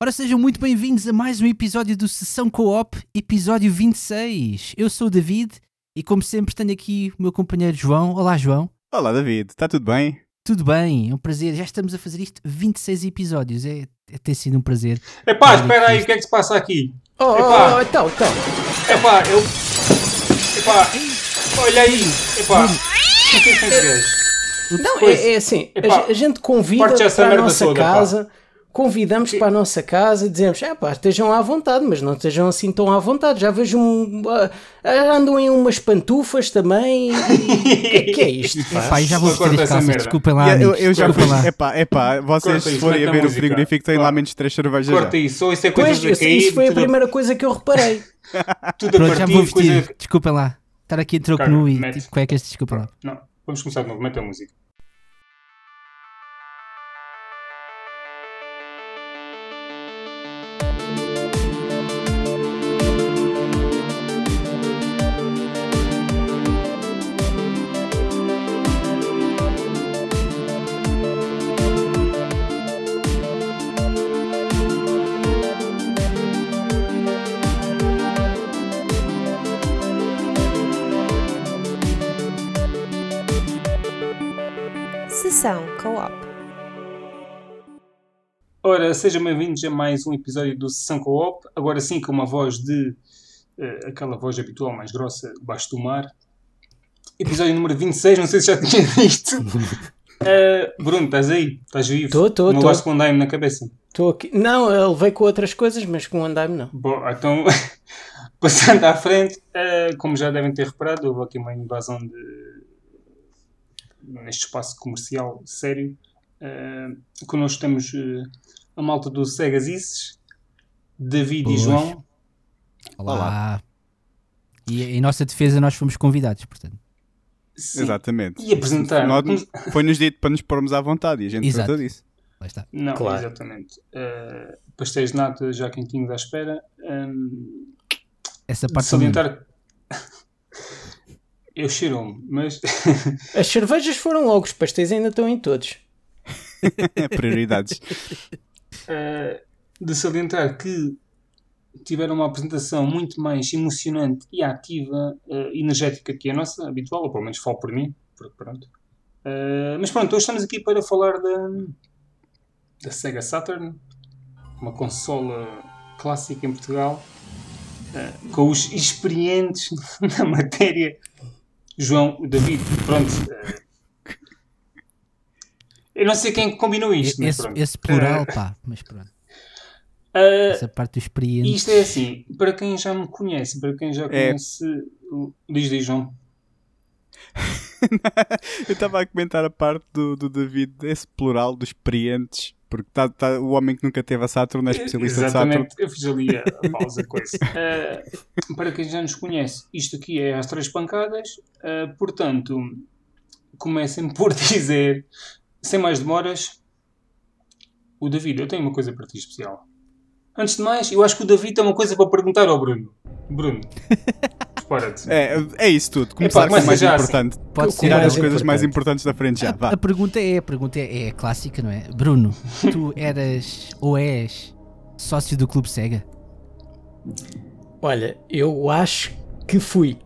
Ora, sejam muito bem-vindos a mais um episódio do Sessão Co-op, episódio 26. Eu sou o David e, como sempre, tenho aqui o meu companheiro João. Olá, João. Olá, David. Está tudo bem? Tudo bem, é um prazer. Já estamos a fazer isto 26 episódios. É, é ter sido um prazer. Epá, espera aí, o que é que se passa aqui? Oh, Epá. oh, então, então. Epá, eu. Epá, olha aí. Epá, o que é que? Não, é, é assim, a, Epá, a gente convida para a nossa toda, pá. Convidamos para a nossa casa e dizemos, é pá, estejam à vontade, mas não estejam assim tão à vontade. Já vejo um. ah, andam em umas pantufas também. O que, que é isto? pá? Pá, eu já vou vestir as calças, merda. desculpem lá, eu, eu já desculpem fui. lá. Epá, epá, vocês se isso, forem a ver o frigorífico, tem lá menos de 3 cervejas. Corta já. isso, ou isso é Pois, coisas a isso, cair. isso foi a tudo, primeira coisa que eu reparei. tudo a Pronto, já vou partir, coisa. vestir. Desculpem lá. Estar aqui em troco nu e tipo cuecas, desculpem lá. Não, vamos começar de novo, mete a música. Co-op. Ora, sejam bem-vindos a mais um episódio do Sessão Co-op. Agora sim, com uma voz de. eh, aquela voz habitual mais grossa, baixo do mar. Episódio número 26, não sei se já tinha visto. Eh, Bruno, estás aí? Estás vivo? Tô, tô, Não gosto com um daime na cabeça. Estou aqui. Não, ele veio com outras coisas, mas com o andaime não. Bom, então, passando à frente, eh, como já devem ter reparado, houve aqui uma invasão de, neste espaço comercial sério. Uh, connosco temos eh, a malta do Segas Ices, David Pois. e João. Olá. E em nossa defesa nós fomos convidados, portanto. Sim. Exatamente. E apresentar. Foi-nos dito para nos pormos à vontade e a gente Exato. tratou disso. Lá está. Não, Claro. exatamente. Uh, pastéis de nata já quentinhos à espera. Um, Essa de parte também. salientar. Eu cheiro-me, mas. As cervejas foram logo, os pastéis ainda estão em todos. Prioridades. Uh, de salientar que tiveram uma apresentação muito mais emocionante e ativa, uh, energética que a nossa, habitual, ou pelo menos falo por mim, porque pronto. Uh, mas pronto, hoje estamos aqui para falar da, da Sega Saturn, uma consola clássica em Portugal, uh, com os experientes na matéria. João, David, pronto. eu não sei quem combinou isto, mas Esse, pronto. esse plural, pá, mas pronto. uh, Essa parte do experiente. isto é assim, para quem já me conhece, para quem já É. conhece. o- Diz, diz, João. Eu estava a comentar a parte do, do David, esse plural dos experientes, porque tá, tá, o homem que nunca teve a Saturn é especialista de Saturn. Exatamente, eu fiz ali a, a pausa com isso. Uh, para quem já nos conhece, isto aqui é às três pancadas, uh, portanto, comecem por dizer, sem mais demoras, o David, eu tenho uma coisa para ti especial. Antes de mais, eu acho que o David tem uma coisa para perguntar ao Bruno. Bruno, prepara-te. É, é isso tudo. Começar com o mais já assim. importante. Pode ser. As coisas mais importante. importantes da frente já. A, a pergunta é, a pergunta é, é clássica, não é? Bruno, tu eras ou és sócio do Clube Sega? Olha, eu acho que fui.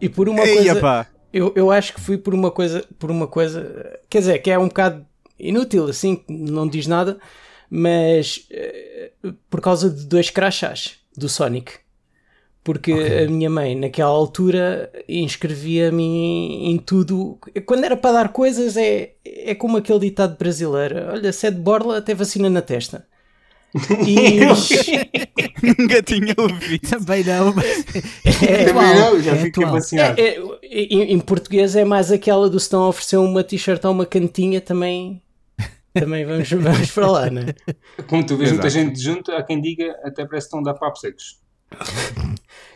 E por uma Ei, coisa. Eu, eu acho que fui por uma coisa. Por uma coisa. Quer dizer, que é um bocado inútil, assim, não diz nada, mas eh, por causa de dois crachás do Sonic. Porque a minha mãe, naquela altura, inscrevia-me em, em tudo. Quando era para dar coisas, é, é como aquele ditado brasileiro: olha, se é de borla, até vacina na testa. E. Nunca tinha ouvido. Também não, mas É, atual, Também não, já é fiquei atual. vacinado. É, é, em, em português é mais aquela do se estão a oferecer uma t-shirt ou uma cantinha também. Também vamos, vamos para lá, né? Como tu vês muita gente junto, há quem diga, até parece que estão a dar papos secos.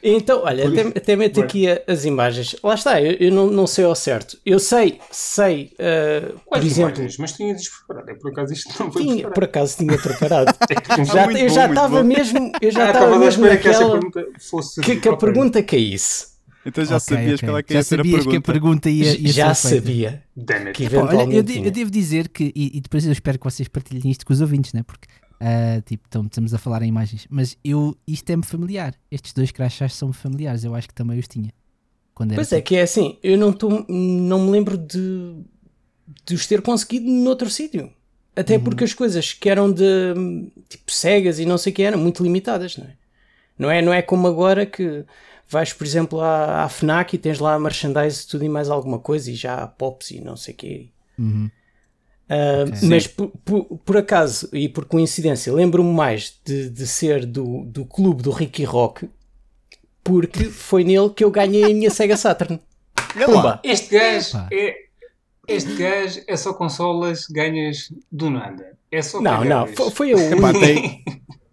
Então, olha, até, até meto aqui as imagens. Lá está, eu, eu não, não sei ao certo. Eu sei, sei, uh, por exemplo, imagens? Mas tinhas isto preparado. É por acaso isto não foi tinha, preparado. por acaso tinha preparado. Já, já, eu bom, já estava mesmo, eu já ah, estava mesmo espera que essa naquela pergunta fosse. que, que a pergunta caísse. Então já Ok, sabias ok. qual é que Já ia ser a sabias que a pergunta. ia, ia já sabia que Pá, olha, eu, tinha. eu devo dizer que, e, e depois eu espero que vocês partilhem isto com os ouvintes, né? porque Ah, tipo, então estamos a falar em imagens. Mas eu, isto é-me familiar. Estes dois crachás são-me familiares. Eu acho que também os tinha. Quando Pois é, tipo- que é assim, eu não, tô, não me lembro de, de os ter conseguido noutro sítio. Até Uhum. porque as coisas que eram de tipo cegas e não sei o que eram muito limitadas, não é? Não é, não é como agora que vais, por exemplo, à, à FNAC e tens lá merchandise tudo e mais alguma coisa e já há pops e não sei o quê. Uhum. Ah. Mas por, por- por acaso e por coincidência, lembro-me mais de, de ser do, do clube do Ricky Rock porque foi nele que eu ganhei a minha Sega Saturn. Pumba! Este gajo é. Este gajo é só consolas, ganhas do nada. É só Não, não, foi, foi a Epá, tem,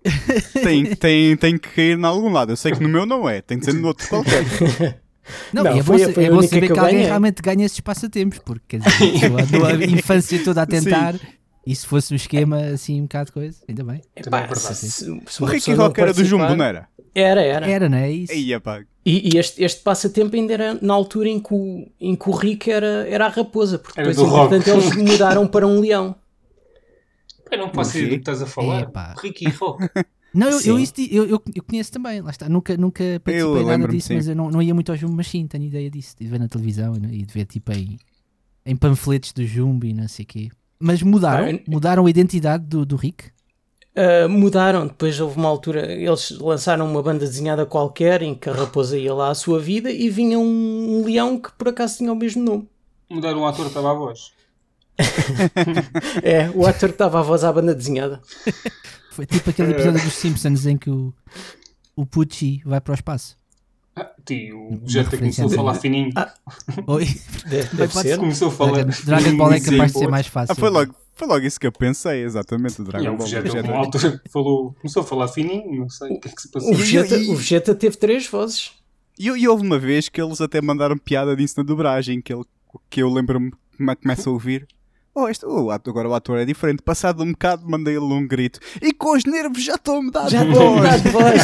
tem, tem, tem que cair em algum lado. Eu sei que no meu não é, tem de ser no outro qualquer. Não, Não, e é foi bom, sa- foi é bom saber que que, alguém ganhei. realmente ganha esses passatempos, porque quer dizer, a infância toda a tentar e se fosse um esquema assim um bocado de coisa, ainda bem. É se- se- se O Ricky Rock era do Jumbo, não era? Era, era. Era, não é isso? Aí. E, e este, este passatempo ainda era na altura em que o, em que o Rick era, era a raposa, porque Era depois, entretanto, eles mudaram para um leão. Eu não posso dizer do que estás a falar. Epá. Ricky Rock. Não, eu, eu, isso eu, eu, eu conheço também, lá está. Nunca, nunca participei nada lembro-me, disso, sim. mas eu não, não ia muito ao Jumbo, mas sim, tenho ideia disso. De ver na televisão e, de ver tipo em, em panfletos do Jumbo e não sei o quê. Mas mudaram, eu- mudaram a identidade do, do Rick. Uh, mudaram, depois houve uma altura, eles lançaram uma banda desenhada qualquer em que a raposa ia lá à sua vida e vinha um, um leão que por acaso tinha o mesmo nome. Mudar um ator estava a voz. É, o ator que estava a voz à banda desenhada. Foi tipo aquele episódio dos Simpsons em que o, o Pucci vai para o espaço. Ah, tio, o Jetta começou a falar fininho. Ah, Oi? Deve, deve ser. Começou a falar. Dragon, Dragon Ball é capaz de ser mais fácil. Ah, foi logo, foi logo isso que eu pensei, exatamente, o E é Dragon o Ball. Vegeta, que falou, começou a falar fininho, não sei o que é que se passou. O Vegeta, o Vegeta teve três vozes. E, e houve uma vez que eles até mandaram piada disso na dobragem, que, ele, que eu lembro-me, como é que começa a ouvir. Oh, este, oh, o agora o ator é diferente. Passado um bocado, mandei-lhe um grito. E com os nervos já estou a mudar Já de estou a voz. mudar de voz.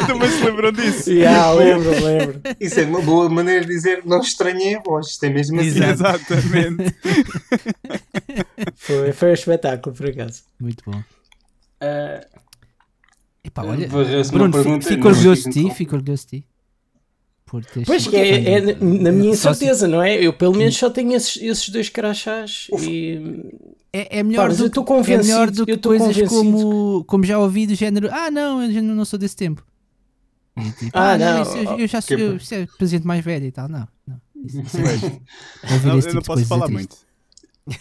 Também se lembram disso? Já, lembro, lembro. Isso é uma boa maneira de dizer não estranhei a voz. Isto é mesmo assim. Exatamente. Foi, foi um espetáculo, por acaso. Muito bom. Ah, Epá, olha, Bruno, pergunta, fico orgulhoso de ti, fico orgulhoso de ti. Por teres Pois que é, é na minha se- incerteza, não é? Eu pelo menos só tenho esses, esses dois crachás e É, é melhor Pá, mas do, que- é melhor convencido, do que coisas convencido. como, como já ouvi do género Ah não, eu não sou desse tempo E tipo, Ah, ah, não, não, isso, eu, eu já sou que- eu, isso é para gente mais velha e tal Não, não isso, isso é- Não, esse eu tipo não posso falar é muito.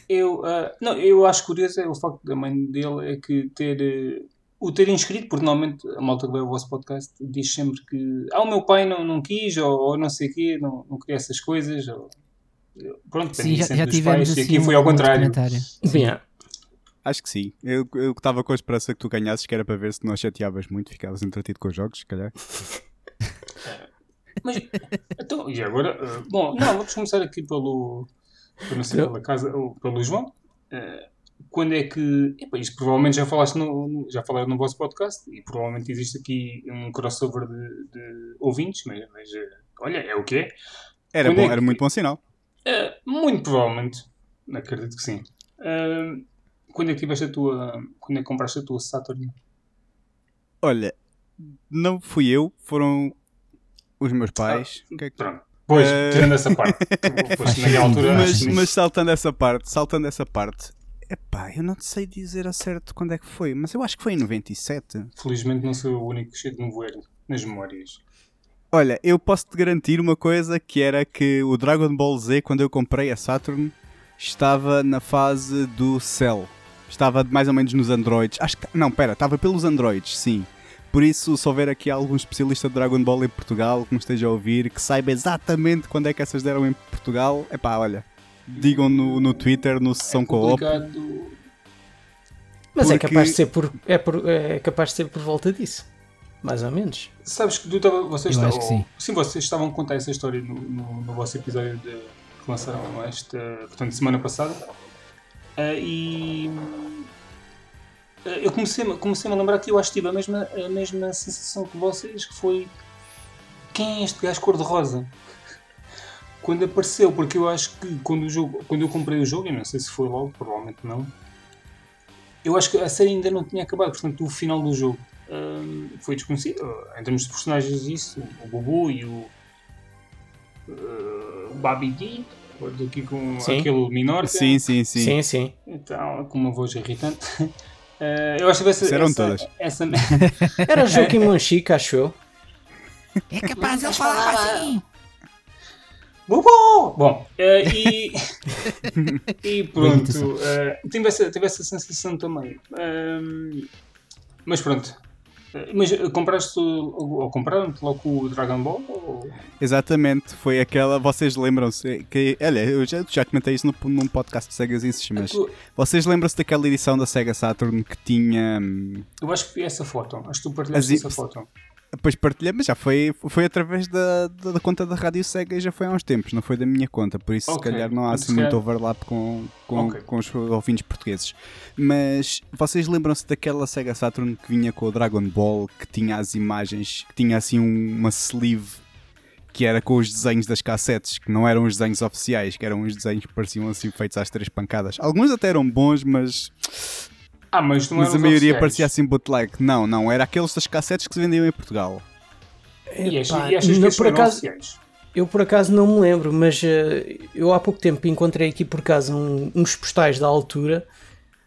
Eu, ah, não, eu acho curioso é o facto da mãe dele é que ter eh, o ter inscrito, porque normalmente a malta que vê o vosso podcast diz sempre que ah, o meu pai não, não quis, ou, ou não sei o quê, não, não queria essas coisas. Ou, pronto, Sim, já, sempre já dos tivemos pais, e assim aqui foi um- ao um contrário. documentário. Yeah. Acho que sim. Eu eu estava com a esperança que tu ganhasses, que era para ver se não chateavas muito, ficavas entretido com os jogos, se calhar. Mas, então, e agora? ah, bom, não, vamos começar aqui pelo, eu não sei, pela casa, pelo João. Ah, quando é que. Epá, isto provavelmente já falaste no, no- já falaram no vosso podcast e provavelmente existe aqui um crossover de, de ouvintes, mas, mas, ah, olha, é o que é. Era, bom, é que- era muito bom sinal. Ah, muito provavelmente, acredito que sim. Ah, quando é que tiveste a tua. Quando é que compraste a tua Saturn? Olha, não fui eu, foram os meus pais. Que é que- Pronto. Pois, Eh, tirando essa parte. Pois, naquela altura. mas, mas saltando essa parte, saltando essa parte, epá, eu não sei dizer a certo quando é que foi, mas eu acho que foi em 97. Felizmente não sou o único cheio de nevoeiro nas memórias. Olha, eu posso te garantir uma coisa que era que o Dragon Ball Z, quando eu comprei a Saturn, estava na fase do Cell. Estava mais ou menos nos Androids. Acho que. Não, pera, estava pelos Androids, sim. Por isso, se houver aqui algum especialista de Dragon Ball em Portugal que me esteja a ouvir, que saiba exatamente quando é que essas deram em Portugal, epá, olha, digam no, no Twitter, no Sessão Co-op. Publicado- Mas é Porque- capaz de ser por, é, por, é capaz de ser por volta disso. Mais ou menos. Sabes que tu tava, vocês Eu estavam. sim. sim, vocês estavam a contar essa história no, no, no vosso episódio de, que lançaram esta, portanto, semana passada. Ah, e. ah, eu comecei-me comecei a lembrar que eu acho que tive a mesma, a mesma sensação que vocês, que foi quem é este gajo cor-de-rosa? Quando apareceu, porque eu acho que quando, o jogo, quando eu comprei o jogo, e não sei se foi logo, provavelmente não, eu acho que a série ainda não tinha acabado, portanto o final do jogo hum, foi desconhecido. Em termos de personagens, isso, o Bubu e o uh, Babi D, aqui com Sim. aquele Minorca, Sim, sim, sim. Sim, sim. então, com uma voz irritante. Uh, eu acho que essa, Serão essa, todas. essa, Era Joaquim Monchique, acho eu. É capaz ele falava assim. Bom, eh, e, e pronto, eh, tive, essa, tive essa sensação também. Mas pronto. Mas compraste ou ou compraram-te logo o Dragon Ball? Ou... Exatamente, foi aquela. Vocês lembram-se que. Olha, eu já, já comentei isso no, num podcast de Segas Insis, mas vocês lembram-se daquela edição da Sega Saturn que tinha. hum, Eu acho que vi essa foto. Acho que tu partilhaste As essa foto. Depois partilhei, mas já foi, foi através da, da, da conta da Rádio Sega e já foi há uns tempos, não foi da minha conta, por isso Ok. se calhar não há assim muito overlap com, com, Ok. com os ouvintes portugueses. Mas vocês lembram-se daquela Sega Saturn que vinha com o Dragon Ball, que tinha as imagens, que tinha assim um- uma sleeve que era com os desenhos das cassetes, que não eram os desenhos oficiais, que eram os desenhos que pareciam assim feitos às três pancadas. Alguns até eram bons, mas, Ah, mas não mas a maioria oficiais. parecia assim bootleg. Não, não, era aqueles das cassetes que se vendiam em Portugal. E achas, Epá, e achas que não, por acaso, oficiais? eu por acaso não me lembro, mas eh, eu há pouco tempo encontrei aqui por casa um- uns postais da altura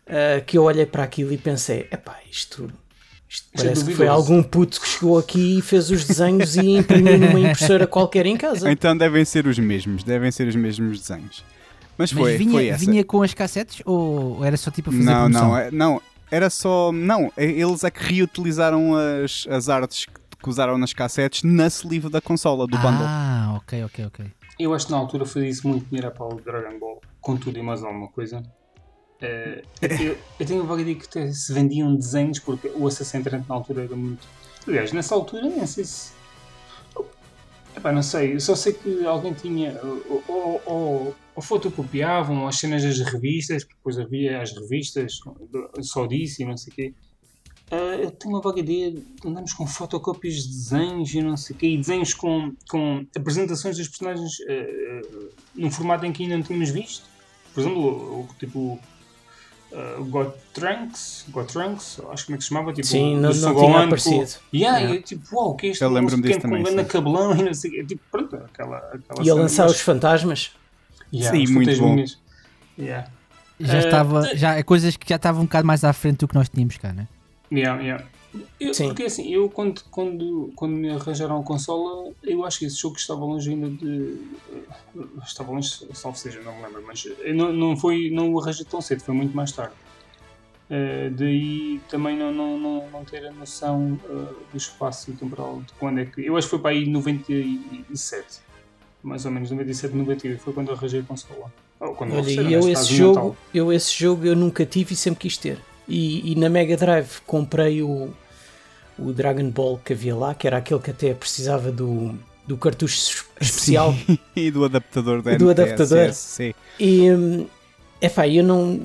eh, que eu olhei para aquilo e pensei: epá, isto, isto é parece que foi algum puto que chegou aqui e fez os desenhos e imprimiu numa impressora qualquer em casa. Então devem ser os mesmos, devem ser os mesmos desenhos. Mas Mas foi, vinha, foi essa. vinha com as cassetes ou ou era só tipo a fazer não, promoção? não, é- não, era só. Não, é- eles é que reutilizaram as, as artes que, que usaram nas cassetes na sleeve da consola, do bundle. Ah, ok, ok, ok. Eu acho que na altura fazia-se muito dinheiro para o Dragon Ball, com tudo e mais alguma coisa. Eh, eu, eu tenho a vaga ideia que até se vendiam desenhos, porque o acesso à internet na altura era muito. Aliás, nessa altura, nem sei se. Epá, não sei, só sei que alguém tinha. Ou, ou, ou, fotocopiavam as cenas das revistas, porque depois havia as revistas só disso e não sei o quê. Ah, eu tenho uma vaga ideia de andamos com fotocópias de desenhos e não sei o quê, e desenhos com, com apresentações dos personagens ah, ah, num formato em que ainda não tínhamos visto. Por exemplo, o, o tipo ah, o Gotrunks, Gotrunks, acho que como é que se chamava, tipo, Sim, não, não tinha aparecido. com- Yeah, Yeah. e eu, tipo, uau, o que é isto? Eu lembro-me Um disso também, Com um cabelão e não sei. Tipo, pronto, aquela, aquela E a lançar mas- os fantasmas. Yeah, Sim, os muito bom. fantasminhas. Yeah. Já Eh, estava, já é coisas que já estavam um bocado mais à frente do que nós tínhamos cá, né? Yeah, yeah. Eu, Sim. porque assim, eu quando, quando, quando me arranjaram a consola, eu acho que esse jogo estava longe ainda de. Estava longe, salvo seja, não me lembro, mas não, não, foi, não o arranjei tão cedo, foi muito mais tarde. Eh, daí também não, não, não, não ter a noção eh, do espaço temporal de quando é que. Eu acho que foi para aí 97, mais ou menos, 97, 98, foi quando eu arranjei a consola. Ou quando Olha, e eu esse, jogo, eu esse jogo eu nunca tive e sempre quis ter. E, e na Mega Drive comprei o, o Dragon Ball que havia lá, que era aquele que até precisava do, do cartucho es- especial. E do adaptador da Do adaptador. Sim. E hum, epá, eu não,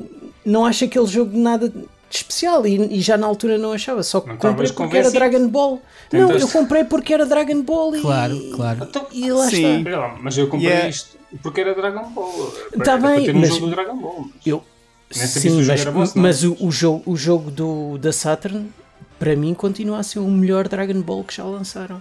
não acho aquele jogo nada de especial e, e já na altura não achava. Só que Não comprei porque era? Dragon Ball. Não, Tentaste? eu comprei porque era Dragon Ball e, Claro, claro. Então, e lá Sim. está. Lá, mas eu comprei Yeah. isto porque era Dragon Ball. Tá Era para bem, ter um mas- jogo do Dragon Ball. mas- Eu, Sim, mas, mas o, o jogo, o jogo do, da Saturn para mim continua a ser o melhor Dragon Ball que já lançaram.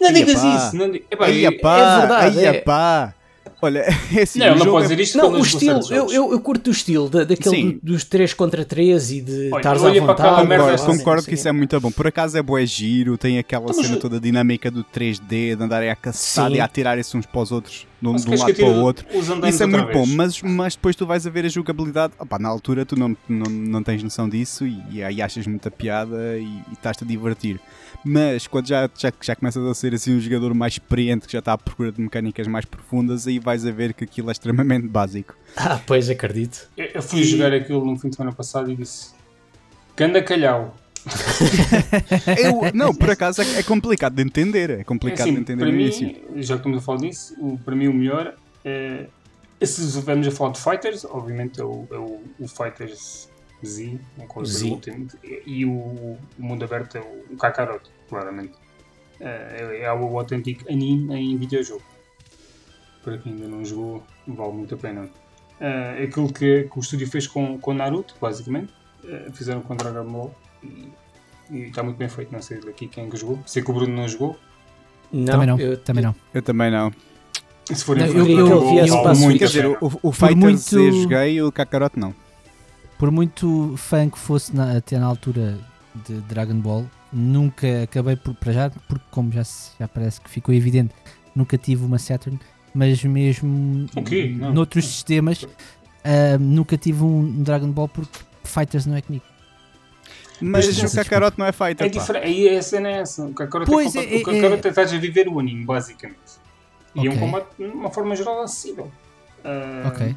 Não digas isso. Não, Epá, é verdade, aí é. pá. Olha, é assim, Não, não jogo pode é- dizer isto Não, o estilo, eu, eu, eu curto o estilo da, daquele do- dos 3 contra 3 e de eu à vontade. merda Concordo, assim, concordo que isso é muito bom. Por acaso é bué giro, tem aquela Então, mas cena toda dinâmica do 3D, de andarem a caçar Sim. e a atirar-se uns para os outros, de um, de um lado para o outro. Isso é muito bom, vez? mas, mas depois tu vais a ver a jogabilidade. Opá, na altura tu não, não, não tens noção disso e, e aí achas muita piada e, e estás-te a divertir. Mas quando já, já, já começas a ser assim um jogador mais experiente, que já está à procura de mecânicas mais profundas, aí vais a ver que aquilo é extremamente básico. Ah, pois acredito. Eu, eu fui jogar aquilo no fim de semana passado e disse: Ganda calhau. Eu, não, por acaso é, é complicado de entender. É É complicado assim, de entender para no mim, início. já que estamos a falar disso, o- para mim o melhor é. Se estivermos a falar de Fighters, obviamente é o, é o, o Fighters Z, um Ultimate, e, o, o mundo aberto é o, o Kakaroto, claramente. É, é o autêntico anime em videojogo. Para quem ainda não jogou, vale muito a pena. É aquilo que, que o estúdio fez com, com Naruto, basicamente. eh, fizeram com Dragon Ball e, e está muito bem feito. Não sei daqui quem que jogou. Sei que o Bruno não jogou. Não, também não, eu- também não. Eu também não. Se forem Não, eu- eu- eu vi esse vale passo muito Quer a dizer, pena. o, o Fighters muito- eu joguei e o Kakarot não. Por muito fã que fosse na- até na altura de Dragon Ball, nunca acabei por, para já, porque como já, já parece que ficou evidente, nunca tive uma Saturn, mas mesmo O quê? Não. noutros sistemas, ah, nunca tive um Dragon Ball porque Fighters não é comigo. Mas Mas o. Kakarot não é fighter, É pá. diferente. Aí a cena é essa. O Kakarot Pois, é, é- compa- o é- Kakarot é, estás a viver o anime, basicamente. E é um combate de uma forma geral acessível. Ah, Ok.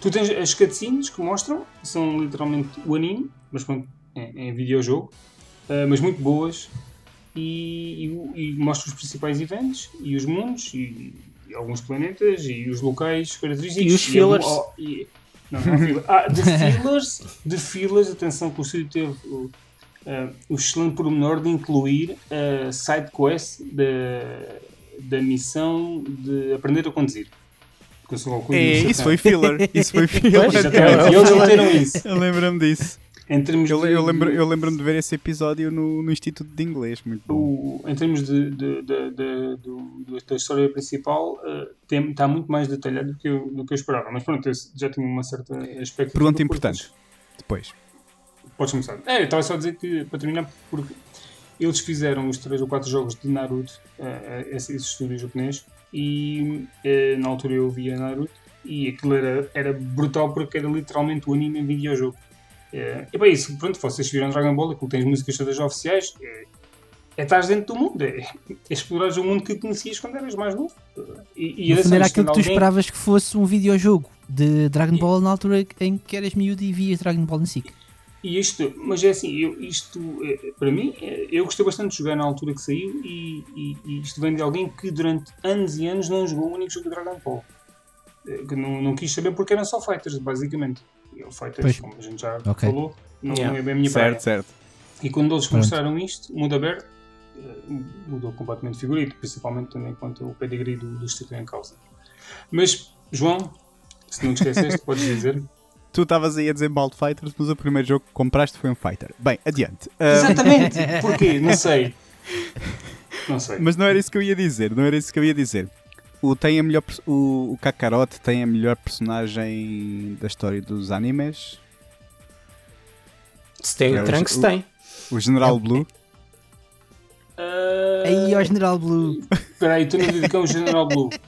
Tu tens as cutscenes que mostram, são literalmente o anime, mas pronto, é, é videojogo, ah, mas muito boas. E, e, e mostra os principais eventos, e os mundos, e, e alguns planetas, e os locais característicos. E os é fillers. não, não há filler. Ah, de fillers, de fillers, atenção que o estúdio teve o, ah, o excelente pormenor de incluir a side quest da, da missão de aprender a conduzir. Com o Son Goku e o É, isso foi filler. Isso foi filler. Pois, Exatamente, eles meteram isso. Eu lembro-me disso. Em termos Eu, de, eu lembro- eu lembro-me de ver esse episódio no, no Instituto de Inglês. Muito bom. o- em termos de, de- de- de- da história principal, eh, tem- está muito mais detalhado do que, eu, do que eu esperava. Mas pronto, eu já tinha uma certa expectativa. Pergunta porque- importante. Depois. Podes começar. É, eu estava só a dizer que, para terminar, porque eles fizeram os 3 ou 4 jogos de Naruto, eh, eh, esse, esse estúdio japonês, e eh, na altura eu via Naruto, e aquilo era, era brutal porque era literalmente o anime em videojogo. É, e bem, isso, pronto, vocês viram Dragon Ball, aquilo tem as músicas todas oficiais, é, é estás dentro do mundo, é, é explorares o mundo que conhecias quando eras mais novo. E, e No era fundo era só aquilo que tu alguém- esperavas que fosse um videojogo de Dragon Ball na altura em que eras miúdo e vias Dragon Ball na SIC. E isto, mas é assim, eu, isto, eh, para mim, eh, eu gostei bastante de jogar na altura que saiu e, e- e isto vem de alguém que durante anos e anos não jogou o único jogo de Dragon Ball. Eh, Que não, não quis saber porque eram só fighters, basicamente. E o fighters, Pois. como a gente já Ok. falou, não, Yeah. não é bem a minha praia. Certo, certo. E quando eles Pronto. mostraram isto, mundo aberto, mudou completamente de figurito, principalmente tendo em conta o pedigree do, do estúdio em causa. Mas, João, se não te esqueceste, podes dizer. Tu estavas aí a dizer Bald Fighters, mas o primeiro jogo que compraste foi um Fighter. Bem, adiante. Ah, Exatamente! Porquê? Não sei. Não sei. mas não era isso que eu ia dizer. Não era isso que eu ia dizer. O, tem a melhor, o, o Kakarot tem a melhor personagem da história dos animes. Se tem É, o o- Trunks, o- tem. O General É- Blue. Ah, Aí ó General Blue. Espera aí, tu não dizes que é um General Blue.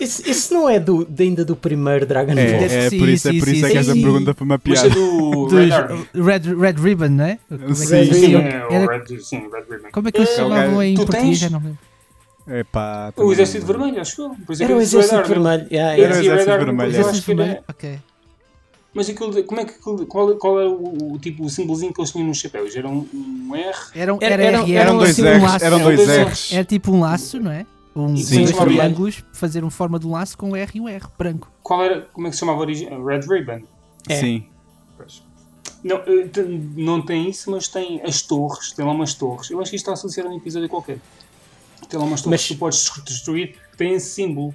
Isso, isso não é do, de- ainda do primeiro Dragon Ball. É, é Sim, por isso, é, sim, por isso sim, é que essa sim. pergunta foi uma Mas é piada. do Red. Red, Red Ribbon, não é? Como é que, Sim, Sim, é o Era- Red, sim, Red Ribbon. como é que eles Eh, chamavam em tu português? tens? Não. Epá, O Exército Vermelho, acho. Por é que Era o Exército. Vermelho. Yeah, Era o Exército Vermelho, era. era-? Ok. Mas aquilo, como é que aquilo- qual, qual era o, o tipo o símbolozinho que eles tinham nos chapéus? Era um, um R? Era, Era- era, eram- R, Eram um- dois assim, um R's. laço. Eram dois R's. Era tipo um laço, não é? Um, Sim, triângulos, fazer uma forma de um laço com um R e um R branco. Qual era, como é que se chamava a origem? Red Ribbon. É. Sim. Pois. Não, eh, tem- não tem isso, mas tem as torres, tem lá umas torres. Eu acho que isto está associado a um episódio qualquer. Tem lá umas torres Mas- que tu podes destruir, que tem esse símbolo.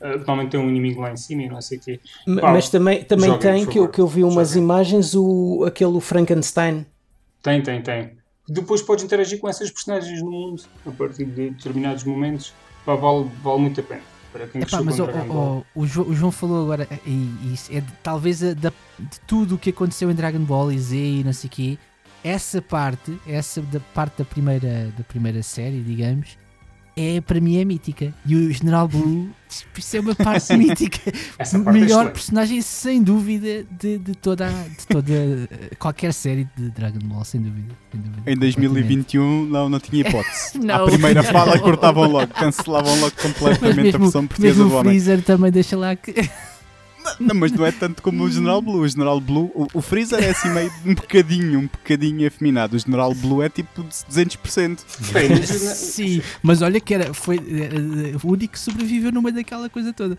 Eh, normalmente tem um inimigo lá em cima e não sei o quê. M- Pá, Mas também, também joguem, tem, que eu, que eu vi umas Joguem. imagens, o, aquele Frankenstein. Tem, tem, tem. Depois podes interagir com essas personagens no mundo a partir de determinados momentos. Pá, vale, vale muito a pena. Para quem Epá, mas o, Dragon Ball. o, o, Jo- o João falou agora, e, e isso é de- talvez a da- de tudo o que aconteceu em Dragon Ball e Z e não sei o quê, essa parte, essa da parte da primeira, da primeira série, digamos, é para mim é mítica. E o General Blue, isso é uma parte mítica. Essa parte é Melhor personagem, sem dúvida, de, de toda, a- de toda qualquer série de Dragon Ball, sem dúvida. sem dúvida, Em completamente. 2021 não, não tinha hipótese. Não. À primeira fala cortavam logo, cancelavam logo completamente a mesmo, versão portuguesa mesmo do o homem. Freezer também deixa lá que. Não, mas não é tanto como o General Blue. O General Blue, o, o Freezer é assim meio um bocadinho, um bocadinho afinado. O General Blue é tipo de 200%. Bem, mas- Sim, mas olha que era, foi eh, eh, o único que sobreviveu no meio daquela coisa toda.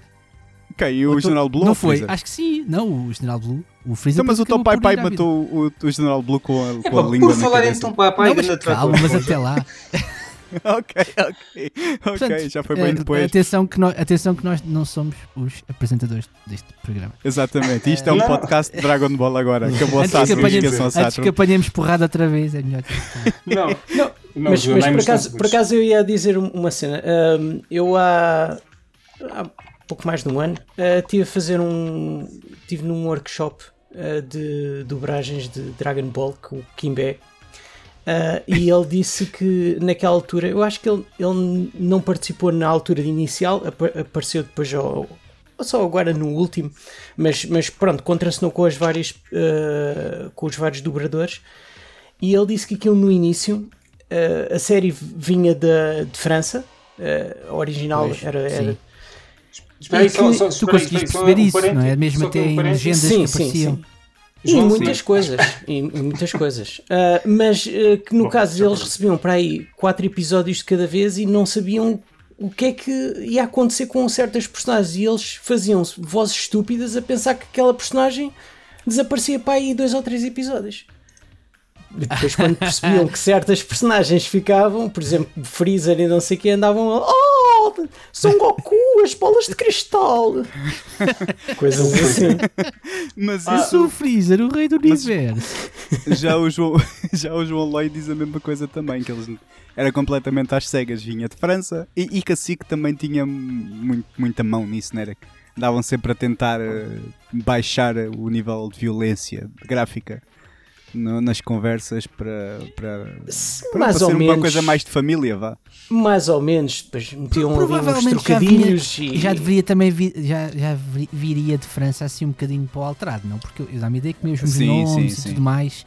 Ok, e o to- General Blue Não ou o foi? Freezer? Acho que sim. Não, o General Blue. O Freezer. Então, mas o teu pai pai matou o, o General Blue com a, com Epá, a língua por falar cabeça. então papai, Não, mas grande calma, mas até lá. ok, ok. Ok, Portanto, já foi bem depois. Atenção que, nós, atenção que nós não somos os apresentadores deste programa. Exatamente, isto é um Não. podcast de Dragon Ball agora. Acabou a que, apanhemos, esqueçam a antes que apanhemos porrada outra vez, é melhor. Não, Não, não mas, mas por, acaso, por acaso eu ia dizer um- uma cena. Ahm, eu há, há pouco mais de um ano ah, estive a fazer um. Estive num workshop ah, de dobragens de Dragon Ball com o Kimbé. Ah, e ele disse que naquela altura, eu acho que ele, ele não participou na altura inicial, apa- apareceu depois ao, ou só agora no último, mas, mas pronto, contracenou com as várias ah, com os vários dobradores e ele disse que aquilo no início eh, a série vinha da, de França, a original Pois, era, era- sim. Espera aí, E só, só, Tu espera conseguiste espera perceber só um isso, não é? Mesmo até um em legendas Sim, que sim, apareciam. sim. E João, muitas coisas, e, e muitas coisas. Ah, mas eh, que no Bom, caso eles recebiam para aí quatro episódios de cada vez e não sabiam o que é que ia acontecer com certas personagens. E eles faziam vozes estúpidas a pensar que aquela personagem desaparecia para aí dois ou três episódios. E depois, quando percebiam que certas personagens ficavam, por exemplo, Freezer e não sei o que, andavam a. Oh, são Goku, as bolas de cristal! Coisas assim. Mas Eu isso, sou o Freezer, o rei do universo. já, o João, já o João Lloyd diz a mesma coisa também, que eles era completamente às cegas, vinha de França e, e Cacique também tinha muito, muita mão nisso, não era? Andavam sempre a tentar eh, baixar o nível de violência gráfica no- nas conversas para, para, para, mais para ou ser menos. uma coisa mais de família, vá. Mais ou menos, depois metiam ali uns Provavelmente já, vinha, trocadilhos e. já deveria também vi- já, já vi- viria de França assim um bocadinho para o alterado, não? Porque eu dá-me a ideia que mesmo os Sim, nomes sim, e sim. tudo mais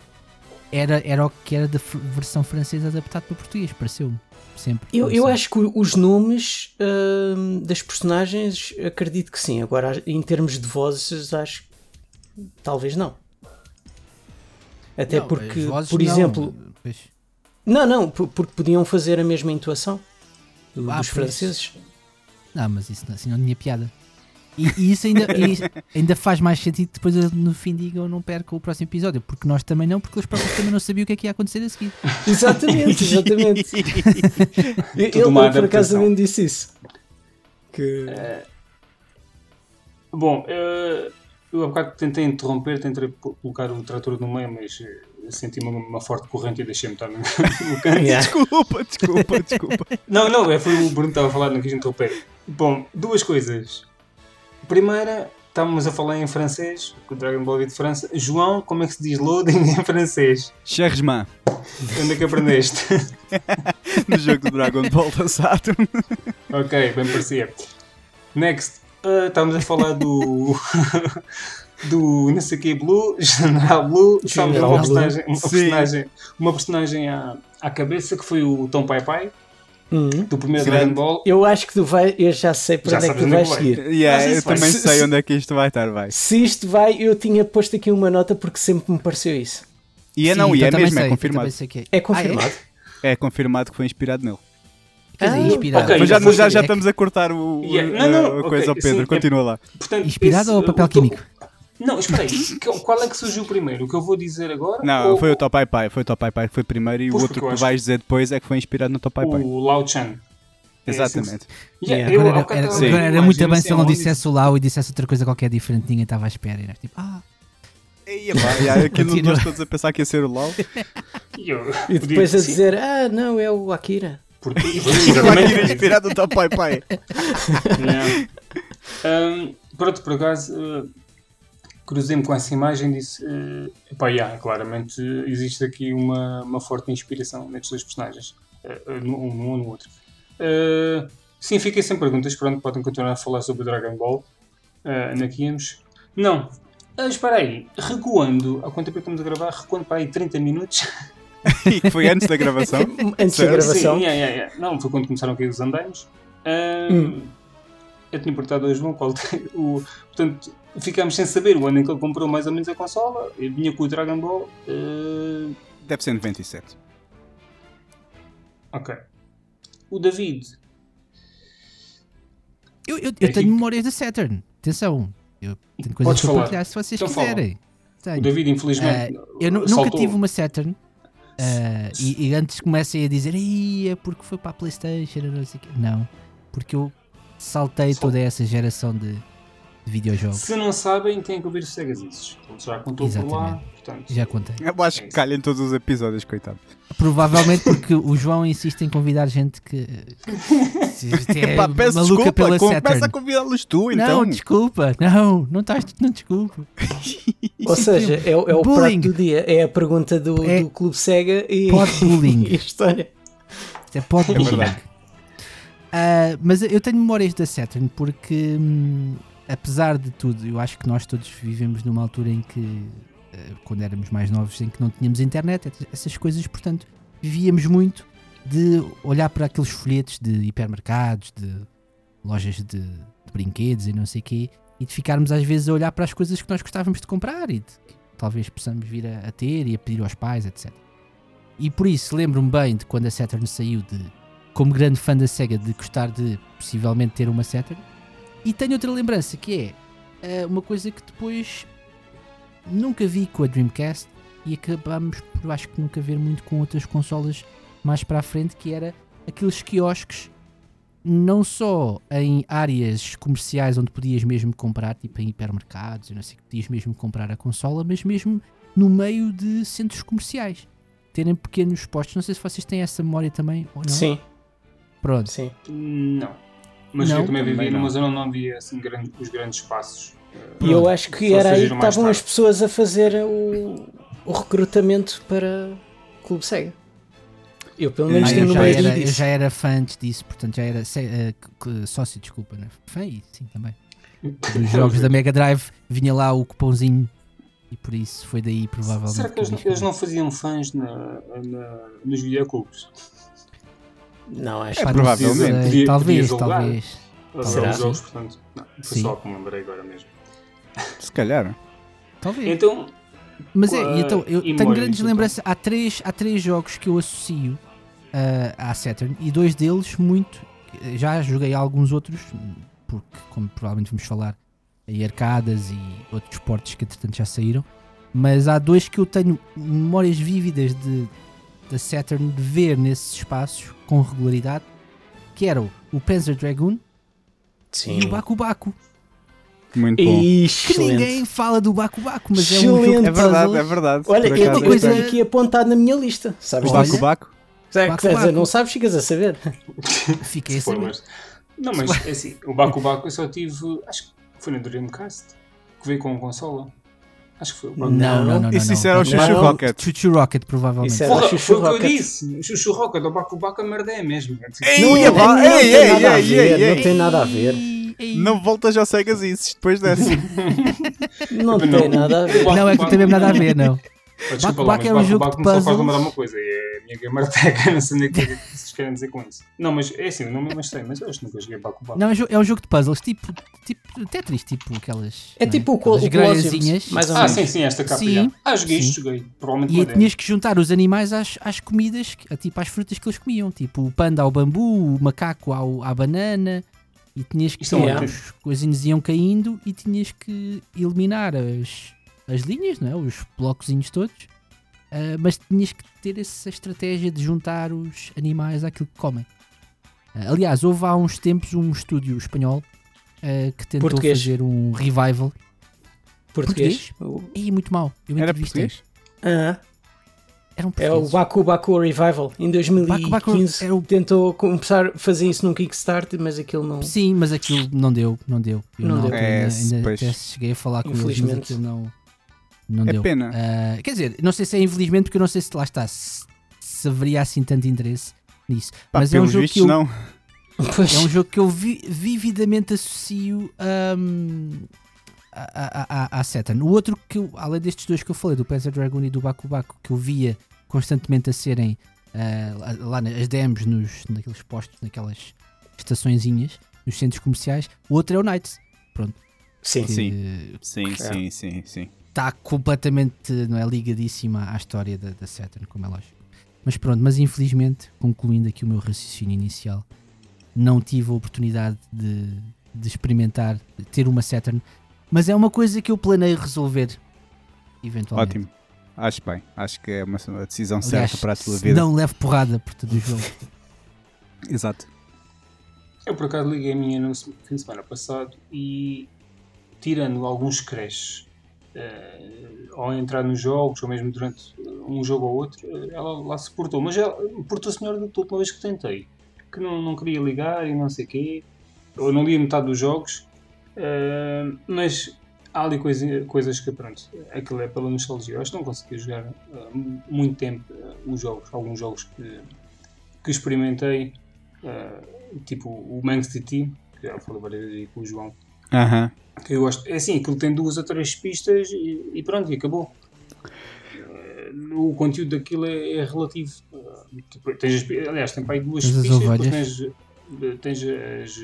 era, era o que era da versão francesa adaptado para português, pareceu-me. Sempre. Eu, eu acho que os nomes hum, das personagens acredito que sim. Agora, em termos de vozes, acho que talvez não. Até Não, porque, por exemplo, não, não, por- porque podiam fazer a mesma intuação do- Ah, dos franceses. Não, mas isso não- assim não tinha piada. E, e isso ainda, e isso ainda faz mais sentido que depois no fim digam não perca o próximo episódio, porque nós também não, porque eles próprios também não sabiam o que é que ia acontecer a seguir. Exatamente, exatamente. ele, por acaso também disse isso. Que... Bom, eh, eu há bocado tentei interromper, tentei colocar o trator no meio, mas eh, senti uma, uma forte corrente e deixei-me estar no, no canto. Yeah. Desculpa, desculpa, desculpa. Não, não, é, foi o Bruno que estava a falar, não quis interromper. Bom, duas coisas. Primeira, estávamos a falar em francês, com o Dragon Ball de França. João, como é que se diz loading em francês? Cherchman, Onde é que aprendeste? no jogo do Dragon Ball da Saturn. ok, bem parecia. Next, ah, estávamos a falar do. do não sei o que Blue, General Blue, estávamos a uma personagem, uma Sim. personagem, uma personagem à, à cabeça que foi o Tom Pai Pai, Hum. do primeiro Grande. Dragon Ball. Eu acho que tu vai, eu já sei para Já onde é que tu é vais seguir. Yeah, eu vai- também se- sei se- onde é que isto vai estar, vai. Se isto vai, eu tinha posto aqui uma nota porque sempre me pareceu isso. E é Sim, não, e então é mesmo, sei, é confirmado. também sei que é. É confirmado. É confirmado que foi inspirado nele. Quer dizer, Ah, inspirado. ok. Mas já, já, já é que- estamos a cortar o, Yeah, não, não, a ok, coisa ao Pedro. sim, é- Continua lá. Portanto, Inspirado esse, ou papel o químico? Não, espera aí. que- Qual é que surgiu primeiro? O que eu vou dizer agora? Não, ou foi o Topai Pai. Foi o Topai Pai que foi primeiro e Pois, o outro que acho- vais dizer depois é que foi inspirado no Topai Pai. o Lao Chan? É Exatamente. Yeah, Yeah. eu, Agora era, agora muito bem se ele não dissesse o Lau e dissesse outra coisa qualquer diferente, ninguém estava à espera. Era tipo, ah, E, epá, yeah, aquilo nós todos a pensar que ia ser o LOL. E, eu, E depois a dizer, ah, não, é o Akira. Porque- Vai ir inspirado no Topai Pai. Yeah. Um, pronto, por acaso, uh, cruzei-me com essa imagem e disse: uh, pá, yeah, claramente existe aqui uma, uma forte inspiração nestes dois personagens, uh, no- um no outro. Uh, sim, fiquei sem perguntas. Pronto, podem continuar a falar sobre Dragon Ball. Uh, íamos. Não, ah, espera aí, recuando, há quanto tempo é estamos a gravar? Recuando para aí 30 minutos. E que foi antes da gravação. Antes da Certo. gravação. Sim, yeah, yeah, yeah. Não, foi quando começaram a cair os andaimes. Um, Hum. Eu tinha perguntado ao João qual o. Portanto, ficámos sem saber o ano em que ele comprou mais ou menos a consola. Eu vinha com o Dragon Ball. uh, Deve ser 97. ok. O David. eu, eu, É eu tenho que- memórias da Saturn. Atenção, eu tenho coisas Podes para falar. partilhar se vocês Então fala. quiserem. O Tenho. David, infelizmente. Ah, eu nu- nunca tive uma Saturn. Ah, e, e antes comecem a dizer, "Ih, é porque foi para a Playstation, não sei o quê." Não, porque eu saltei Só- toda essa geração de, de videojogos. Se não sabem, têm que ouvir os Segazizes. Já contou por lá, Exatamente. portanto. Já contei. Eu acho que calha em todos os episódios, coitado. Provavelmente porque o João insiste em convidar gente que é Epá, peço maluca desculpa, pela começa a convidá-los tu, então. Não, desculpa, não, não estás, não desculpa. Ou seja, é, o- é o Bullying. prato do dia. É a pergunta do, É do Clube Sega e, pod-bullying. e a história. É pode É verdade. Ah, mas eu tenho memórias da Saturn porque, hum, apesar de tudo, eu acho que nós todos vivemos numa altura em que, ah, quando éramos mais novos, em que não tínhamos internet, et- essas coisas, portanto, vivíamos muito de olhar para aqueles folhetos de hipermercados, de lojas de, de brinquedos e não sei o quê, e de ficarmos às vezes a olhar para as coisas que nós gostávamos de comprar e de, que talvez possamos vir a, a ter e a pedir aos pais, etc. E por isso lembro-me bem de quando a Saturn saiu de como grande fã da SEGA de gostar de possivelmente ter uma Saturn. E tenho outra lembrança que é eh, uma coisa que depois nunca vi com a Dreamcast e acabamos por acho que nunca ver muito com outras consolas mais para a frente, que era aqueles quiosques não só em áreas comerciais onde podias mesmo comprar, tipo em hipermercados, eu não sei que podias mesmo comprar a consola, mas mesmo no meio de centros comerciais. Terem pequenos postos, não sei se vocês têm essa memória também ou não. Sim, Pronto. sim. Não. Mas Não? eu também vivi numa zona onde não havia assim, grande- os grandes espaços. E eu acho que era aí que estavam as tarde. pessoas a fazer o, o recrutamento para o Clube Sega. Eu pelo menos Ah, tenho eu, já era, eu disso. já era fã antes disso, portanto já era c- sócio, desculpa, né? Fã e sim também. Dos jogos da Mega Drive vinha lá o cupãozinho e por isso foi daí provavelmente. Será que eles, eu não- eles não faziam fãs na, na- nos videoclubes? Não, acho É que não provavelmente. sei, Podia- talvez, podia talvez. A Será? ver os jogos, portanto. Não, foi Sim. só que me lembrei agora mesmo. Se calhar. Talvez. Então, Mas é, então, eu tenho grandes então? lembranças. Há três, há três jogos que eu associo ah, à Saturn e dois deles muito. Já joguei alguns outros, porque, como provavelmente vamos falar, em arcadas e outros portes que entretanto já saíram. Mas há dois que eu tenho memórias vívidas de, da Saturn de ver nesses espaços com regularidade, que eram o Panzer Dragoon sim. e o Baku Baku. Muito bom. Que Excelente. ninguém fala do Baku Baku, mas é um jogo Excelente. É verdade, é verdade. Olha, eu acaso, tenho coisa aqui apontada na minha lista. Sabes O Olha. disso? Baco Baco? Baco quer dizer, Baco. não sabes, ficas a saber. Fiquei a saber. spoilers. Não, mas é assim, o Baku Baku eu só tive. Acho que foi na Dreamcast que veio com a consola. Acho que foi o Baku Não, não, não. não, Isso, isso era o. Chuchu Não. Rocket. Chuchu Rocket, provavelmente. Isso era- Porra, Chuchu foi o que eu Rocket. disse. O Chuchu Rocket, o Baku Baku a merda é mesmo. Ei, Não, Ei, não ei, tem ei, nada a ei, ver, ei, não tem nada a ver. Não voltas ao Segas isso depois dessa. Não tem nada a ver. Não, é que não tem mesmo nada a ver, não. Desculpa Baku lá, Baku mas é um Baku jogo Baku de me só faz puzzles. lembrar uma coisa. É a minha gamerteca, não sei onde é que vocês querem dizer com isso. Não, mas é assim, não me mostrei, mas eu acho que nunca joguei Baku Baku. Não, é um é um jogo de puzzles, tipo, tipo Tetris, tipo aquelas. É não tipo o, o grelhazinhas. mais ou Ah, sim, sim, esta capa. Sim. Ah, joguei sim. isto, joguei. Provavelmente E tinhas que juntar os animais às, às comidas, tipo às frutas que eles comiam. Tipo o panda ao bambu, o macaco ao, à banana. E tinhas que Isto é os coisinhos iam caindo e tinhas que eliminar as, as linhas, não é? os blocozinhos todos. Ah, mas tinhas que ter essa estratégia de juntar os animais àquilo que comem. Ah, aliás, houve há uns tempos um estúdio espanhol ah, que tentou Português. fazer um revival. Português. O- E muito mal. Eu Era português? Ah, Era um é o português. Baku Baku Revival. Em 2015 Baku Baku era o- tentou começar a fazer isso num Kickstarter, mas aquilo não. Sim, mas aquilo não deu, não deu. Eu Não na deu. altura É, ainda, ainda cheguei a falar com eles, mas Infelizmente. aquilo não, não É deu. pena. Ah, quer dizer, não sei se é infelizmente, porque eu não sei se lá está, se, se haveria assim tanto interesse nisso. Pá, mas é um jogo vistos, que eu, não. Pois, é um jogo que eu vi- vividamente associo à, à, à, à Saturn. O outro que eu, além destes dois que eu falei, do Panzer Dragoon e do Baku Baku, que eu via constantemente a serem ah, lá- lá nas demos, nos, naqueles postos, naquelas estaçõezinhas, nos centros comerciais, o outro é o Knights. sim. que Sim. Sim, É. sim, sim, sim. Está completamente não é, ligadíssima à história da, da Saturn, como é lógico. Mas pronto, mas infelizmente, concluindo aqui o meu raciocínio inicial, não tive a oportunidade de, de experimentar, de ter uma Saturn, mas é uma coisa que eu planeio resolver eventualmente. Ótimo. acho bem. Acho que é uma, decisão Aliás, certa para a tua se vida. não leve porrada por todo o jogo. Exato. Eu por acaso liguei a minha no fim de semana passado e tirando alguns crashes eh, ao entrar nos jogos ou mesmo durante um jogo ou outro, eh, ela lá se portou. Mas ela portou-se melhor do que a última vez que tentei. Que não, não queria ligar e não sei o quê. Ou não lia metade dos jogos. Eh, mas há ali coisa- coisas que, pronto, aquilo é pela nostalgia. Eu acho que não consegui jogar mu- muito tempo eh, os jogos, alguns jogos que, que experimentei, tipo o Man City, que já falei várias vezes com o João. Aham. Que eu gosto. É assim, aquilo tem duas ou três pistas e, e pronto, e acabou. Eh, O conteúdo daquilo é, é relativo. Eh, tens aliás, tem para aí duas pistas, depois tens, eh, tens as.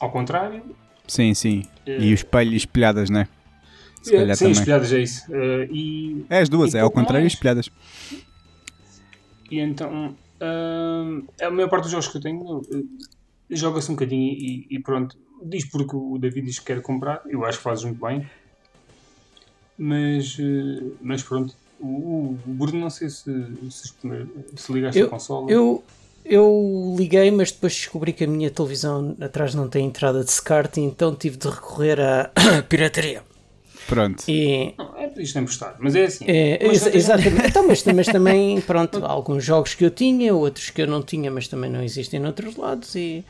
Ao contrário. Sim, sim. E o espelho e espelhadas, né? Se é, sim, também. espelhadas é isso. Eh, e, É as duas, E é ao contrário e espelhadas. e então. ah, a maior parte dos jogos que eu tenho joga-se um bocadinho e, e pronto. Diz porque o David diz que quer comprar. Eu acho que fazes muito bem. Mas, eh, mas pronto. O, o Bruno, não sei se, se, se ligaste Eu- a consola. Eu, eu liguei, mas depois descobri que a minha televisão atrás não tem entrada de SCART, então tive de recorrer à pirataria. Pronto. E, Não, é isto é emprestado, mas é assim. é, Mas tens- exatamente. Então, mas, mas também, pronto, alguns jogos que eu tinha, outros que eu não tinha, mas também não existem noutros lados e,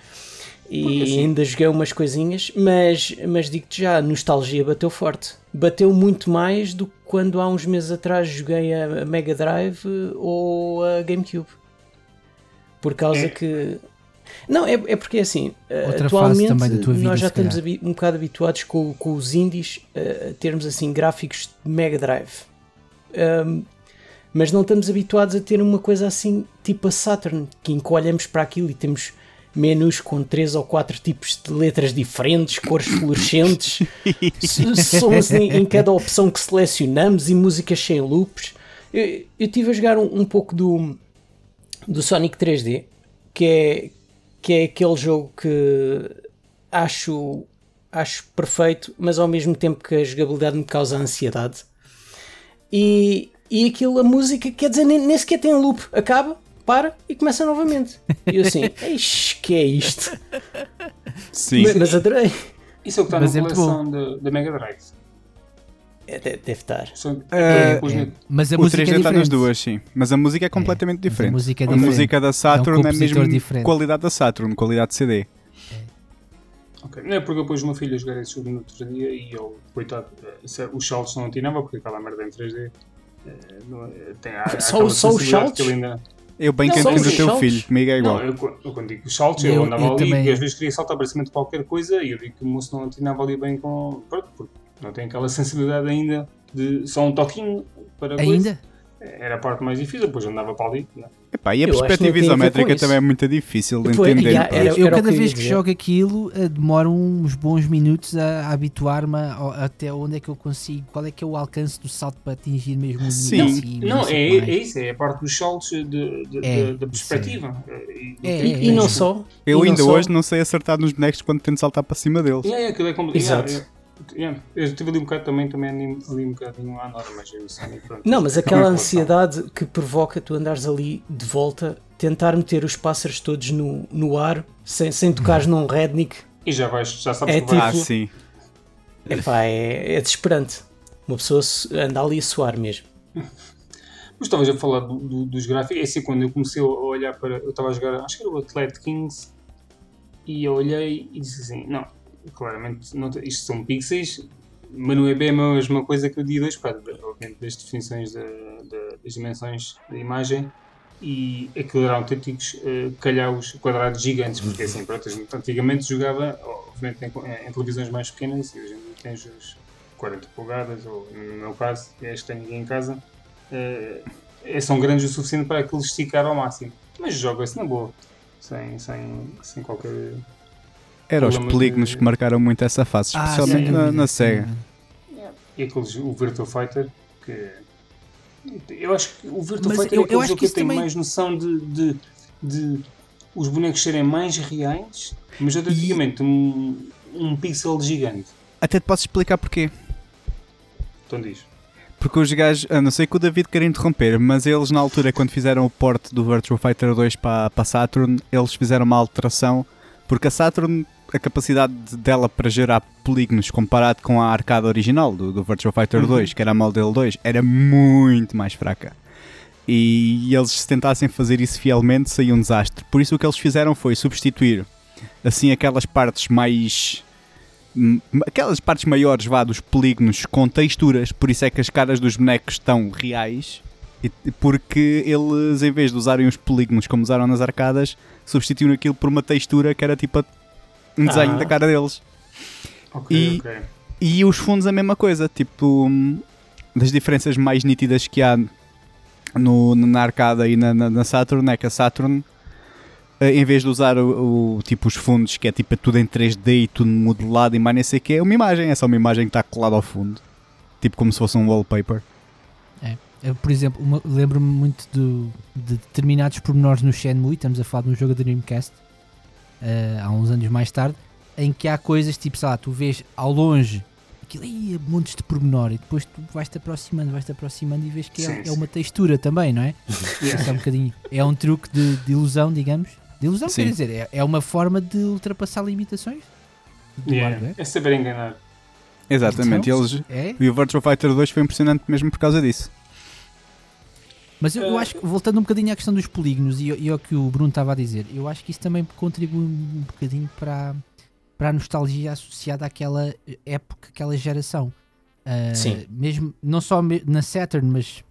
e Porque assim- ainda joguei umas coisinhas, mas, mas digo-te já, a nostalgia bateu forte. Bateu muito mais do que quando há uns meses atrás joguei a Mega Drive ou a GameCube. Por causa É. que. Não, é, é porque assim, eh, Outra atualmente também da tua vida, nós já estamos um bocado habituados com, com os indies eh, a termos assim gráficos de Mega Drive. Ahm, mas não estamos habituados a ter uma coisa assim tipo a Saturn, que encolhemos para aquilo e temos menus com três ou quatro tipos de letras diferentes, cores fluorescentes, sons em, em cada opção que selecionamos e músicas sem loops. Eu estive a jogar um, um pouco do, do Sonic 3D, que é, que é aquele jogo que acho, acho perfeito, mas ao mesmo tempo que a jogabilidade me causa ansiedade. E, e aquilo, a música, quer dizer, nem, nem sequer tem loop, acaba, para e começa novamente. E eu assim, Eixe, que é isto? Sim. Mas, mas adorei. Isso é o que está Mas na é coleção da, Mega Drive. É, de- deve estar. É, no- mas a O música 3D é está nas diferente. duas, sim. Mas a música é completamente mas a diferente. música é a diferente. música da Saturn é, compositor mesmo diferente. qualidade da Saturn, qualidade de CD. Ok. Não é porque eu pus o meu filho a jogar esse jogo no outro dia e ele, coitado, eh, os saltos não atinava porque aquela merda em 3D. eh, não- tem, há, Só- só ele ainda- Eu bem que entendo o teu saltos. filho, comigo é igual. Não, eu, eu quando digo os saltos, Eu- eu andava eu ali também- e às vezes queria saltar para cima de qualquer coisa e eu vi que o moço não atinava ali bem com. Pronto, porque não tem aquela sensibilidade ainda de só um toquinho para coisa. Era a parte mais difícil, depois andava para ali. né? Epá, e a Eu perspectiva isométrica também é muito difícil de Foi- entender. yeah, era- eu cada que vez que dizer. jogo aquilo eh, demoro uns bons minutos a, a habituar-me até onde é que eu consigo, qual é que é o alcance do salto para atingir mesmo o Sim. acima, Não, sei é, é isso, é a parte dos saltos de- É, da perspectiva. E, É, e- é, E não é. só. Eu não ainda hoje não sei acertar nos bonecos quando tento saltar para cima deles. Yeah, aquilo é complicado. Exato. Yeah. Eu estive ali um bocado também, também ali, ali um bocadinho à nora, mas eu sei, pronto. Não, mas aquela ansiedade que provoca tu andares ali de volta, tentar meter os pássaros todos no, no ar, sem, sem tocares num redneck, E já vais, já sabes É que vais. Ah, tipo- sim. epá, é, é desesperante. Uma pessoa anda ali a suar mesmo. Mas estavas a falar do- do- dos gráficos. É assim, quando eu comecei a olhar para. Eu estava a jogar, acho que era o Athlete Kings, e eu olhei e disse assim: não, claramente, não, isto são pixels, mas não é bem a mesma coisa que o dia 2, obviamente, das definições da- da- das dimensões da imagem. E aquilo eram autênticos uh, calhaus quadrados gigantes, porque assim, pronto, antigamente jogava, obviamente, em, em televisões mais pequenas, e hoje em dia tens os 40 polegadas, ou no meu caso, que é este que tenho aqui em casa, eh, eh, são grandes o suficiente para aquilo esticar ao máximo. Mas joga-se na boa, sem, sem, sem qualquer. Eram os polígonos de- que marcaram muito essa fase, Ah, especialmente na, na SEGA. E aqueles, o Virtua Fighter, que. Eu acho que o Virtua Mas Fighter eu- é aquele eu acho jogo que que tenho também- mais noção de, de, de os bonecos serem mais reais, mas antigamente um, um pixel gigante. Até te posso explicar porquê. Então diz. Porque os gajos, a não sei que o David queira interromper, mas eles na altura, quando fizeram o port do Virtua Fighter 2 para, para a Saturn, eles fizeram uma alteração, porque a Saturn, a capacidade dela para gerar polígonos comparado com a arcada original do, do Virtua Fighter Uhum. 2, que era a Model 2, era muito mais fraca. E eles se tentassem fazer isso fielmente, saía um desastre. Por isso o que eles fizeram foi substituir assim aquelas partes mais aquelas partes maiores vá dos polígonos com texturas, por isso é que as caras dos bonecos estão reais, e- porque eles em vez de usarem os polígonos como usaram nas arcadas, substituíram aquilo por uma textura que era tipo a- um desenho Ah. da cara deles. Ok, E- ok. E os fundos a mesma coisa, tipo, das diferenças mais nítidas que há no, na arcada e na, na, na Saturn é que a Saturn, eh, em vez de usar o, o- tipo os fundos, que é tipo tudo em 3D e tudo modelado e mais nem sei o que, é uma imagem, é só uma imagem que está colada ao fundo. Tipo como se fosse um wallpaper. Eu, por exemplo, lembro-me muito do- de determinados pormenores no Shenmue, estamos a falar de um jogo da Dreamcast, eh, há uns anos mais tarde, em que há coisas tipo, sei lá, tu vês ao longe aquilo aí, montes de pormenor, e depois tu vais-te aproximando, vais-te aproximando e vês que é, Sim, é uma textura também, não é? É um bocadinho. É um truque de, de ilusão, digamos. De ilusão, Sim. quer dizer, é, é uma forma de ultrapassar limitações Yeah. hardware. É saber enganar. Exatamente, Então, eles, É, e o Virtua Fighter 2 foi impressionante mesmo por causa disso. Mas eu, eu Eh, acho que, voltando um bocadinho à questão dos polígonos e, e ao que o Bruno estava a dizer, eu acho que isso também contribui um bocadinho para, para a nostalgia associada àquela época, àquela geração. Ah, Sim. Mesmo, não só na Saturn, mas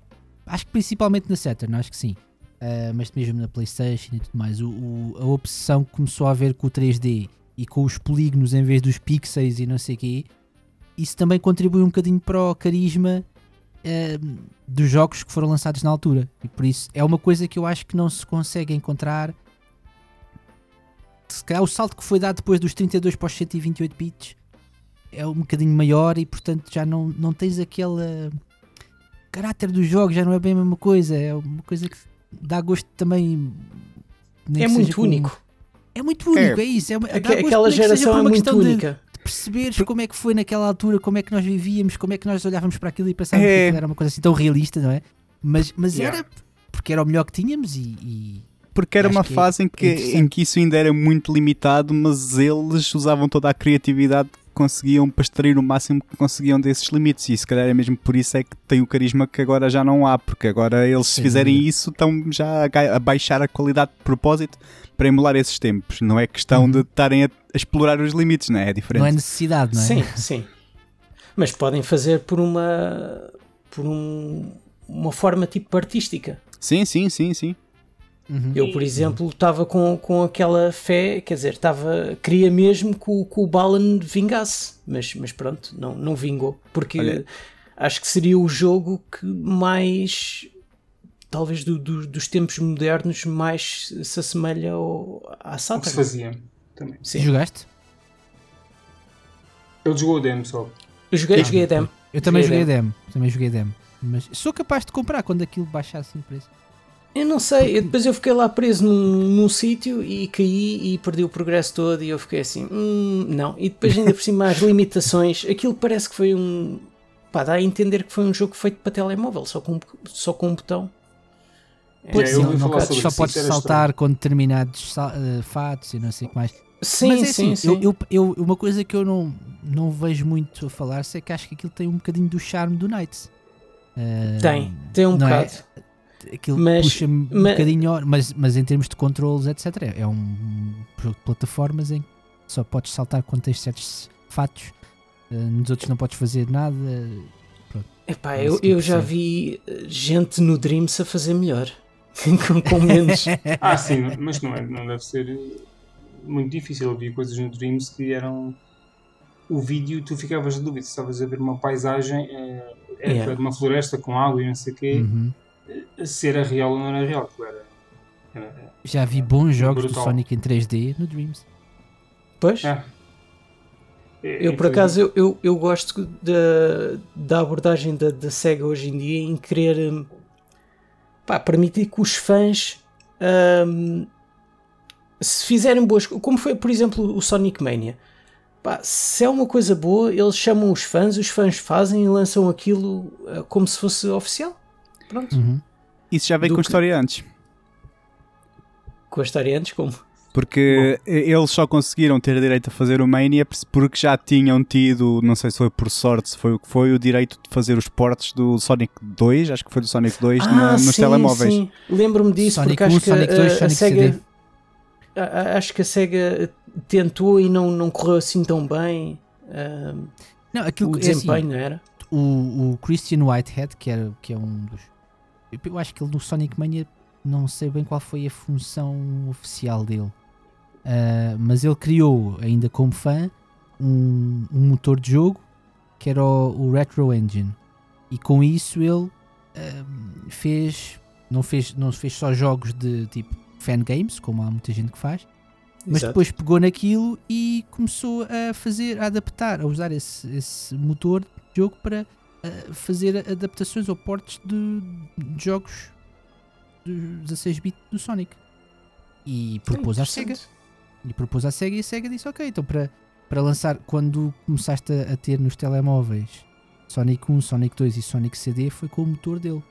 acho que principalmente na Saturn, acho que sim. Ah, mas mesmo na PlayStation e tudo mais. O, o- a obsessão que começou a haver com o 3D e com os polígonos em vez dos pixels e não sei o quê, isso também contribui um bocadinho para o carisma ah, dos jogos que foram lançados na altura. E por isso é uma coisa que eu acho que não se consegue encontrar. Se calhar o salto que foi dado depois dos 32 para os 128 bits é um bocadinho maior e portanto já não, não tens aquele caráter do jogo, já não é bem a mesma coisa. É uma coisa que dá gosto também. É muito com- único. É muito único, é, isso. É, uma- Aque- gosto Aquela geração é muito questão de- única. Perceberes como é que foi naquela altura, como é que nós vivíamos, como é que nós olhávamos para aquilo e pensávamos É. que aquilo era uma coisa assim tão realista, não é? Mas, mas Yeah. era porque era o melhor que tínhamos e, e- Porque era Acho uma é fase em que, em que isso ainda era muito limitado, mas eles usavam toda a criatividade conseguiam para extrair o máximo que conseguiam desses limites. E se calhar é mesmo por isso é que tem o carisma que agora já não há, porque agora eles, se fizerem isso, estão já a, baixar a qualidade de propósito para emular esses tempos. Não é questão Uhum. de estarem a, a explorar os limites, não é? É diferente. não é necessidade, não é? Sim, sim. Mas podem fazer por uma por um- uma forma tipo artística. Sim, sim, sim, sim. Uhum. Eu, por exemplo, estava com, com aquela fé, quer dizer, estava, queria mesmo que o, que o Balan vingasse, mas, mas pronto, não, não vingou. Porque Olha. acho que seria o jogo que mais, talvez do- do- dos tempos modernos, mais se assemelha ao, à O que se Saturn. fazia também. Sim. Jogaste? Ele jogou o demo só. Eu joguei, Ah, joguei a demo. Eu também Joguei joguei a demo. Também joguei a demo. Mas sou capaz de comprar quando aquilo baixasse no preço. Eu não sei, eu- depois eu fiquei lá preso num, num sítio e caí e perdi o progresso todo e eu fiquei assim, hum, não. E depois ainda por cima as limitações, aquilo parece que foi um... Pá, dá a entender que foi um jogo feito para telemóvel, só com, só com um botão. É, Pois, assim, eu não, só isso, podes saltar com determinados eh, fatos e não sei o que mais. Sim, Mas é sim, assim, sim. Eu, eu- eu- uma coisa que eu não, não vejo muito a falar é que acho que aquilo tem um bocadinho do charme do Knights. Eh, Tem, tem um não é? Aquilo Mas- puxa-me um ma- bocadinho, mas, mas em termos de controles, etc. É é um jogo de plataformas em que só podes saltar quando tens certos fatos, eh, nos outros não podes fazer nada. Epá, É eu, eu eu já vi eh, gente no Dreams a fazer melhor. com, com menos. Ah, sim, mas não, é, não deve ser eh, muito difícil. Eu vi coisas no Dreams que eram. O vídeo, tu ficavas de dúvida, se estavas a ver uma paisagem, eh, era Yeah. de uma floresta com água e não sei o quê, Uhum. Se era real ou não era real. Era, era, Já vi bons jogos do Brutal. Sonic em 3D no Dreams. Pois? é. É, Eu, por é, acaso, eu, eu, eu gosto da, da abordagem da, da SEGA hoje em dia em querer hum, pá, permitir que os fãs hum, se fizerem boas como foi, por exemplo, o Sonic Mania Pá, se é uma coisa boa, eles chamam os fãs, os fãs fazem e lançam aquilo eh, como se fosse oficial. Pronto. Uhum. Isso já veio Do com a que- história antes. Com a história antes, como? Porque eles só conseguiram ter direito a fazer o Mania porque já tinham tido, não sei se foi por sorte, se foi o que foi, o direito de fazer os portes do Sonic 2, acho que foi do Sonic 2, na- nos Ah, sim, telemóveis. sim. Lembro-me disso Sonic porque 1, acho que Sonic a- 2, a, Sonic Sega. CD. a- a- acho que a Sega tentou e não, não correu assim tão bem. ah, Não, aquilo o que é assim, desempenho, não era? o, o Christian Whitehead, que, era, que é um dos. Eu, acho que ele no Sonic Mania não sei bem qual foi a função oficial dele. Ah, mas ele criou, ainda como fã, um, um motor de jogo que era o, o Retro Engine. E com isso ele ah, fez. Não fez, não fez só jogos de tipo fan games, como há muita gente que faz, mas Exato. depois pegou naquilo e começou a fazer, a adaptar, a usar esse, esse motor de jogo para fazer adaptações ou portes de, de jogos dos 16 bits do Sonic. E propôs à Sega. E propôs à Sega e a Sega disse: Ok, então para, para lançar, quando começaste a, a ter nos telemóveis Sonic 1, Sonic 2 e Sonic CD, foi com o motor dele.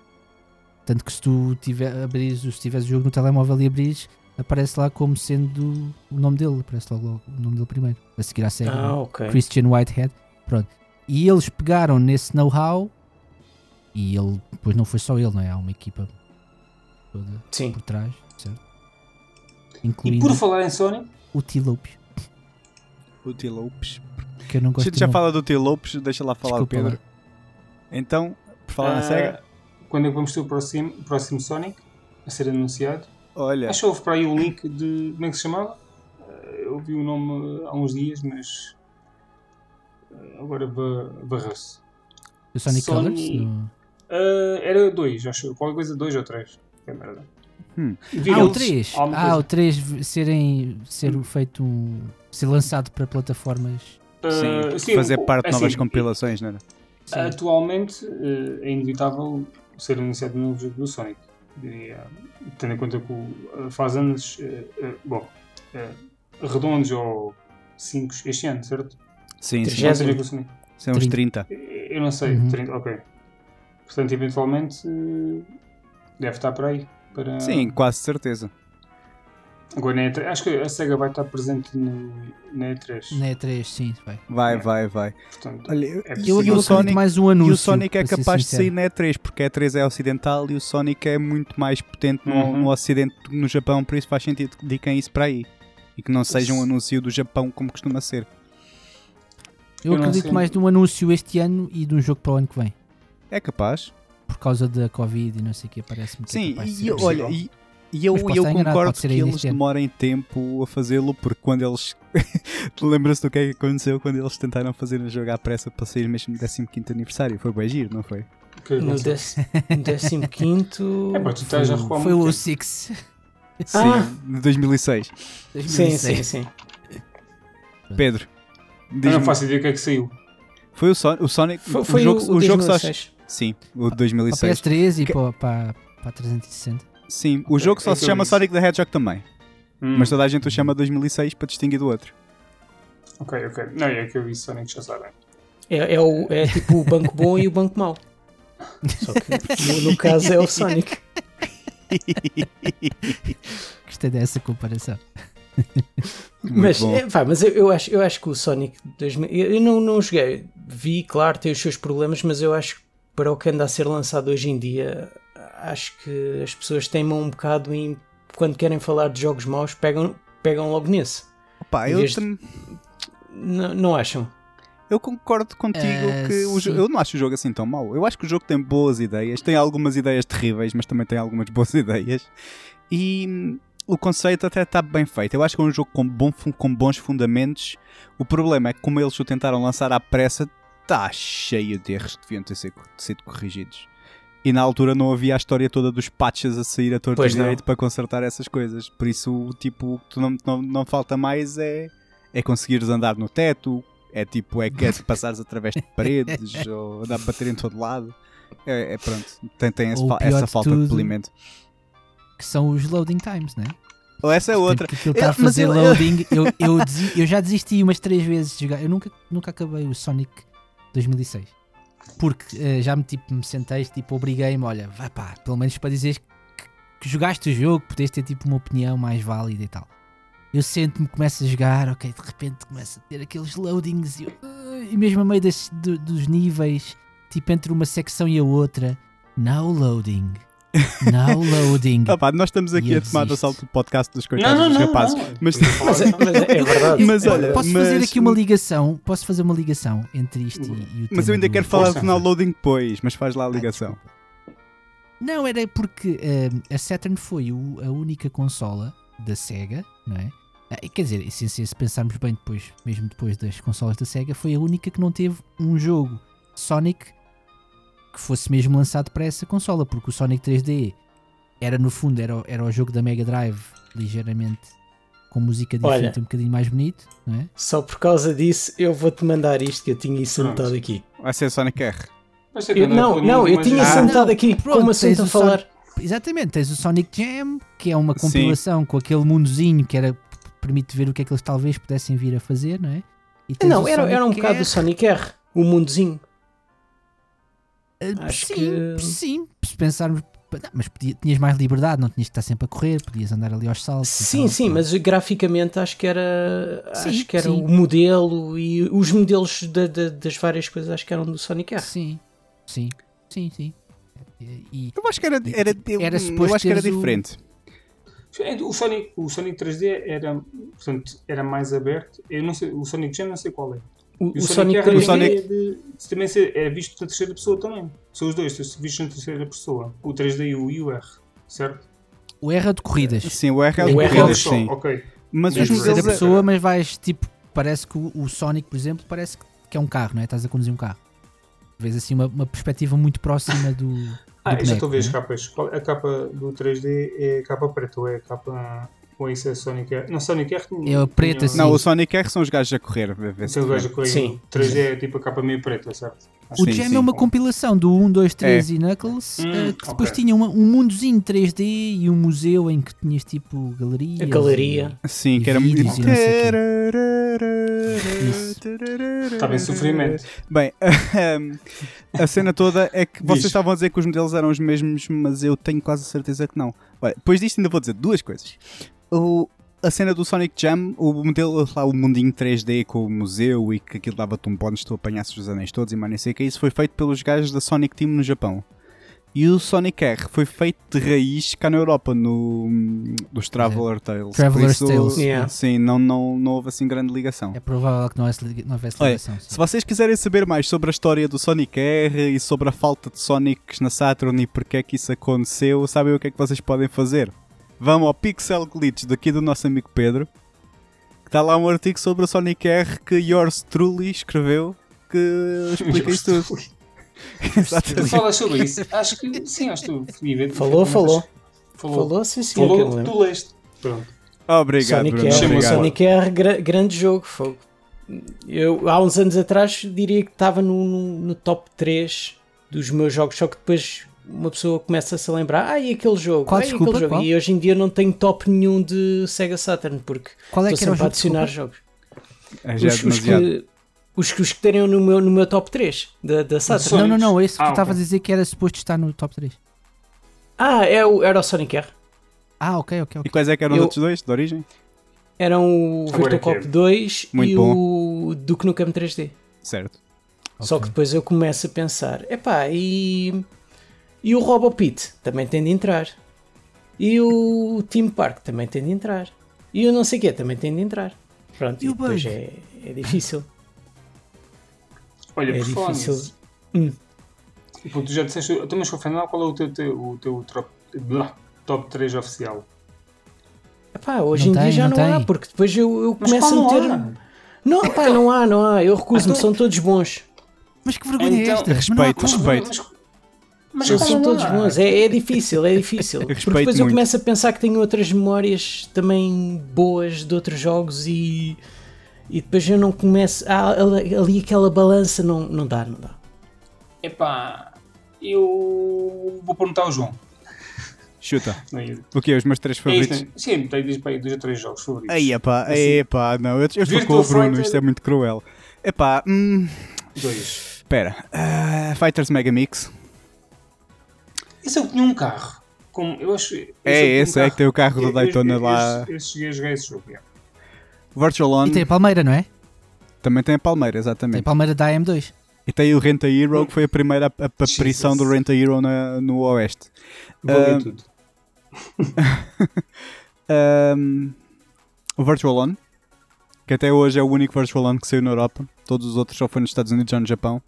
Tanto que se tu tiver, abrires, se tiveres o jogo no telemóvel e abrires, aparece lá como sendo o nome dele, aparece logo o nome dele primeiro, a seguir à Sega. Ah, ok. Christian Whitehead. Pronto. E eles pegaram nesse know-how e ele, depois não foi só ele, não é? Há uma equipa toda Sim. por trás, certo? E Incluindo por falar em Sonic, o T-Lope, O T. Lopes. que eu não A gosto gente do já fala do T. Lopes, deixa lá falar Desculpa o lá. Pedro. Então, por falar na ah, SEGA, quando é que vamos ter o próximo, próximo Sonic a ser anunciado? olha, Acho que houve para aí o link de. Como é que se chamava? Ah, Eu vi o nome há uns dias, mas. Agora ba- barrou-se. O Sonic Sony- Colors? No... Ah, era dois, acho eu. Qualquer coisa, dois ou três. Que merda. Hum. Ah, o eles- 3. alguma Ah, o 3 v- serem, ser feito um. ser lançado para plataformas. Ah, sim, fazer o- parte de novas assim, compilações, não era? Sim. Atualmente eh, é inevitável ser anunciado um novo jogo do Sonic. Diria, tendo em conta que eh, faz anos, eh, bom, redondos ou 5 este ano, certo? Sim, sim. Não seria com o Sonic. São uns 30. Eu não sei, Uhum. 30, ok. Portanto, eventualmente deve estar por aí. Para... Sim, quase certeza. Agora, na E3, acho que a SEGA vai estar presente no, na E3. Na E3, sim, vai. Vai, É. vai, vai. Portanto, Olha, eu- é Eu, e eu o acredito Sonic, mais um e anúncio. o Sonic é capaz de sair na E3, porque a E3 é ocidental e o Sonic é muito mais potente no, Uhum. no Ocidente do que no Japão, por isso faz sentido que dediquem isso para aí. E que não seja um anúncio do Japão como costuma ser. Eu Eu acredito mais num anúncio este ano e de um jogo para o ano que vem. É capaz. Por causa da Covid e não sei o que, parece-me que é Sim, capaz de e ser eu- olha, e, e eu, eu concordo que eles demorem tempo a fazê-lo, porque quando eles. tu lembras do que é que aconteceu quando eles tentaram fazer o jogo à pressa para sair mesmo no 15 aniversário? Foi bem giro, não foi? que No aconteceu? 15 É, pá, tu estás a Foi, recuar foi o. Six. Sim, Ah. de 2006. Sim, 2006. sim, sim. Pedro, Eu não faço ideia o que é que saiu. foi o, Son o Sonic. Foi, o foi jogo, o, o jogo só. 2006. Sim, o de Para 2006. PS3 e Que- para, para, para a 360. Sim, o jogo só é se chama. Sonic the Hedgehog também. Hum, Mas toda a gente o chama 2006 para distinguir do outro. Ok, ok. Não, é que eu vi Sonic, já sabem. É, é, o, é tipo o banco bom e o banco mau. Só que no, no caso é o Sonic. Gostei dessa comparação. Mas é, pá, mas eu, eu acho, eu acho que o Sonic 2000, eu eu não, não joguei, vi, claro, tem os seus problemas, mas eu acho que para o que anda a ser lançado hoje em dia, acho que as pessoas teimam um bocado em quando querem falar de jogos maus, pegam, pegam logo nesse. Em eu, vez de- tam- N- não acham? eu concordo contigo Eh, que o jo- eu não acho o jogo assim tão mau. Eu acho que o jogo tem boas ideias, tem algumas ideias terríveis, mas também tem algumas boas ideias. E o conceito até está bem feito. Eu acho que é um jogo com, bom com bons fundamentos. O problema é que, como eles o tentaram lançar à pressa, está cheio de erros que deviam ter sido, sido corrigidos. E na altura não havia a história toda dos patches a sair a torto direito para consertar essas coisas. Por isso, tipo, o que tu não, não, não falta mais é, é conseguires andar no teto, é tipo, é que é de passares através de paredes ou andar a bater em todo lado. É, é pronto, tem, tem fa- essa de falta de tudo- polimento. Que são os loading times, né? Ou essa é outra. Porque aquilo está a fazer eu- loading. Eu, eu, eu já desisti umas três vezes de jogar. Eu nunca, nunca acabei o Sonic 2006. Porque eh, já me, tipo, me sentei, tipo, obriguei-me, olha, vai pá, pelo menos para dizeres que, que jogaste o jogo, podes ter tipo uma opinião mais válida e tal. Eu sento-me, começo a jogar, ok, de repente começo a ter aqueles loadings e, eu, "Ah", e mesmo a meio das- do- dos níveis, tipo entre uma secção e a outra, now loading, now loading. Ah, pá, nós estamos aqui E a tomar existe. assalto do podcast dos Não, coitados não, dos não. rapazes. não. Mas- Mas é, mas é- é verdade. Mas olha, Posso mas- fazer aqui uma ligação? Posso fazer uma ligação entre isto e, e o Mas eu ainda do- quero falar Força. de downloading depois, mas faz lá a Ah, ligação. desculpa. Não, era porque eh, a Saturn foi o- a única consola da Sega, não é? Ah, quer dizer, se, se se pensarmos bem depois, mesmo depois das consolas da Sega, foi a única que não teve um jogo Sonic que fosse mesmo lançado para essa consola, porque o Sonic 3D era no fundo era, o- era o jogo da Mega Drive ligeiramente com música diferente, Olha. um bocadinho mais bonito, não é? Só por causa disso, eu vou-te mandar isto que eu tinha isso anotado aqui. Vai ser Sonic R. Mas é Eu- não, não, eu tinha Ah. isso anotado aqui Pronto, como assunto a o falar. Exatamente, tens o Sonic Jam, que é uma Sim. compilação com aquele mundozinho que era permite ver o que é que eles talvez pudessem vir a fazer, não é? E tens Não, o era, Sonic era um bocado do Sonic R, o mundozinho. Eh, acho sim, que- sim, se pensarmos. não, mas podia- tinhas mais liberdade, não tinhas de estar sempre a correr, podias andar ali aos saltos. Sim, tal, sim, mas graficamente acho que era, Sim, acho que era sim. o modelo e os modelos da- da- das várias coisas acho que eram do Sonic R. Sim, sim, sim, sim. E, Eu acho que era, era, eu, Era eu acho que era teres o- diferente. O Sonic, o Sonic 3D era, portanto, era mais aberto. Eu não sei, o Sonic Jam não sei qual é. O, o Sonic 3D, O Sonic- é de, também é visto na terceira pessoa também. São os dois, são vistos na terceira pessoa. O 3D e o, e o R, certo? o R é de corridas. Sim, o R é o O de R é corridas, só, sim. Ok. Mas Mas os o terceira modelos... é- pessoa, mas vais tipo, parece que o, o Sonic, por exemplo, parece que, é um carro, não é? Estás a conduzir um carro. Vês assim uma, uma perspectiva muito próxima do. do Ah, já estou a ver as é? capas. A capa do 3D é a capa preta ou é a capa. Ou isso é Sonic R? Não, Sonic R É a preta, tinha- sim. Não, o Sonic R são os gajos a correr. vê- vê se Tem o tu gajo vê. com Sim. 3D é tipo a capa meio preta, certo? O Sim, Jam sim. é uma compilação do 1, 2, 3 e Knuckles, Hum, eh, que depois ok. tinha uma- um mundozinho 3D e um museu em que tinhas tipo galerias. A galeria. Sim, E que era muito... vídeos e não sei o Estava em sofrimento. Bem, a cena toda é que vocês Diz. estavam a dizer que os modelos eram os mesmos, mas eu tenho quase certeza que não. Olha, depois disto ainda vou dizer duas coisas. O, a cena do Sonic Jam, o modelo lá, o mundinho 3D com o museu e que aquilo dava-te um bónus se tu apanhasses os anéis todos e mais nem sei o que, isso foi feito pelos gajos da Sonic Team no Japão. E o Sonic R foi feito de raiz cá na Europa, no, dos Traveler Tales. Traveler's Por isso, Tales. Yeah. Sim, não, não, não houve assim grande ligação. É provável que não houvesse, não houvesse Olha, ligação. sim. Se vocês quiserem saber mais sobre a história do Sonic R e sobre a falta de Sonics na Saturn e porque é que isso aconteceu, sabem o que é que vocês podem fazer? Vão ao Pixel Glitch daqui do nosso amigo Pedro, que está lá um artigo sobre o Sonic R que Yours Truly escreveu, que explica isso tudo. Exatamente. Fala sobre isso. Acho que sim, acho que tu fui ver. Falou, falou. Falou. Falou, sim, sim. que Falou, lembro. tu leste. Pronto. Obrigado, Sonic Bruno. R, Obrigado. Sonic R, gra- grande jogo. Fogo. Eu, há uns anos atrás, diria que estava no, no, no top 3 dos meus jogos, só que depois uma pessoa começa a se lembrar, ah, e aquele jogo, Qual, ah, desculpa, aquele jogo. qual? E hoje em dia não tenho top nenhum de Sega Saturn, porque Qual é estou que era o sempre a adicionar desculpa? jogos. É, já é os, os que, os, que- os que teriam no meu, no meu top 3 da, da Saturn. Não, não, não, esse que Ah, tu estavas ok. a dizer que era suposto estar no top 3. Ah, é o, era o Sonic R. Ah, ok, ok, E quais é que eram Eu- os outros dois, de origem? Eram o Virtual. Cop 2 Muito e bom. o Duke Nukem 3D. Certo. Só que depois eu começo a pensar, epá, e, e o Robopit também tem de entrar. E o Team Park também tem de entrar. E o não sei o quê também tem de entrar. Pronto, E e, o depois é, é difícil. Olha, É difícil. Hum. tipo, tu já disseste, então, mas afinal, qual é o teu, teu, o teu top, blá, top 3 oficial? Epá, hoje Não em dia tem, já não não, há, porque depois eu, eu começo a não meter. há? Não, pá, não há, não há. Eu recuso-me, Então- são todos bons. Mas que vergonha é Então, esta? Não há respeito, respeito. Mas, são todos bons. É, é difícil, é difícil. Porque depois eu muito. começo a pensar que tenho outras memórias também boas de outros jogos e, e depois eu não começo. há ali, aquela balança, não, não dá, não dá. Epá, eu vou perguntar ao João. Chuta. Não é? O que Os meus três É isso, favoritos? né? Sim, diz para aí dois ou três jogos favoritos. Aí, epá, Assim. epá, não, eu, eu estou com o Bruno, Fighter- isto é muito cruel. Epá, hum, Dois. espera, ah, Fighters Megamix. Esse é o que tinha um carro. Como, eu acho, esse É, esse é que tem o carro do Eu- Daytona eu- eu- lá. Esse, esse cheguei a jogar esse jogo, yeah. Virtual On E tem a Palmeira, não é? também tem a Palmeira, Tem a exatamente. Palmeira da AM2. E tem o Renta Hero, que foi a primeira ap- ap- aparição do. Renta Hero na- no Oeste. Vou ver Ah, tudo. Um, o Virtual On, que até hoje é o único Virtual On que saiu na Europa. Todos os outros só foi nos Estados Unidos ou no Japão.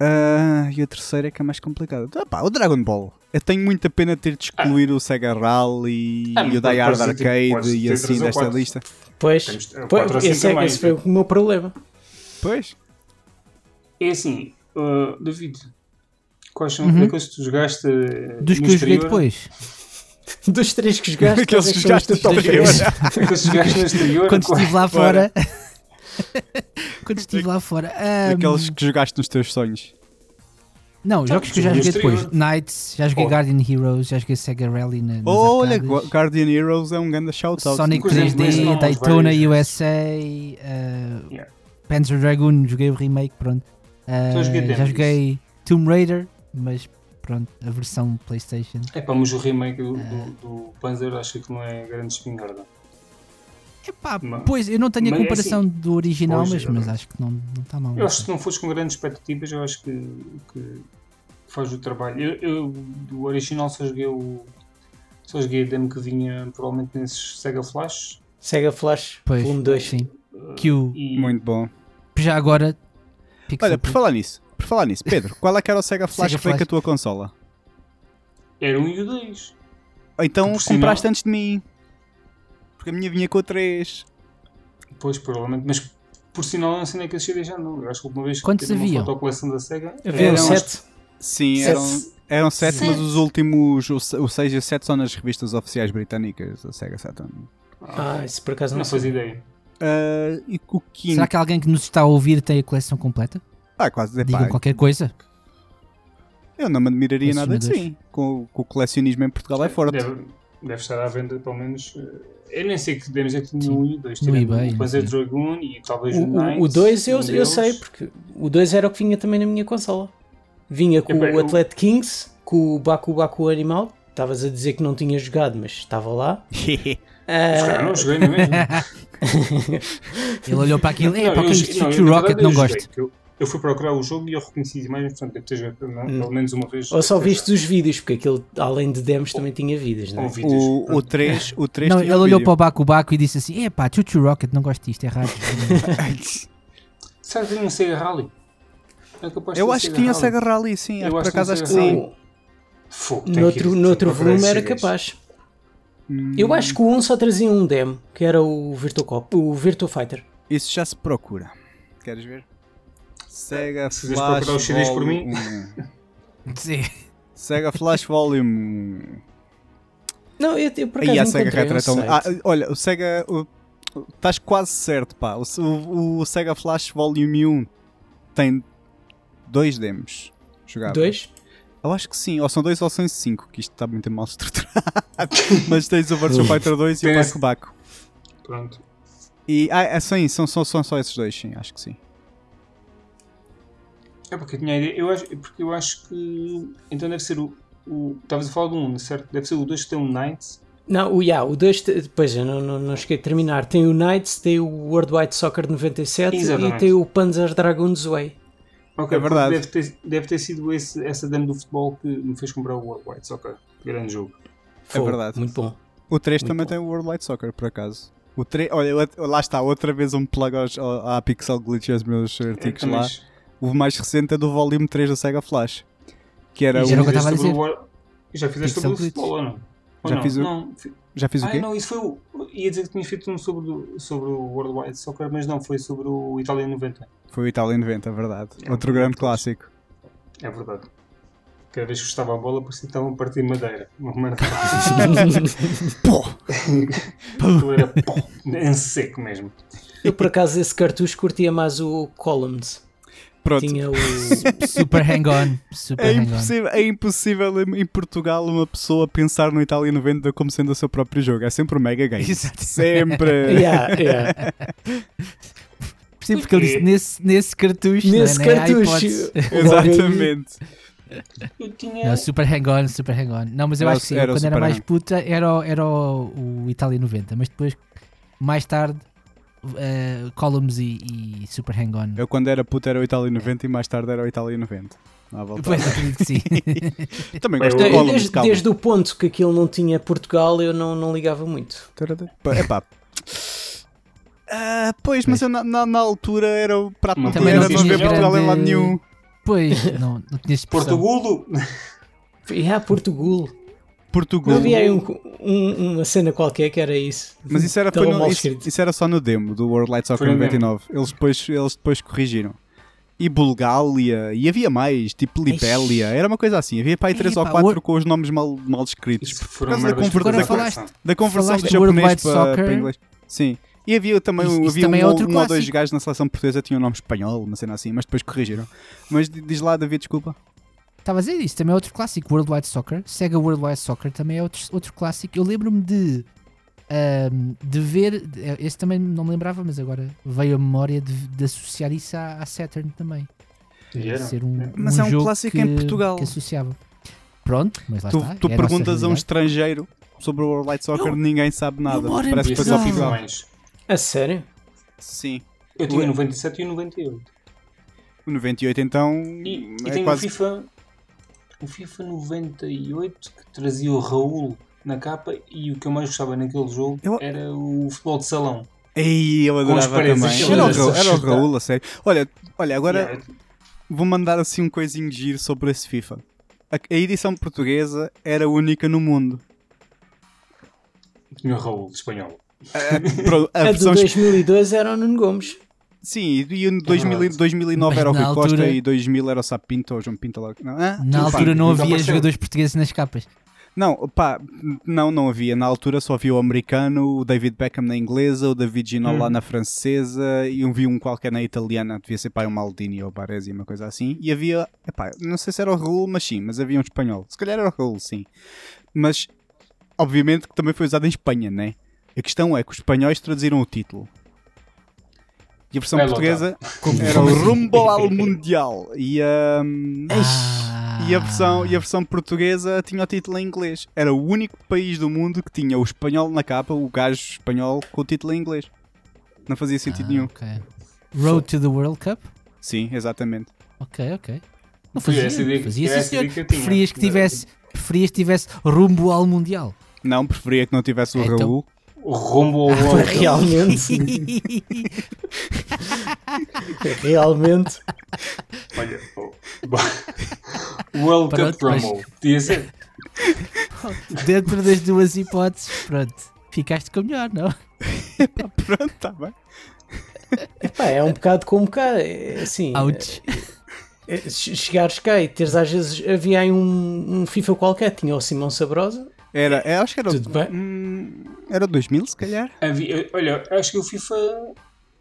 Ah, e a terceira é que é mais complicada. Ah, pá, o Dragon Ball. Eu tenho muita pena ter de excluir o Sega Rally Ah, e o Die Hard Arcade e assim desta quatro. lista. Pois, Temos pois, esse, é, esse foi o meu problema. Pois. É assim, uh, David, quais são Uhum. aqueles que tu jogaste uh, Dos que eu joguei depois. Dos três que jogaste, Aqueles é que jogaste no top exterior. Aqueles que jogaste no exterior? Quando estive lá Fora. fora. Quando estive lá fora. ahm, Aqueles que jogaste nos teus sonhos. Não, Então, jogos que eu já joguei depois. Knights, já joguei Oh. Guardian Heroes, já joguei Sega Rally na, nas Olha. Guardian Heroes é um grande shout-out. Sonic Por exemplo, 3D, esse não, Daytona USA, uh, Yeah. Panzer Dragoon, joguei o remake, pronto. Uh, joguei já joguei Tomb Raider, mas pronto, a versão Playstation. É pá, mas o remake do, do, do Panzer acho que não é grande espingarda. Epá, Mas- pois, eu não tenho a é comparação do original, Pois, mas, mas acho que não está mal. Eu acho que se não fores com grandes expectativas, eu acho que, que faz o trabalho. Eu, eu do original só joguei o. Só joguei a demo que vinha provavelmente nesses Sega Flash. Sega Flash, Pois, volume 2. sim. uh, Que o- e- Muito bom. Já agora, Pixel Olha, por falar nisso, por falar nisso, Pedro, qual é que era o Sega Flash Sega que veio com a tua consola? Era um e o 2. Ou então compraste antes de mim. Porque a minha vinha com o 3. Pois, provavelmente. Mas por sinal, não sei nem que esse CD já não. Eu acho que a última vez que Quantos teve uma haviam? fotocoleção da Sega. Havia Eram um 7. Sim, Sete. eram, eram 7, Sete. mas os últimos, o, se- o 6 e o 7 são nas revistas oficiais britânicas da Sega Saturn. Ah, isso por acaso não não, sei. ideia. Ah, e o quinto. Será que alguém que nos está a ouvir tem a coleção completa? Ah, quase. Digam Epá, qualquer coisa. eu não me admiraria nada de sim. Com, com o colecionismo em Portugal é forte. Deve, deve estar à venda, pelo menos. eh, Eu nem sei que demos é Sim. no 1 e o 2. No eBay, O Panzer sim. Dragoon e talvez o O- O Knights, 2 eu, um eu deles. sei, porque o 2 era o que vinha também na minha consola. Vinha com Epá, o eu- Athlete Kings, com o Baku Baku Animal. Estavas a dizer que não tinha jogado, mas estava lá. Ah, cara, não joguei, não é mesmo? Ele olhou para aquilo, é para na Rocket, não eu gosto. Eu, fui procurar o jogo e eu reconheci as imagens, portanto, deve ter jogado pelo Hum. pelo menos uma vez. ou só viste os vídeos, porque aquilo, além de demos, também tinha vídeos, não é? vídeos. O, o 3, o 3 Não, tinha ele um olhou vídeo. para o Baku Baku e disse assim: é pá, Chuchu Rocket, não gosto disto, é raro. Será que tinha um Sega Rally? É Eu acho que tinha Sega Rally, sim. Eu acho, por acaso tinha acho que Sega sim. Rally. Fogo, Noutro, noutro volume era capaz. Hum, Eu acho que o 1 só trazia um demo, que era o Virtua Cop, o Virtua Fighter. Isso já se procura. Queres ver? Sega Se Flash procurar os CDs por Volume mim. 1. Sim. Sega Flash Volume 1. Não, eu, eu por Aí acaso a Sega Retro é tão... Ah, olha, o Sega... o- Estás quase certo, pá. O, o- o Sega Flash Volume 1 tem dois demos jogáveis. Dois? Eu acho que sim, ou são dois ou são cinco, que isto está muito mal estruturado. Mas tens o Virtua Fighter 2 e o Baco Baco. Pronto. E, ah, é, sim, são, são, são só esses dois, sim, acho que sim. É porque eu tinha a ideia. Eu acho, porque eu acho que. Então deve ser o. o Estavas a falar do 1, certo? Deve ser o 2 que tem um Knights. Não, o, yeah, o 2, depois eu não, não, não cheguei a terminar. Tem o Knights, tem o World Wide Soccer 97 Exatamente. e tem o Panzer Dragoon Zwei. Ok, É verdade. Deve ter, deve ter sido esse, essa demo do futebol que me fez comprar o World Wide Soccer. Grande jogo. Fogo, verdade. Muito bom. O 3 Muito também bom. tem o World Light Soccer, por acaso. O 3, olha, lá está, outra vez um plug aos, ao- à Pixel Glitch e aos meus artigos também- lá. O mais recente é do volume 3 da Sega Flash. Que era E o. já já o que eu fizeste sobre War- já fizeste Pixel sobre o ou não? Ou Já não? fiz o- Não, Já fiz o Ah, quê? não, isso foi o. Ia dizer que tinha feito um sobre, o- sobre o World Wide Soccer, mas não, foi sobre o Itália 90. Foi o Itália 90, é verdade. É, Outro grande clássico. É verdade. Cada vez que estava a bola, parecia que estavam a partir madeira. Uma merda. Pô! Aquilo era pó, em seco mesmo. Eu por acaso esse cartucho curtia mais o Columns. Pronto. tinha o. Super hang-on. Super É hang-on. impossível, é impossível em em Portugal uma pessoa pensar no Itália 90 como sendo o seu próprio jogo. É sempre o Mega Game. Exato. Sempre. Yeah, yeah. Sim, porque ele disse nesse, nesse cartucho. Nesse é? Nem há cartucho. Exatamente. Eu tinha. Não, super hang-on, super hang-on. Não, mas eu acho que sim. era quando era mais hang. puta era, o- era o, o Itália 90. Mas depois, mais tarde, eh, Columns e, e Super hang-on. Eu quando era puto era o Itália 90 e mais tarde era o Itália 90. Não há volta. Pois acredito que sim. Também gosto de Columns, desde, desde o ponto que aquilo não tinha Portugal, eu não, não ligava muito. Pá, Epá. Ah, pois, mas eu na, na, na altura era o prato Não, era não não ver Portugal em lado nenhum. Pois, não, não tinha expressão. Portugulo? E há Portugal. Portugal. Havia aí um- um- uma cena qualquer que era isso. Mas isso era, Tão foi no- isso, isso era só no demo do World Light Soccer Foi no 99. Eles depois, eles depois corrigiram. E Bulgária, e havia mais, tipo Libélia, era uma coisa assim. Havia para aí 3 ou Epá, 4 o- com os nomes mal, mal escritos. Por causa da Agora da falaste- da conversão do japonês para, Soccer. para inglês. Sim. E havia também, Isso- isso havia também é um, outro um ou dois gajos na seleção portuguesa que tinham um nome espanhol, uma cena assim, mas depois corrigiram. Mas di- diz lá, David, desculpa. Estava a dizer isso, também é outro clássico, World Wide Soccer. Sega World Wide Soccer também é outro, outro clássico. Eu lembro-me de, ahm, de ver, esse também não me lembrava, mas agora veio a memória de, de associar isso à, à Saturn também. Era. Ser um, Mas é um jogo clássico que, em Portugal. Que associava. Pronto, mas lá Tu, está. tu é a perguntas a um realidade. estrangeiro sobre o World Light Soccer, Eu- ninguém sabe nada. Parece que foi só Portugal. A sério? Sim. Eu tinha Ué. o 97 e o 98. O 98 então E, e é tem quase o FIFA. O FIFA 98 que trazia o Raul na capa e o que eu mais gostava naquele jogo Eu- era o futebol de salão. Ei, eu adorava também. Era o, Raul, era o. Raul, a sério. Olha, olha agora Yeah, vou mandar assim um coisinho de giro sobre esse FIFA. A, a edição portuguesa era única no mundo. tinha o Raul de espanhol. A, pro- a A, versão de 2002 era o Nuno Gomes. Sim, e em 2000, verdade. 2009 Mas era o Rui Costa altura- e 2000 era o Sapinto ou João Pinto. lá- Não, hã? Na Pá, altura não nunca havia jogadores portugueses nas capas. Não, pá, não, não havia. Na altura só havia o americano, o David Beckham na inglesa, o David Ginol lá Hum. na francesa e eu vi um qualquer na italiana, devia ser pá, um Maldini ou Baresi, uma coisa assim. E havia, epá, não sei se era o Raul, mas sim, mas havia um espanhol. Se calhar era o Raul, sim. Mas, obviamente que também foi usado em Espanha, né? A questão é que os espanhóis traduziram o título. E a versão Vai portuguesa era o Rumbo ao Mundial. E, hum, Ah. e a, versão, e a versão portuguesa tinha o título em inglês. Era o único país do mundo que tinha o espanhol na capa, o gajo espanhol com o título em inglês. Não fazia sentido Ah, nenhum. ok. Road to the World Cup? Sim, exatamente. Ok, ok. Não fazia, fazia sim, senhor. que tinha. Preferias que tivesse, preferias que tivesse rumbo ao Mundial. Não, preferia que não tivesse o Então- Raul. O Rombo ao World realmente. realmente. Olha, o World Cup Pronto, mas- Rumble. Podia ser. Dentro das duas hipóteses, pronto. Ficaste com a melhor, não? Pronto, tá bem. Epá, é um bocado como cá. É, assim, Ouch. é, che- chegares cá e teres às vezes. Havia aí um, um FIFA qualquer, tinha o Simão Sabrosa. Era, é, acho que era, Tudo bem. hum, era 2000, se calhar. Havia, olha, acho que o FIFA.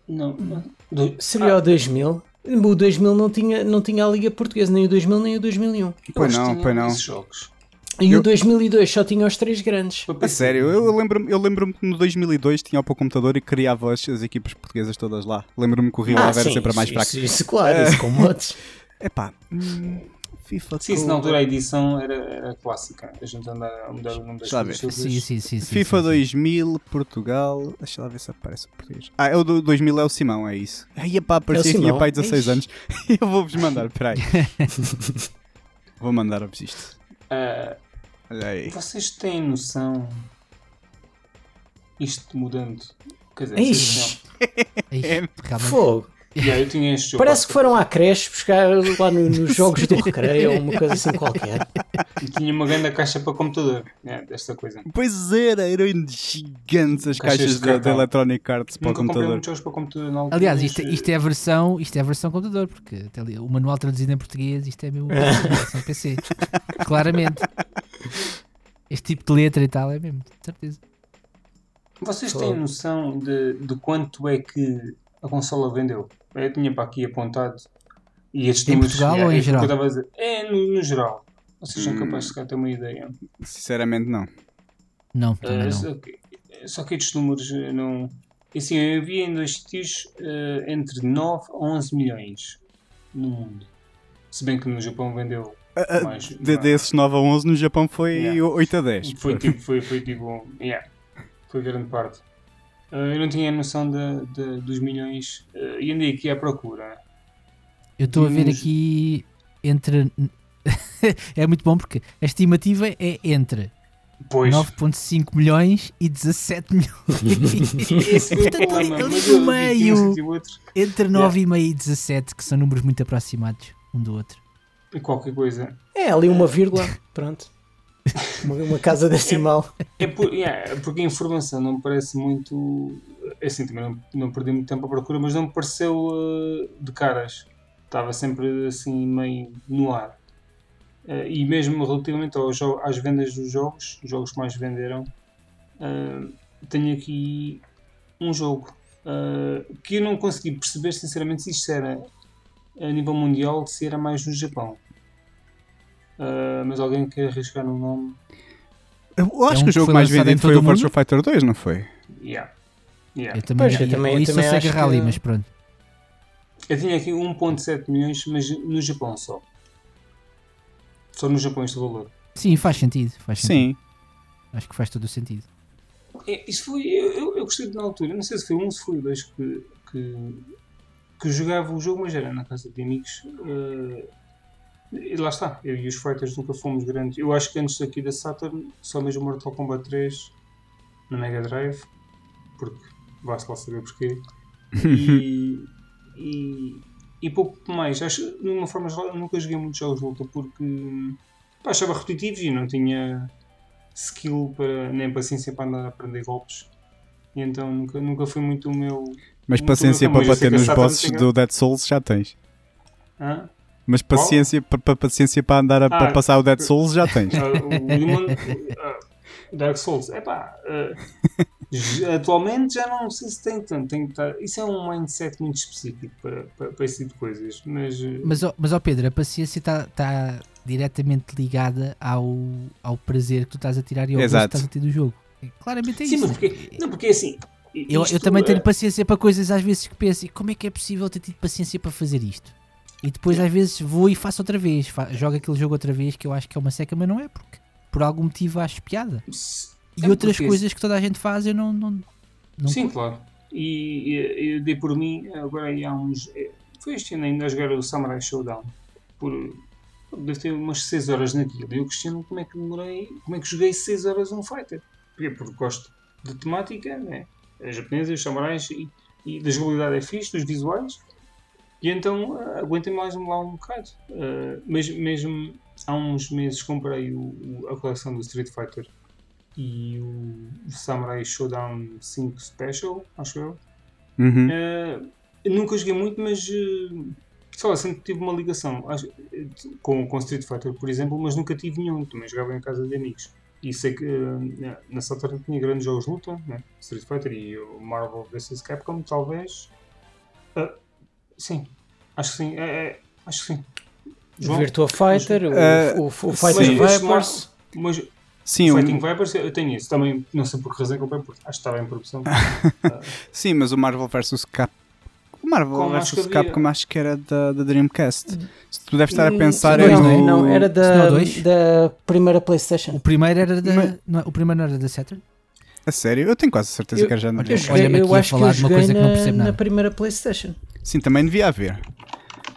Não. não do- Seria Ah, o 2000. O 2000 não tinha, não tinha a Liga Portuguesa, nem o 2000 nem o 2001. eu Pois não, pois não. jogos. E Eu- o 2002 só tinha os três grandes. A sério, eu, eu lembro-me eu lembro que no 2002 tinha para o computador e criava as, as equipas portuguesas todas lá. Lembro-me que o Rio Ah, Ave era sempre a mais isso, fraca. Isso, isso, claro, isso com modos. Epá, hum, FIFA Sim, se na altura a edição era, era clássica. A gente anda a mudar o nome das coisas. Sim, sim, sim. sim, FIFA sim, sim. 2000, Portugal. Deixa lá ver se aparece o português. Ah, é o do 2000 é o Simão, é isso. Aí é pá, aparecia É tinha pai 16 Ixi. anos. Eu vou-vos mandar, peraí. Vou mandar-vos isto. Ah, Olha aí. vocês têm noção. Isto mudando. Quer dizer, Ixi. realmente. Fogo. Têm- Yeah, eu tinha este jogo. Parece que foram à creche buscar lá no- nos jogos do recreio ou uma coisa assim qualquer. E tinha uma grande caixa para computador. Yeah, desta coisa. Pois era, eram gigantes as Caixas caixas de de, de cartão. Electronic Arts para o Nunca computador. muitos jogos para computador na altura. Aliás, mas, isto, isto é a versão, isto é a versão computador, porque até ali, o manual traduzido em português, isto é mesmo a versão PC. Claramente. Este tipo de letra e tal é mesmo, de certeza. Vocês têm noção de, de quanto é que a consola vendeu? Eu tinha para aqui apontado E estes Em números, Portugal yeah, ou em é geral? eu estava a dizer. É no, no geral. Vocês são Hum. capazes de ter uma ideia. Sinceramente, não. Não, Uh, também não. só, que, só que estes números uh, não. Assim, eu vi em dois sítios uh, entre 9 a 11 milhões no mundo. Se bem que no Japão vendeu ah, mais. de, mais. desses 9 a 11 no Japão foi Yeah. 8 a 10. Foi tipo, foi, foi tipo, yeah, foi grande parte. Uh, eu não tinha noção de, de- dos milhões uh, e andei aqui à procura. Eu estou a ver aqui entre. é muito bom porque a estimativa é entre Pois, 9.5 milhões e 17 milhões. Portanto, ali, ali no meio, e entre 9,5 e 17, que são números muito aproximados um do outro. E qualquer coisa. É ali uma vírgula, pronto. Uma, casa decimal. É por- yeah, porque a informação não me parece muito. é Assim, também não, não perdi muito tempo à procura, mas não me pareceu uh, de caras. Estava sempre assim meio no ar. Uh, e mesmo relativamente aos às vendas dos jogos, os jogos que mais venderam, uh, tenho aqui um jogo que eu não consegui perceber sinceramente se isto era a nível mundial, se era mais no Japão. Uh, mas alguém quer arriscar no nome? Eu acho É um que o jogo mais vendido foi o Virtua Fighter 2, não foi? Yeah. Yeah. Eu também, Pois, eu diria- também- ou eu isso também ou Sega acho que- Rally, mas pronto. Eu tinha aqui 1.7 milhões, mas no Japão só. Só no Japão este valor. Sim, faz sentido. Faz sentido. Sim. Acho que faz todo o sentido. É, Isto foi. Eu, eu, eu gostei de na altura. Não sei se foi um, se foi dois que, que, que jogava o jogo, mas era na casa de amigos. eh, e lá está. Eu e os fighters nunca fomos grandes. Eu acho que antes aqui da Saturn, só mesmo Mortal Kombat 3 na Mega Drive. Porque vai-se lá saber porquê. E, e, e pouco mais. Acho, de uma forma geral, nunca joguei muitos jogos de luta porque pá, achava repetitivos e não tinha skill para, nem paciência para andar a aprender golpes. E então nunca, nunca foi muito o meu. Mas paciência bem, para bater nos bosses do Dead Souls já tens. Hã? Mas paciência, pa- pa- paciência para andar a, Ah, para passar o Dead Souls já tens. Ah, o Demon, ah, Dark Souls, é pá. atualmente já não sei se tem tanto. Tem que estar, isso é um mindset muito específico para, para, para esse tipo de coisas. Mas, Mas, ó, mas ó Pedro, a paciência está tá diretamente ligada ao, ao prazer que tu estás a tirar e ao gosto que Exato. estás a ter do jogo. Claramente é sim, isso. mas porque, não, porque é assim. Eu, eu também tenho eh, paciência para coisas às vezes que penso, "E como é que é possível ter tido paciência para fazer isto? E depois às vezes vou e faço outra vez, fa- jogo aquele jogo outra vez que eu acho que é uma seca, mas não é porque por algum motivo acho piada. se- E é outras porque- coisas que toda a gente faz eu não. não, não Sim, curto. claro. E, eu dei por mim, agora há uns. eh, Foi este ano ainda a jogar o Samurai Showdown. Por, deve ter umas 6 horas naquilo. E eu questiono como é que demorei. Como é que joguei 6 horas um fighter. Porquê? Porque gosto de temática, né? A japonesa, os samurais e, e da jogabilidade é fixe, dos visuais. E então eh, aguentem mais lá um bocado. Eh, mas mesmo há uns meses comprei o- o- a coleção do Street Fighter e o Samurai Showdown 5 Special, acho eu. Uhum. Eu nunca joguei muito, mas uh, sei lá, sempre tive uma ligação acho, com, com Street Fighter, por exemplo, mas nunca tive nenhum. Também jogava em casa de amigos. E sei que eh, na Saturn tinha grandes jogos de luta, né? Street Fighter e o Marvel vs Capcom, talvez. Ah, sim, acho que sim. É, é, acho que sim. João? Virtua Fighter, o, Eh, o, o sim. Fighting Mas Vipers. Mas Sim, o o- Fighting Vipers eu tenho isso. Também não sei por que razão comprei, porque acho que estava em produção. Ah, sim, mas o Marvel vs. Cap... O Marvel Como acho vs. que havia- Capcom acho que era da, da Dreamcast. Se tu deves estar a Hum, pensar é não, no... não, era da, da primeira O PlayStation. primeiro era da. Mas- não é- o primeiro não era da Saturn? A sério? Eu tenho quase certeza Eu- que era já na olha, Eu, Dreamcast. aqui eu a acho que falar eu de uma joguei coisa que não na, na primeira PlayStation. Sim, também devia haver.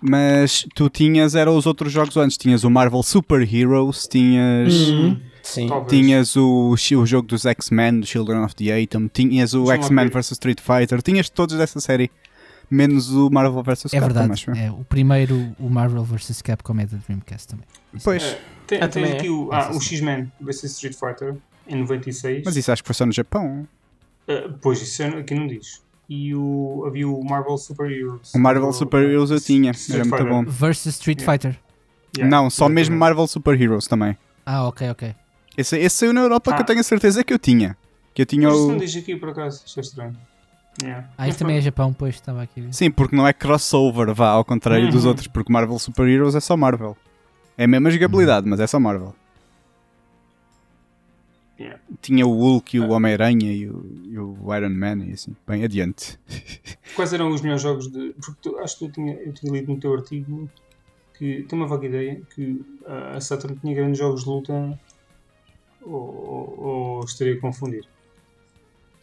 Mas tu tinhas, eram os outros jogos antes. Tinhas o Marvel Super Heroes, tinhas... Uhum. Sim. Tinhas o, o jogo dos X-Men, do Children of the Atom, tinhas o X-Men vs Street Fighter, tinhas todos dessa série, menos o Marvel vs É Capcom, verdade. acho eu. É, o primeiro, o Marvel vs Capcom é da Dreamcast também. Isso. Pois, É, tem, Ah, tem aqui é. o, ah, o. X-Men vs Street Fighter em 96. mas isso acho que foi só no Japão. Ah, pois, isso é- aqui não diz. E o, havia o Marvel Super Heroes. O Marvel Do- Super Heroes eu tinha, Street era muito bom. Versus Street Yeah. Fighter. Yeah, Não, só exatamente. mesmo Marvel Super Heroes também. Ah, ok, ok. Esse, esse saiu na Europa que Ah. eu tenho a certeza que eu tinha. Que eu tinha Mas isso o. não diz aqui por acaso, isto é estranho. Yeah. Ah, isto também é Japão, pois estava aqui. Sim, porque não é crossover, vá, ao contrário dos Uhum. outros, porque Marvel Super Heroes é só Marvel. É a mesma jogabilidade, mas é só Marvel. Yeah. Tinha o Hulk e o Homem-Aranha e o, e o Iron Man e assim. Bem, adiante. Quais eram os melhores jogos de. Porque tu- acho que eu tinha, eu tinha lido no teu artigo que tenho uma vaga ideia que ah, a Saturn tinha grandes jogos de luta ou, ou, ou estaria a confundir.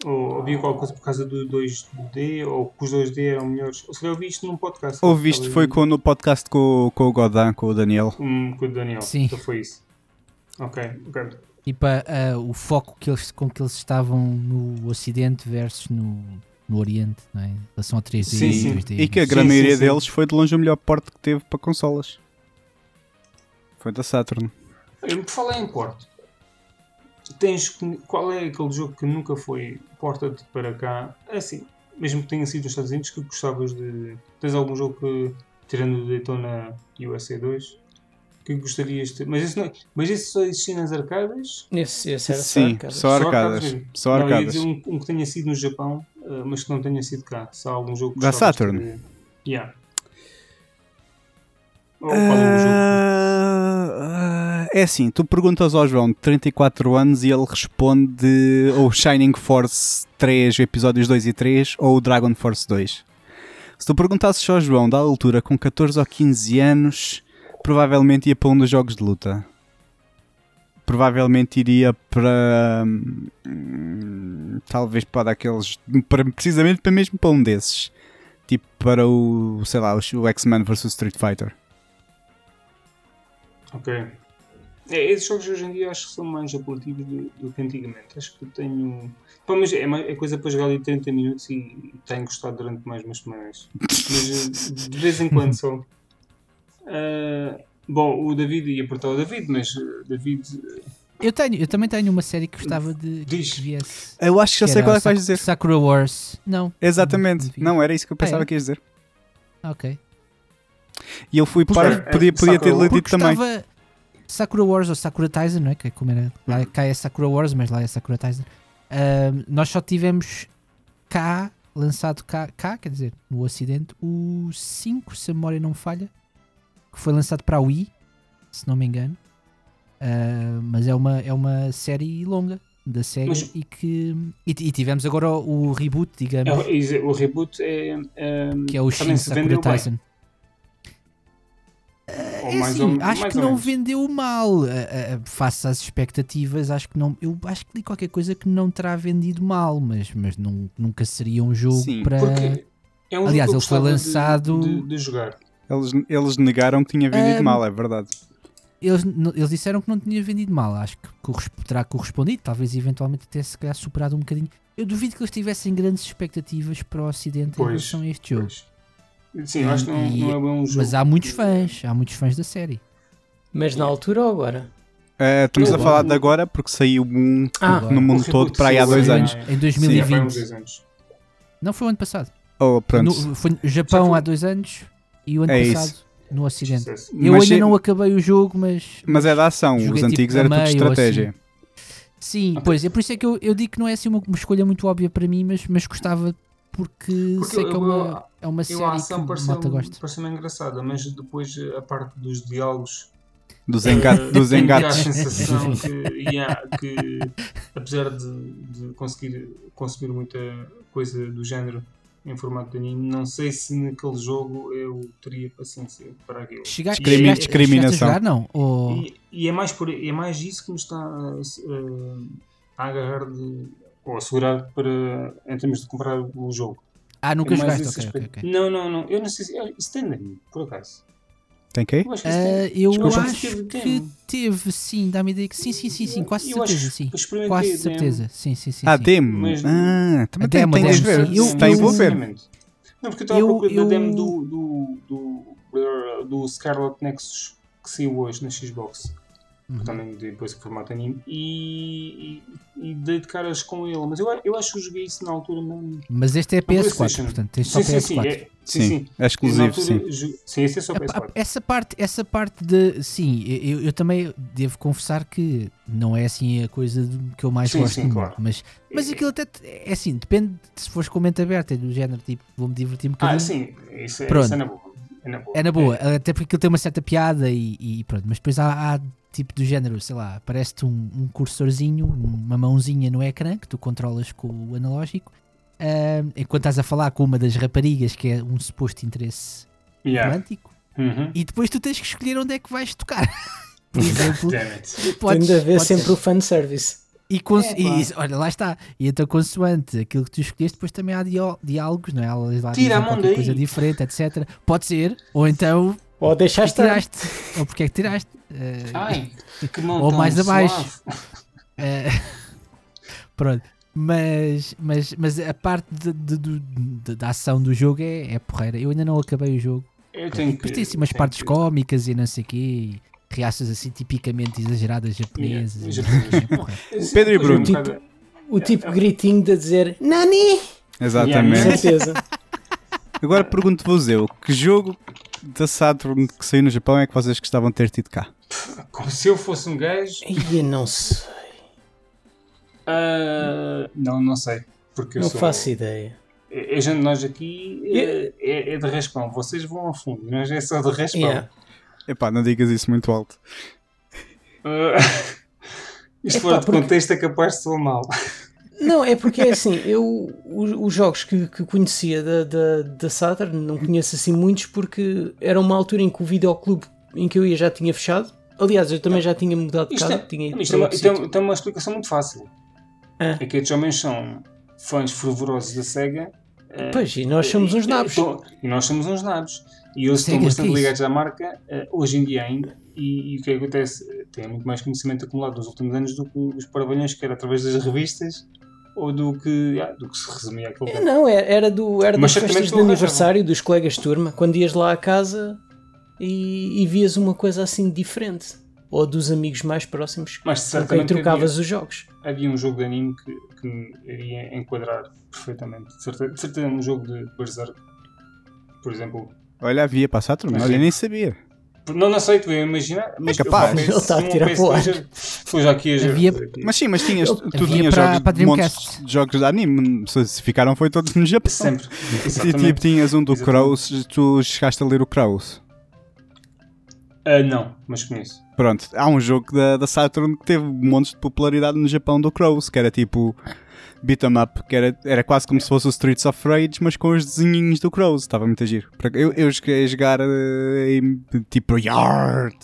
Ou havia qualquer coisa por causa do 2D ou que os 2D eram melhores. Ou se calhar ouvi isto num podcast. Ouviste, Estava foi com, no podcast com, com o Godin, com o Daniel. Hum, com o Daniel. Sim. Então foi isso. Ok, ok. Tipo, a- a- o foco que eles, com que eles estavam no Ocidente versus no, no Oriente, não é? Em relação ao 3D Sim, sim. 2D. E que a grande sim, maioria sim. deles foi de longe o melhor porte que teve para consolas. Foi da Saturn. Eu, Por falar em porte, tens, que- qual é aquele jogo que nunca foi porta para cá? É assim, mesmo que tenha sido nos Estados Unidos, que gostavas de. Tens algum jogo que, tirando o Daytona USA 2, que gostarias de ter? Mas esse, não, mas esse só existia nas arcadas? Esse, esse era Sim, arcadas. só arcadas. Só Não, ia arcadas. dizer um, um que tenha sido no Japão, eh, mas que não tenha sido cá. Se há algum jogo que Da Saturn? Yeah. Ou qual é é assim, tu perguntas ao João de 34 anos e ele responde ou Shining Force 3, episódios 2 e 3, ou o Dragon Force 2. Se tu perguntasses ao João da altura com 14 ou 15 anos, provavelmente ia para um dos jogos de luta. Provavelmente iria para. hum, talvez para daqueles. Para, precisamente para mesmo para um desses. Tipo para o. sei lá, o X-Men vs Street Fighter. Ok. É, esses jogos hoje em dia acho que são mais apelativos do, do que antigamente. Acho que tenho. Pá, mas é, é coisa para jogar ali 30 minutos e, e tenho gostado durante mais umas semanas. Mas eh, de vez em quando só. Ah, bom, o David ia apertar o David, mas eh, David. eh, Eu, tenho, eu também tenho uma série que gostava de Diz. que viesse. Eu acho que já sei qual é que vais dizer. Sakura Wars. Não. Exatamente. não. Não, era isso que eu pensava Ah, é? que ias dizer. Ok. E eu fui para. é- Podia, é podia ter lido Porque também. estava Sakura Wars ou Sakura Taisen, não é? Que é como era. Lá cá é Sakura Wars, mas lá é Sakura Taisen. Ahm, nós só tivemos cá, lançado cá, cá, quer dizer, no Ocidente, o 5, se a memória não falha, que foi lançado para a Wii, se não me engano. Ah, mas é uma, é uma série longa da SEGA Mas- e que. E, e tivemos agora o, o reboot, digamos, é- o reboot é. é que é o Shin Sakura bem. Taisen. Ou É assim, ou- acho que não menos. vendeu mal. A- a- face às expectativas, acho que não. Eu acho que li qualquer coisa que não terá vendido mal, mas, mas não, nunca seria um jogo Sim, para. É um Aliás, ele foi gostava de- lançado- De, de jogar. Eles, eles negaram que tinha vendido Ahm, mal, é verdade. Eles, eles disseram que não tinha vendido mal. Acho que corres- terá correspondido, talvez eventualmente até se calhar superado um bocadinho. Eu duvido que eles tivessem grandes expectativas para o Ocidente em Pois, relação a este jogo. Pois. Sim, eu acho que não, E- não é um jogo. Mas há muitos fãs, há muitos fãs da série. Mas na altura ou agora? Eh, estamos Eu- a falar de agora porque saiu um Ah, no mundo todo para aí há sim, dois sim, anos. Em Sim, há 2020. uns dois anos. Não foi o ano passado. Oh. No- foi no Japão foi- há dois anos e o ano É passado isso. no Ocidente. Sucesso. Eu Mas ainda sim- não acabei o jogo, mas. Mas é da ação, os tipo antigos a era tudo ou estratégia. Sim, Ok. pois é por isso é que eu, eu digo que não é assim uma, uma escolha muito óbvia para mim, mas, mas gostava porque, Porque sei eu- que é uma, é uma Eu, a série ação que gosta. pareceu-me engraçada, mas depois a parte dos diálogos Dos, enga eh, dos engates. a sensação que, yeah, que apesar de, de conseguir consumir muita coisa do género em formato de anime, não sei se naquele jogo eu teria paciência para aquilo. Chegaste, Discrimi- chegaste, discriminação. chegaste a jogar, não? Ou... E, e é, mais por, é mais isso que me está a, a agarrar de, ou a segurar para, em termos de comprar o jogo. Ah, nunca É mais jogaste? esse Ok, ok, aspecto. ok. Não, não, não. Eu não sei se. olha, Isso tem anime, por acaso. Tem quê? Eu acho que Ah, tem. eu acho que teve, sim, dá-me ideia que sim, sim, sim, sim, quase Eu certeza, acho- sim. Quase certeza, sim, sim, sim. Ah, demo. Mas- Ah, também A tem, demo, tem demo, ver. sim. Se Eu- está envolver. Não, porque eu estava a procurar eu- da demo do, do, do, do Scarlet Nexus que saiu hoje na Xbox. Uhum. também depois que formato anime, e, e, e dei de caras com ele. Mas eu, eu acho que joguei isso na altura mesmo. Mas este é No PS4, PlayStation. portanto, tens só sim, PS4. sim, sim, é, sim, Sim, sim. é Eu, exclusivo, altura, sim. sim, esse é só Epá, PS4. essa parte, essa parte de. Sim, eu, eu também devo confessar que não é assim a coisa que eu mais Sim, gosto sim, claro. Mas, mas aquilo até é assim, depende de se fores com mente aberta, é do género tipo, vou-me divertir um Ah, bocadinho. sim, isso é, Pronto. isso é na boa. É na boa. É na boa, até porque aquilo tem uma certa piada e, e pronto, mas depois há, há tipo do género, sei lá, aparece-te um, um cursorzinho, uma mãozinha no ecrã que tu controlas com o analógico, ah, enquanto estás a falar com uma das raparigas que é um suposto interesse Yeah. romântico, Uhum. e depois tu tens que escolher onde é que vais tocar. Por exemplo, podes, Tem de haver podes- sempre o fanservice. E, cons- É, e olha, lá está. E então, consoante aquilo que tu escolheste, depois também há diálogos, não é? Elas lá Tira dizem a mão qualquer daí. coisa diferente, etc. Pode ser, ou então, Ou deixaste tiraste, ou porque é que tiraste. Eh, Ai, que mão Ou mais abaixo. eh, pronto. Mas, mas, mas a parte de, de- de- da ação do jogo é, é porreira. Eu ainda não acabei o jogo. Eu tenho que. Depois tem assim umas partes que- cómicas e não sei o quê. Reações assim tipicamente exageradas japonesas. Yeah, o. Pedro e Bruno. um bocado- O tipo gritinho de dizer Nani! Exatamente. Yeah, Certeza. Agora pergunto-vos eu, que jogo da Saturn que saiu no Japão é que vocês gostavam de ter tido cá? Como se eu fosse um gajo. Ia não sei. ah, não, não sei. Porque eu Não sou. faço ideia. É, é, gente, nós aqui é, é, é de raspão. Vocês vão a fundo. Nós é só de raspão. Yeah. Epá, não digas isso muito alto. Ah, isto fora de porque- contexto é capaz de soar mal. Não, é porque é assim, eu os, os jogos que, que conhecia da, da, da Saturn não conheço assim muitos porque era uma altura em que o videoclube em que eu ia já tinha fechado. Aliás, eu também já tinha mudado de Isto, casa, é, tinha ido isto, para é isto é- tem uma explicação muito fácil. Ah. É que estes homens são fãs fervorosos da SEGA. Ah, Pois, e nós somos uns nabos. E, nós somos uns nabos. E eles Sega, estão bastante é ligados à marca ah, hoje em dia ainda. E, e o que é acontece? Tem muito mais conhecimento acumulado nos últimos anos do que os parabalhões que era através das revistas ou do que, ah, do que se resumia aquele É. Não, era, era, do, era Mas das festas de aniversário dos colegas de turma, quando ias lá à casa e, e vias uma coisa assim diferente. Ou dos amigos mais próximos Mas com quem trocavas havia, os jogos. havia um jogo de anime que, que me iria enquadrar perfeitamente. De certeza, de certeza um jogo de Berserk, por exemplo. Olha, havia Saturn, Mas olha, sim. nem sabia. Não, não sei, tu ia imaginar. Mas capaz. eu Ele está a tirar para o ar. que já- aqui a. Havia- Mas sim, mas tinhas, tu Havia tinhas para- jogos, para montes de jogos de anime, se se ficaram foi todos no Japão. Sempre. E Exatamente. tipo, tinhas um do Exatamente. Crows, tu chegaste a ler o Crows. Ah, não, mas conheço. Pronto, há um jogo da, da Saturn que teve montes de popularidade no Japão do Crows, que era tipo beat 'em up, que era, era quase como se fosse o Streets of Rage, mas com os desenhinhos do Crows, estava muito a giro. Eu, eu cheguei a jogar eh, em, tipo Yard,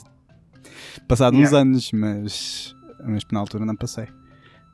passado uns Yeah. anos, mas, mas na altura não passei.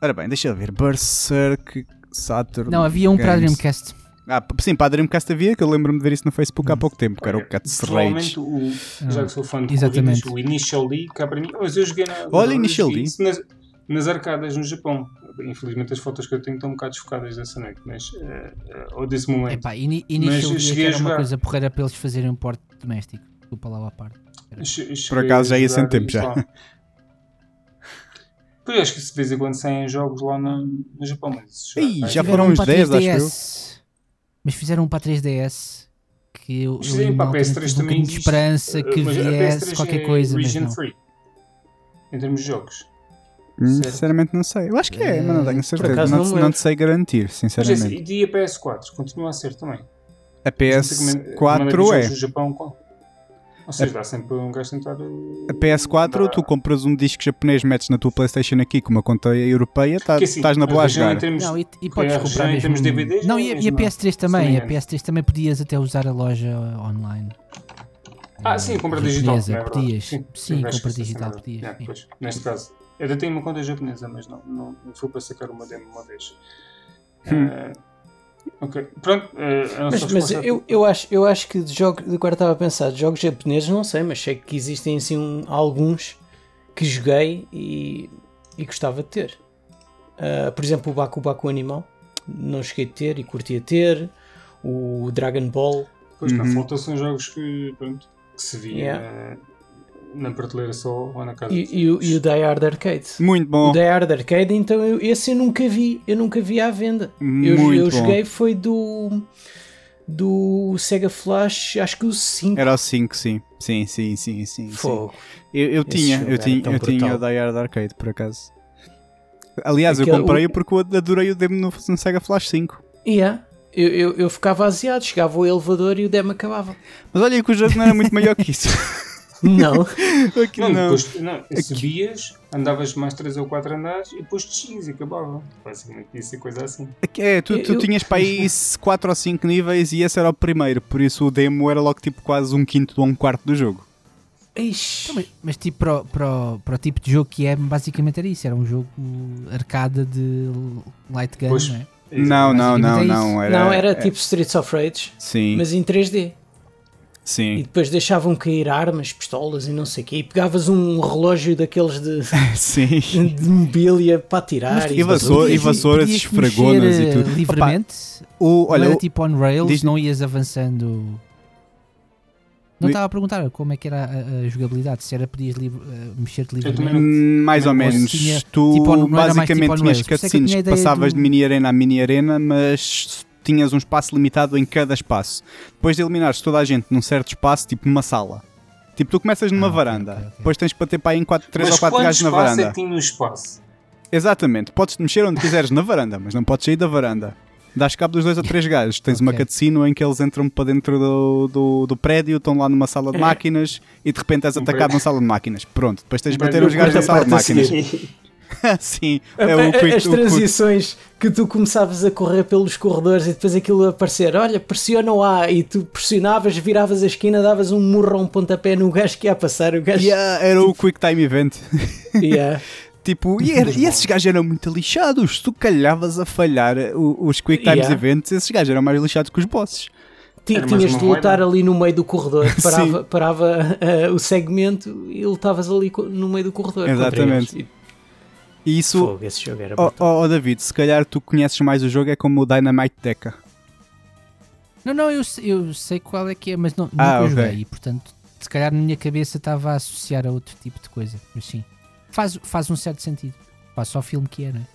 Ora bem, deixa eu ver, Berserk, Saturn. Não, havia um para a Games. Dreamcast. Ah, sim, para a Dreamcast havia, que eu lembro-me de ver isso no Facebook há pouco tempo, que era o Cats Rage. o, já que sou fã de Exatamente. corridas, o Initial D, cá para mim. Mas eu joguei na. Olha, eu Initial Nas, nas arcadas no Japão. Infelizmente as fotos que eu tenho estão um bocado desfocadas dessa noite, mas. eh, ou desse momento. Epá, ini Initial eu D cheguei a era uma coisa porreira para eles fazerem um porte doméstico. Desculpa lá à parte. Che- Por acaso já ia sem tempo, já. Pois acho que de vez em quando saem jogos lá no, no Japão, mas já, já Fizeram foram uns para 10, acho 3DS. Mas fizeram um para 3DS que eu, eu Sim, lembro para na a altura PS3 tive um também de existe. esperança que Mas a viesse PS3 qualquer é coisa, mas region não. free. Em termos de jogos. Hum. Sinceramente não sei. Eu acho que é, mas não tenho certeza. acaso Não, não não te sei garantir, Mas sinceramente. esse, e a PS4 continua a ser também. a Manda PS4 jogos é. Japão Ou seja, dá sempre um gajo tentar. A PS4, tu compras um disco japonês, metes na tua Playstation aqui com uma conta europeia, tá- assim, estás na boa a jogar. termos- Não, e, e podes a comprar mesmo. termos de DVDs, não, é e, e a mesma. PS3 também. A PS3 também podias até usar a loja online. Ah, sim, compra digital. Japonesa, é podias. Sim, Sim, compra é digital podias. Yeah, sim. pois, neste caso. Eu até tenho uma conta japonesa, mas não, não, foi para sacar uma demo uma vez. Hum. Eh, ok, pronto. eh, nossa Mas, mas eu, eu, acho, eu acho que de jogos, agora estava a pensar, de jogos japoneses não sei, mas sei que existem assim um- alguns que joguei e, e gostava de ter. Ah, por exemplo, o Baku Baku Animal, não cheguei a ter e curtia ter. O Dragon Ball, Pois não, Uhum. faltam são jogos que, pronto, que se via Yeah. Na prateleira só ou na casa. E, e, o- e o Die Hard Arcade. Muito O bom. Die Hard Arcade, então eu- esse eu nunca vi, eu nunca vi à venda. Eu, Muito eu bom. joguei foi do do Sega Flash, acho que o 5. Era o 5, sim. Sim, sim, sim, sim. sim. Fogo. Eu, eu Esse tinha, eu tinha, eu tinha o. Die Hard Arcade, por acaso. Aliás, eu Aquele- comprei-o porque eu adorei o demo no, no Sega Flash 5. Yeah. Eu, eu, eu ficava aziado, chegava ao elevador e o demo acabava. Mas olha que o jogo não era muito maior que isso. Não. Aquilo Não, não. depois não, subias, andavas mais 3 ou 4 andares e depois descias e acabava. Basicamente ia ser coisa assim. É, tu, tu Eu- tinhas para aí 4 ou 5 níveis e esse era o primeiro, por isso o demo era logo tipo quase um quinto ou um quarto do jogo. Ixi. Então, mas, mas tipo, para, o- para, o- para o tipo de jogo que é, basicamente era isso. Era um jogo arcada de light gun, Pois. não é? Não, não, não, é não. Era, não, era é- tipo Streets of Rage, Sim, mas em 3D. E sim. depois deixavam cair armas, pistolas e não sei o quê. E pegavas um relógio daqueles de, Sim. de mobília para tirar. Mas e e vassoura- e vassouras mexer, e tudo. eh, Livremente. O, Olha, era o- tipo on rails, diz- não ias avançando. Não estava a perguntar como é que era a, a jogabilidade, se era podias livre- eh, mexer-te livremente. Mais ou menos. tinha, tu tipo, basicamente tipo tinhas é que cutscenes que passavas do- de mini arena a mini arena, mas tinhas um espaço limitado em cada espaço. Depois de eliminares toda a gente num certo espaço, tipo numa sala. Tipo, tu começas numa Ah, varanda, ok, ok. depois tens que bater para aí em 3 Mas ou 4 quanto gajos na espaço varanda. é que tinha o espaço? Exatamente, podes te mexer onde quiseres na varanda, mas não podes sair da varanda. Dás cabo dos dois ou três gajos. Tens uma Ok. cutscene em que eles entram para dentro do, do, do prédio, estão lá numa sala de É. máquinas e de repente és Um atacado numa sala de máquinas. Pronto, depois tens de Um bater os gajos na sala de a máquinas. Sim, A- é o As o quick- transições que tu começavas a correr pelos corredores e depois aquilo a aparecer, olha, pressiona o A e tu pressionavas, viravas a esquina, davas um murro um pontapé no gajo que ia passar, o gajo. Yeah, era o Quick Time Event. Yeah. Tipo, e, era- e esses gajos eram muito lixados. Tu calhavas a falhar o- os Quick Times Yeah. Events, esses gajos eram mais lixados que os bosses. Tinhas de lutar ali no meio do corredor, parava, parava eh, o segmento e lutavas ali no meio do corredor. contra Exatamente. E isso, fogo, esse jogo era oh, brutal. oh, David, se calhar tu conheces mais o jogo, é como o Dynamite Deca. Não, não, eu, sei- eu sei qual é que é, mas não, Ah, nunca ok. joguei. E portanto, se calhar na minha cabeça estava a associar a outro tipo de coisa. Mas sim, faz, faz um certo sentido. Pá, só o filme que é, não é?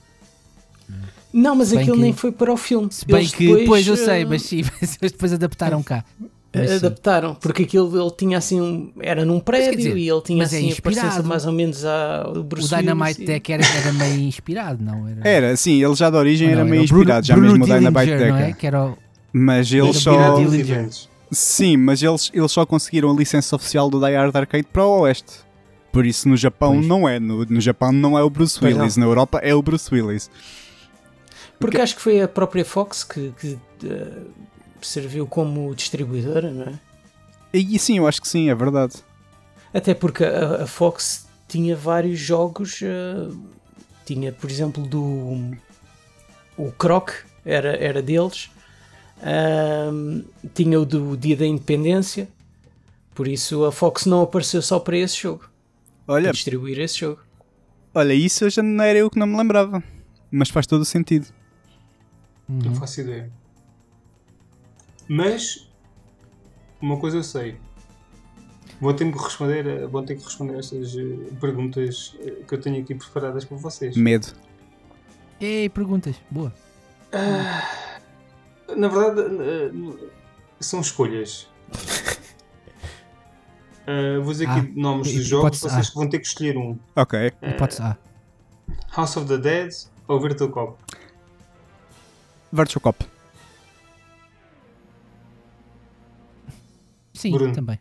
Não, mas se aquilo que- nem foi para o filme. Se bem Eles que, depois, pois eu sei, eh, mas sim, mas eles depois adaptaram cá. Sim. adaptaram, porque aquilo ele tinha assim um. Era num prédio dizer, e ele tinha é assim a parecença inspirado. mais ou menos ao Bruce O Dynamite Willis Deck era, era meio inspirado, não? Era, Era, sim, ele já de origem Ou era não, meio o Bruno- inspirado, já Bruno mesmo o Dynamite Dillinger, não é? Que era o- Mas Era eles o só. Dillinger. Sim, mas eles, eles só conseguiram a licença oficial do Die Hard Arcade para o Oeste. Por isso no Japão Pois. não é. No, no Japão não é o Bruce Pois Willis. Na Europa é o Bruce Willis. Porque acho que foi a própria Fox que, que, eh, serviu como distribuidora, não é? E, sim, eu acho que sim, é verdade. Até porque a, a Fox tinha vários jogos. eh, tinha, por exemplo, do. O Croc era, era deles. Ahm, tinha o do Dia da Independência. Por isso a Fox não apareceu só para esse jogo. Olha, Para distribuir esse jogo. olha, isso eu já não era eu que não me lembrava. Mas faz todo o sentido. Não Uhum. faço ideia. Mas uma coisa eu sei. Vou ter que responder, a- vou ter que responder estas eh, perguntas eh, que eu tenho aqui preparadas para vocês. Medo. Ei, perguntas. Boa. Na verdade, eh, são escolhas. Eh, vou dizer aqui Ah, nomes de jogos, vocês vão ter que escolher um. Ok. Hipótese A. House of the Dead ou Virtual Cop? Virtual Cop. Sim, Bruno. também.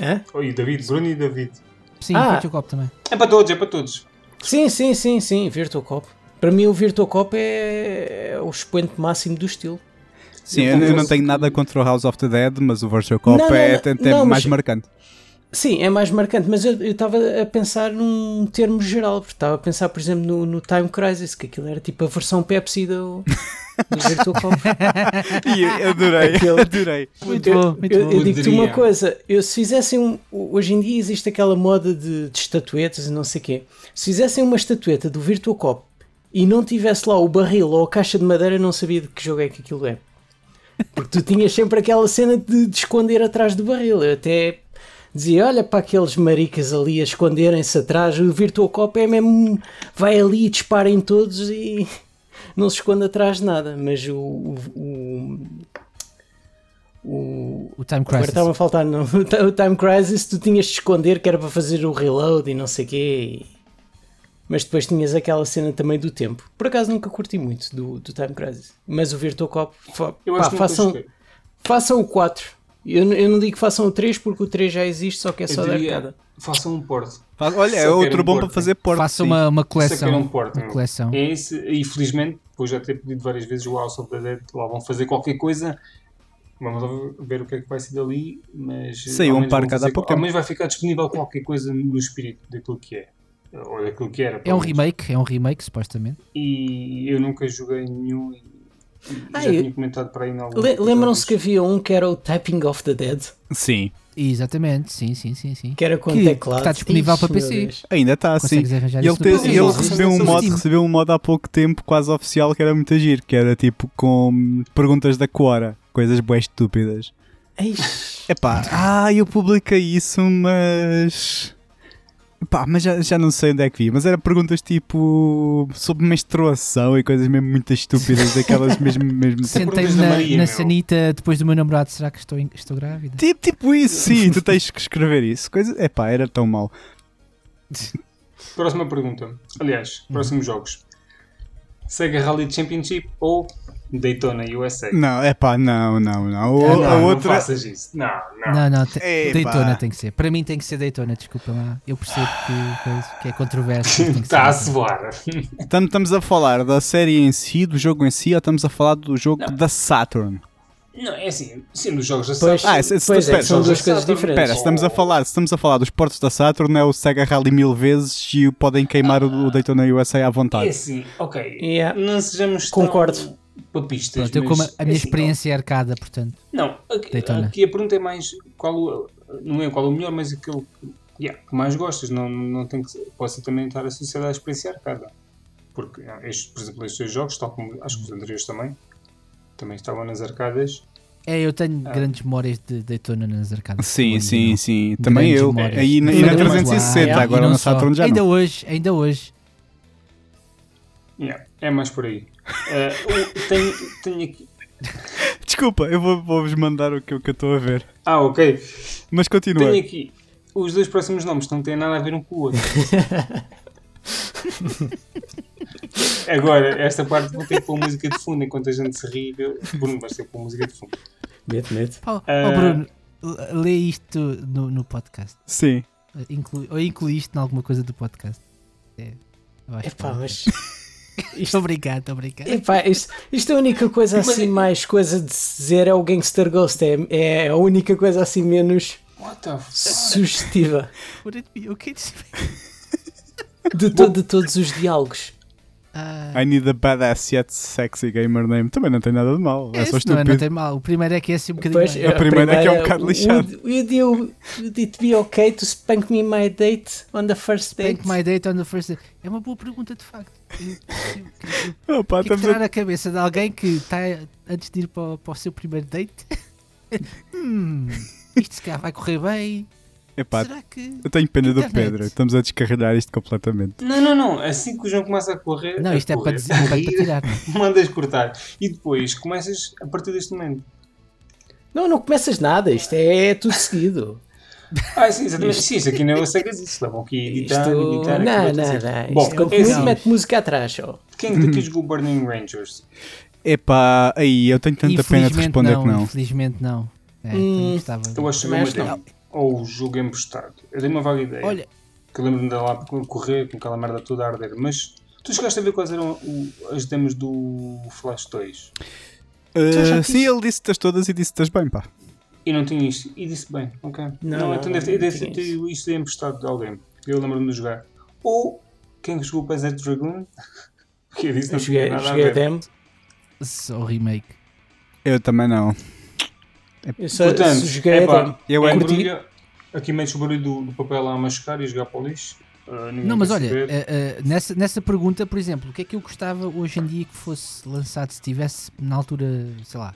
Hã? Oh, e David, Bruno e David. Sim, Ah. Virtual Cop também. É para todos, é para todos. Sim, sim, sim, sim. Virtual Cop. Para mim, o Virtual Cop é, é o expoente máximo do estilo. Sim, Eu eu, não tenho nada contra o House of the Dead, mas o Virtual Cop Não, não, é não, até não, mais mas- marcante. Sim, é mais marcante, mas eu eu estava a pensar num termo geral, porque estava a pensar, por exemplo, no, no Time Crisis, que aquilo era tipo a versão Pepsi do, do Virtual Cop. E adorei, Aquele- adorei. Muito eu, bom, muito eu, bom. eu digo-te uma coisa, eu, se fizessem um, hoje em dia existe aquela moda de, de estatuetas e não sei o quê. Se fizessem uma estatueta do Virtual Cop e não tivesse lá o barril ou a caixa de madeira, não sabia de que jogo é que aquilo é. Porque tu tinhas sempre aquela cena de, de esconder atrás do barril. Eu até dizia: Olha para aqueles maricas ali a esconderem-se atrás, o Virtual Cop é mesmo. vai ali e dispara em todos e não se esconde atrás de nada. Mas o. o, o, O Time Agora Crisis. estava a faltar não. o Time Crisis, tu tinhas de esconder que era para fazer o reload e não sei o quê. e- Mas depois tinhas aquela cena também do tempo. Por acaso nunca curti muito do, do Time Crisis. Mas o Virtual Cop, fa- Eu pá, acho que nunca façam, façam o 4. Eu, eu não digo que façam o 3 porque o 3 já existe, só que é Eu só da diria, arcada. façam um porte. Olha, Só é outro um bom porte. para fazer porte. Faça sim. uma, uma coleção. um porte, uma coleção. É esse, e felizmente, depois já ter pedido várias vezes o House of the Dead, lá vão fazer qualquer coisa. Vamos ver o que é que vai ser dali, mas Saiu um par cada pouco menos vai ficar disponível qualquer coisa no espírito daquilo que é. Ou daquilo que era. É um menos. remake, é um remake, supostamente. E eu nunca joguei nenhum Ah, já eu- tinha comentado para aí em algum Le- Lembram-se que havia um que era o Typing of the Dead, Sim, Exatamente, sim, sim, sim, sim. que era com Que- teclado. que está disponível Ixi, para PC. Ainda está assim. Arranjar E ele, te- ele Sim, recebeu, um sim, mod, sim. recebeu um mod há pouco tempo, quase oficial, que era muito agir, que era tipo com perguntas da Quora, coisas bem estúpidas. Epá, ah, eu publiquei isso, mas. Epá, mas já, já não sei onde é que vi. Mas era perguntas tipo sobre menstruação e coisas mesmo muito estúpidas, daquelas mesmo. mesmo Sentei-me perguntas da na, Maria, na sanita depois do meu namorado. Será que estou, estou grávida? tipo, tipo isso, sim, tu tens que escrever isso. Coisa, epá, era tão mal. Próxima pergunta. Aliás, Hum. próximos jogos. Sega Rally Championship ou Daytona USA? Não, epá, não, não, não. O- Ah, a não, outra. não faças isso. Não, não. Não, não, te-. Daytona tem que ser. Para mim tem que ser Daytona, desculpa lá. Eu percebo que, que é que ser Está a. Tam- Estamos a falar da série em si, do jogo em si, ou estamos a falar do jogo Não. da Saturn? Não, é assim, sendo os jogos da Pois, Saturn- Ah, se- se- pois é, espera, são duas coisas Saturn- diferentes. Espera, se estamos a falar, se estamos a falar dos portos da Saturn, é o Sega Rally mil vezes e podem queimar o, o Daytona USA à É vontade. assim, ok. Yeah. Não sejamos Concordo. tão papistas. Pronto, eu como a, a minha é assim, experiência é arcada, portanto. Não, aqui, Daytona. aqui a pergunta é mais qual o, não é qual o melhor, mas aquele que, yeah, que mais gostas. Não, não tem que ser também estar associado à experiência arcada. Porque ah, estes, por exemplo, estes dois jogos, tal como acho que os anteriores também, também estavam nas arcadas. É, eu tenho Ah. grandes memórias de Daytona nas arcadas. Sim, sim, não. sim. Também Grandes eu. memórias. Aí na, e na muito 360, lá, agora E não na. Saturn já Ainda não. hoje, ainda hoje. Yeah, é mais por aí. O- tenho, tenho aqui. Desculpa, eu vou- vou-vos mandar o que eu que eu estou a ver. Ah, ok. Mas continua. Tenho aqui os dois próximos nomes que não têm nada a ver um com o outro. Agora, esta parte vou ter que pôr música de fundo enquanto a gente se ri. Eu- Bruno, vais ter que pôr música de fundo. Mete, mete. Oh, oh. Bruno, lê isto no, no podcast. Sim. Inclui, ou inclui isto em alguma coisa do podcast. É, eu acho Epá, que- mas. Estou obrigado, estou obrigado. Epá, isto, isto é a única coisa assim, é- mais coisa de se dizer é o Gangster Ghost. É, é a única coisa assim menos What the fuck? sugestiva Would it be okay to say- de, to- de todos os diálogos. Ah, I need a badass yet sexy gamer name. Também não tem nada de mal. É, só não, é, estúpido. não tem mal. O primeiro é que é assim um bocadinho. Pois, mais. A primeira é que é um bocado lixado. Would, would, you, would it be okay to spank me my date on the first date? Thank my date on the first day. É uma boa pergunta, de facto. Eu, Opa, que tirar a... a cabeça de alguém que está antes de ir para, o- para o seu primeiro date. hum, isto se calhar vai correr bem. Epá, Será que. eu tenho pena do. Pedro. Estamos a descarrilhar isto completamente. Não, não, não. Assim que o João começa a correr. Não, isto é para, correr, dizer, para, para tirar. é? Mandas cortar. E depois começas a partir deste momento. Não, não começas nada. Isto é tudo seguido. Ah, sim, exatamente. Sim, isto aqui não é o Segas, isso levam aqui a editar, Isto... editar. Não, não, não. Bom, Isto quando é muito assim, mete música atrás. Só. quem daqui jogou Burning Rangers? Epá, aí eu tenho tanta pena de responder não, que não. Infelizmente não. É, Hum. Eu acho que não. Ou o jogo emprestado. Eu dei uma vaga ideia. Olha, que eu lembro-me de andar lá a correr com aquela merda toda a arder. Mas tu chegaste a ver quais eram o- as demos do Flash 2 Uh, já sim, fiz. ele disse-te todas e disse-te bem, pá. e não tinha isto. E disse bem, ok. Não, Não, não, então deve, não deve ter isto emprestado de alguém. Eu lembro-me de jogar. Ou quem jogou o Panzer Dragoon? Porque eu disse não Eu joguei, nada joguei a a ver. demo. só o remake. Eu também não. Eu só, Portanto, só joguei a epá, demo. Eu é é- curti. aqui metes o barulho do, do papel a machucar e jogar para o lixo. Ninguém Não, mas olha, eh, eh, nessa, nessa pergunta, por exemplo, o que é que eu gostava hoje em dia que fosse lançado se tivesse na altura, sei lá,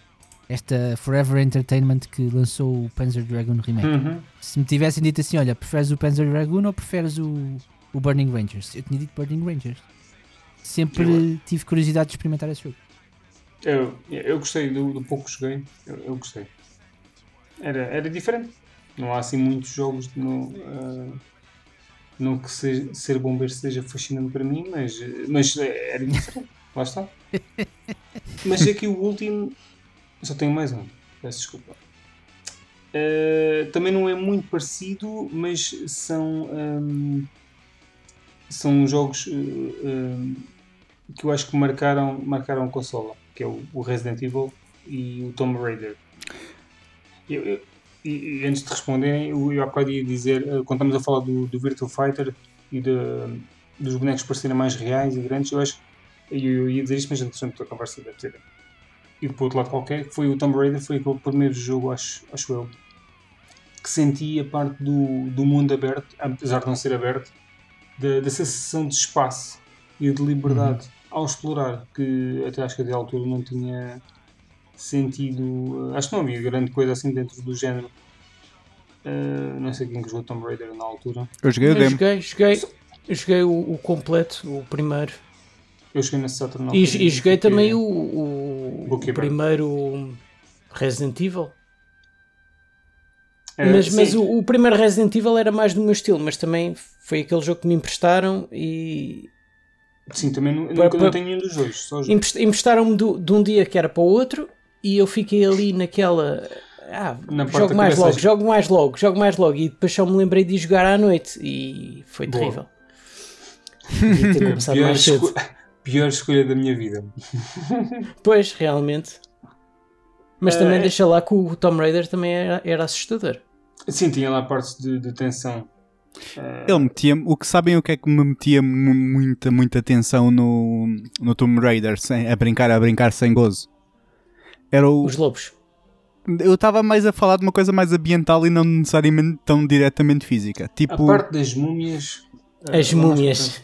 esta Forever Entertainment que lançou o Panzer Dragoon Remake. Uhum. Se me tivessem dito assim, olha, preferes o Panzer Dragoon ou preferes o, o Burning Rangers? Eu tinha dito Burning Rangers. Sempre Eu- tive curiosidade de experimentar esse jogo. Eu, eu gostei do, do pouco que joguei. Eu, eu gostei. Era, era diferente. Não há assim muitos jogos no, ah, não que seja, ser bombeiro seja fascinante para mim, mas, eh, mas eh, era diferente. Lá está. Mas aqui o último. Só tenho mais um. Peço desculpa. Ah, também não é muito parecido, mas são. ahm, são jogos eh, ahm, que eu acho que marcaram, marcaram a consola, que é o, o Resident Evil e o Tomb Raider. Eu- eu- e, antes de responderem, eu, eu há bocado ia dizer, eh, quando estamos a falar do, do Virtua Fighter e de, dos bonecos parecerem mais reais e grandes, eu acho eu, eu ia dizer isto, mas entretanto a conversa deve ter e por outro lado qualquer, que foi o Tomb Raider, foi aquele primeiro jogo, acho, acho eu, que senti a parte do, do mundo aberto, apesar de não ser aberto, da, da sensação de espaço e de liberdade ao explorar, que até acho que até à altura não tinha sentido. eh, Acho que não havia grande coisa assim dentro do género. Eh, não sei quem que jogou Tomb Raider na altura. Eu joguei o Eu demo. joguei, joguei, eu joguei o, o completo, o primeiro. Eu cheguei nesse Saturn na E, e joguei também o, o, o primeiro Resident Evil. Eh, mas mas o, o primeiro Resident Evil era mais do meu estilo, mas também foi aquele jogo que me emprestaram e Sim, também nu- Para- nunca para- não tenho nenhum dos dois. Joguei. emprestaram-me do- de um dia que era para o outro e eu fiquei ali naquela. Ah, Na jogo mais logo, jogo mais logo, jogo mais logo. E depois só me lembrei de ir jogar à noite e foi Boa. terrível. Ter começado pior, mais cedo. esco- pior escolha da minha vida. Pois, realmente. Mas Eh, também é- deixa lá que o Tomb Raider também era, era assustador. Sim, tinha lá partes de, de tensão. Eh, Ele metia o que sabem o que é que me metia mu- muita, muita atenção no, no Tomb Raider, sem, a brincar, a brincar sem gozo. Era o, Os lobos. eu estava mais a falar de uma coisa mais ambiental e não necessariamente tão diretamente física. a Tipo, parte das múmias. eh, As múmias.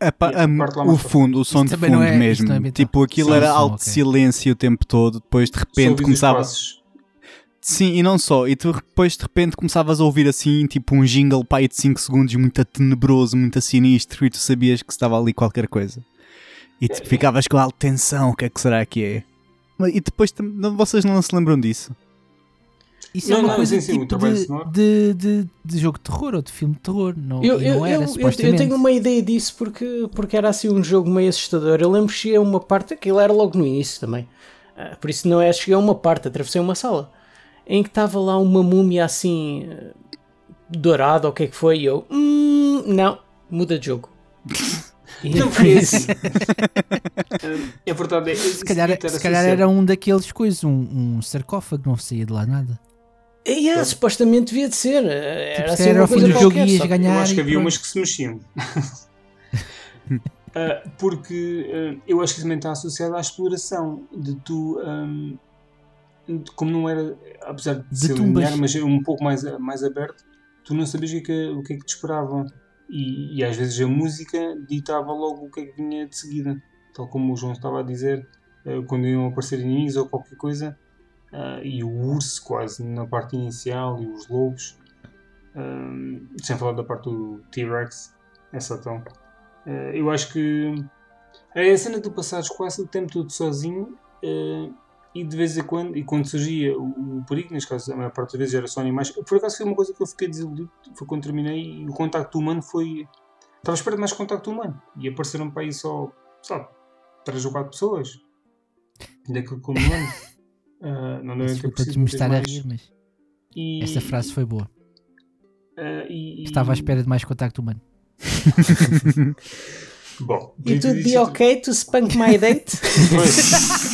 a pa- a- lá o fundo, o som de fundo não é- isso mesmo. não é tipo, aquilo Sim, era som, alto ok. silêncio o tempo todo. Depois de repente começava. Sim, e não só. E tu depois de repente começavas a ouvir assim, tipo um jingle pai de 5 segundos, muito tenebroso, muito sinistro, e tu sabias que estava ali qualquer coisa. E tu ficavas com alta tensão, o que é que será que é? E depois não- vocês não se lembram disso? Isso Não, é uma não, coisa sim, sim, tipo de, de, de, de jogo de terror ou de filme de terror. Não, Eu, eu, não era, eu- supostamente. eu tenho uma ideia disso porque, porque era assim um jogo meio assustador. Eu lembro que cheguei a uma parte, aquilo era logo no início também. Ah, por isso não é, cheguei a uma parte, atravessei uma sala em que estava lá uma múmia assim eh, dourada ou o que é que foi. E eu, hum, não, muda de jogo. Não foi isso- assim. É verdade. É, Se calhar, se calhar era um daqueles coisas, um, um sarcófago, não saía de lá nada. Yeah, supostamente devia de ser. eh, Tipo, Era se assim era ao fim do jogo ias ganhar. Eu acho que havia pronto. umas que se mexiam. Ah, porque ah, eu acho que isso também está associado à exploração de tu. ahm, de- como não era, apesar de, De ser linear, mas um pouco mais, mais aberto, tu não sabias o que, é que, o que é que te esperava. E, e às vezes a música ditava logo o que é que vinha de seguida. Tal como o João estava a dizer, ah, quando iam aparecer inimigos ou qualquer coisa, ah, e o urso quase na parte inicial, e os lobos. Um, sem falar da parte do T-Rex, essa tão. Eu acho que a cena de passares quase o tempo todo sozinho e de vez em quando, e quando surgia o, o perigo, neste caso a maior parte das vezes era só animais, por acaso foi uma coisa que eu fiquei desiludido, foi quando terminei e o contacto humano foi. Estava a esperar mais contacto humano e apareceram para aí só, sabe, 3 ou 4 pessoas daquilo como ano. Uh, não devem ter preciso de me estar a rir, mas E- esta frase foi boa. uh, e- e- Estava à espera de mais contacto humano. Bom, It dito would be okay to spunk my date? Pois.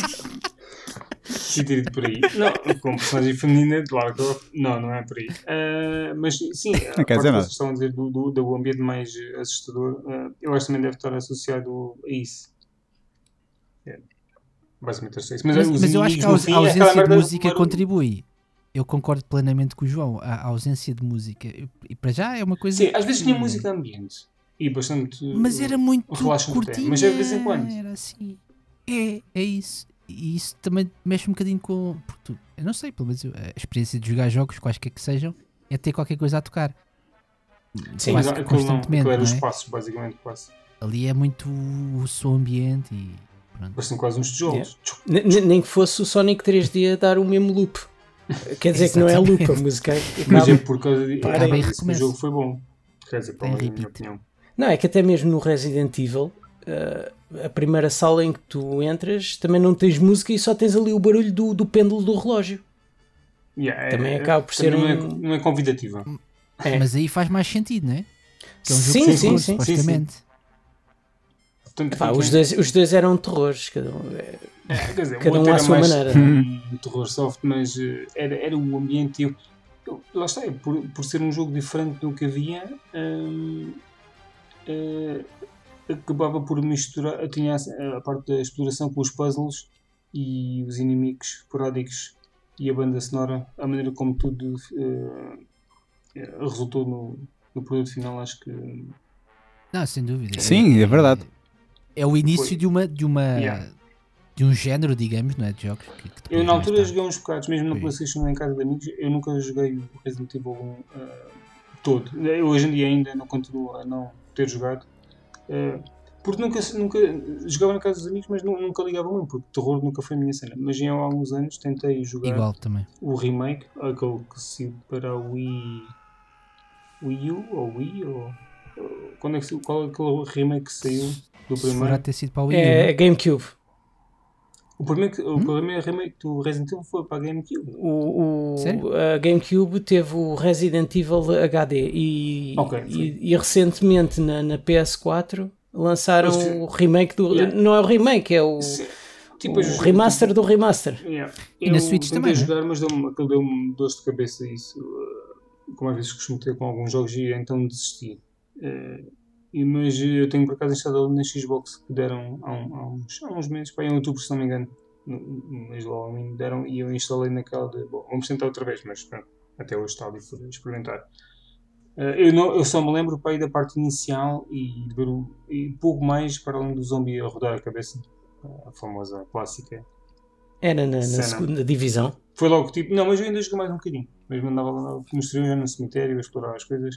Ter ido por aí. Não, como personagem feminina de Lara Croft, não, não é por aí. Ah, mas sim, a Não parte que vocês estão a dizer do, do, do ambiente mais assustador, ah, eu acho que também deve estar associado a isso. É. Basicamente acho isso. Mas, Mas, os mas eu acho que a, inimigos aus- a fim é ausência de música contribui. Eu concordo plenamente com o João. A, a ausência de música. E para já é uma coisa. Sim, às vezes tinha música ambiente. E bastante. Mas era muito relaxante até, curtinha. mas é de vez em quando. Era assim. É, é isso. E isso também mexe um bocadinho com. Porque tu, eu não sei, pelo menos eu- a experiência de jogar jogos, quaisquer que sejam, é ter qualquer coisa a tocar. Sim, Mas Quase que aquilo, não, constantemente. aquilo era não os é? passos, basicamente, quase. Ali é muito o som ambiente e pronto. Parecem quase uns tijolos. N- Nem que fosse o Sonic 3D a dar o mesmo loop. Quer dizer que não é loop, a música Mas acaba. é por causa de, Para é que o jogo foi bom. Quer dizer, na minha opinião. Não, é que até mesmo no Resident Evil, eh, a primeira sala em que tu entras, também não tens música e só tens ali o barulho do, do pêndulo do relógio. Yeah, é- Também é- acaba por ser não é, um- não é convidativa. É. Mas aí faz mais sentido, não é? Que é um jogo Sim, sim, sim. supostamente. Portanto, Pá, fica- os, dois, os dois eram terrores, cada um. é- É, quer dizer, Cada um à sua maneira. um terror soft, mas eh, era, era o ambiente. Eu, eu- lá está, por, por ser um jogo diferente do que havia, hum, eh, acabava por misturar. Tinha a, parte da exploração com os puzzles e os inimigos esporádicos e a banda sonora, a maneira como tudo eh, resultou no, no produto final, acho que. Não, sem dúvida. Sim, é verdade. É o início Foi. de uma, de uma Yeah. de um género, digamos, não é? De jogos. Que, que Eu na altura tarde- joguei uns bocados, mesmo na Foi. Playstation em casa de amigos, eu nunca joguei o Resident Evil 1 eh, todo. Eu hoje em dia ainda não continuo a não ter jogado. Eh, porque nunca, nunca jogava na casa dos amigos, mas nu- nunca ligava muito, porque terror nunca foi a minha cena. Mas há alguns anos tentei jogar Igual também. o remake, aquele que saiu para o Wii, Wii U ou Wii ou quando é que qual é aquele remake que saiu do Se primeiro? ter sido para o Wii U, É, é GameCube. O primeiro, que- o Hum? primeiro remake do Resident Evil foi para a GameCube. O, o- Sério? a GameCube teve o Resident Evil HD e, Ok, foi. e, e recentemente na, na PS4 lançaram o remake do. Yeah. Não é o remake, é o, Sim. o Tipo, eu- remaster do remaster. Yeah. E na Eu Switch tentei também, não é? jogar, mas deu-me, aquilo deu-me dores de cabeça isso. uh, Como às vezes costumo ter com alguns jogos e então desisti. Uh, e, mas eu tenho por acaso instalado na Xbox que deram há, um- há uns, há uns meses, pá, em outubro se não me engano. No, no mês de Halloween deram e eu instalei naquela de. Bom, vamos tentar outra vez, mas pronto, até hoje está ali por experimentar. Uh, eu, não, eu só me lembro para ir da parte inicial e e pouco mais para além do zombie a rodar a cabeça, a famosa clássica. Era na, na Cena. segunda divisão. Foi logo tipo, não, mas eu ainda joguei mais um bocadinho. Mas mandava lá no exterior, já no cemitério, a explorar as coisas.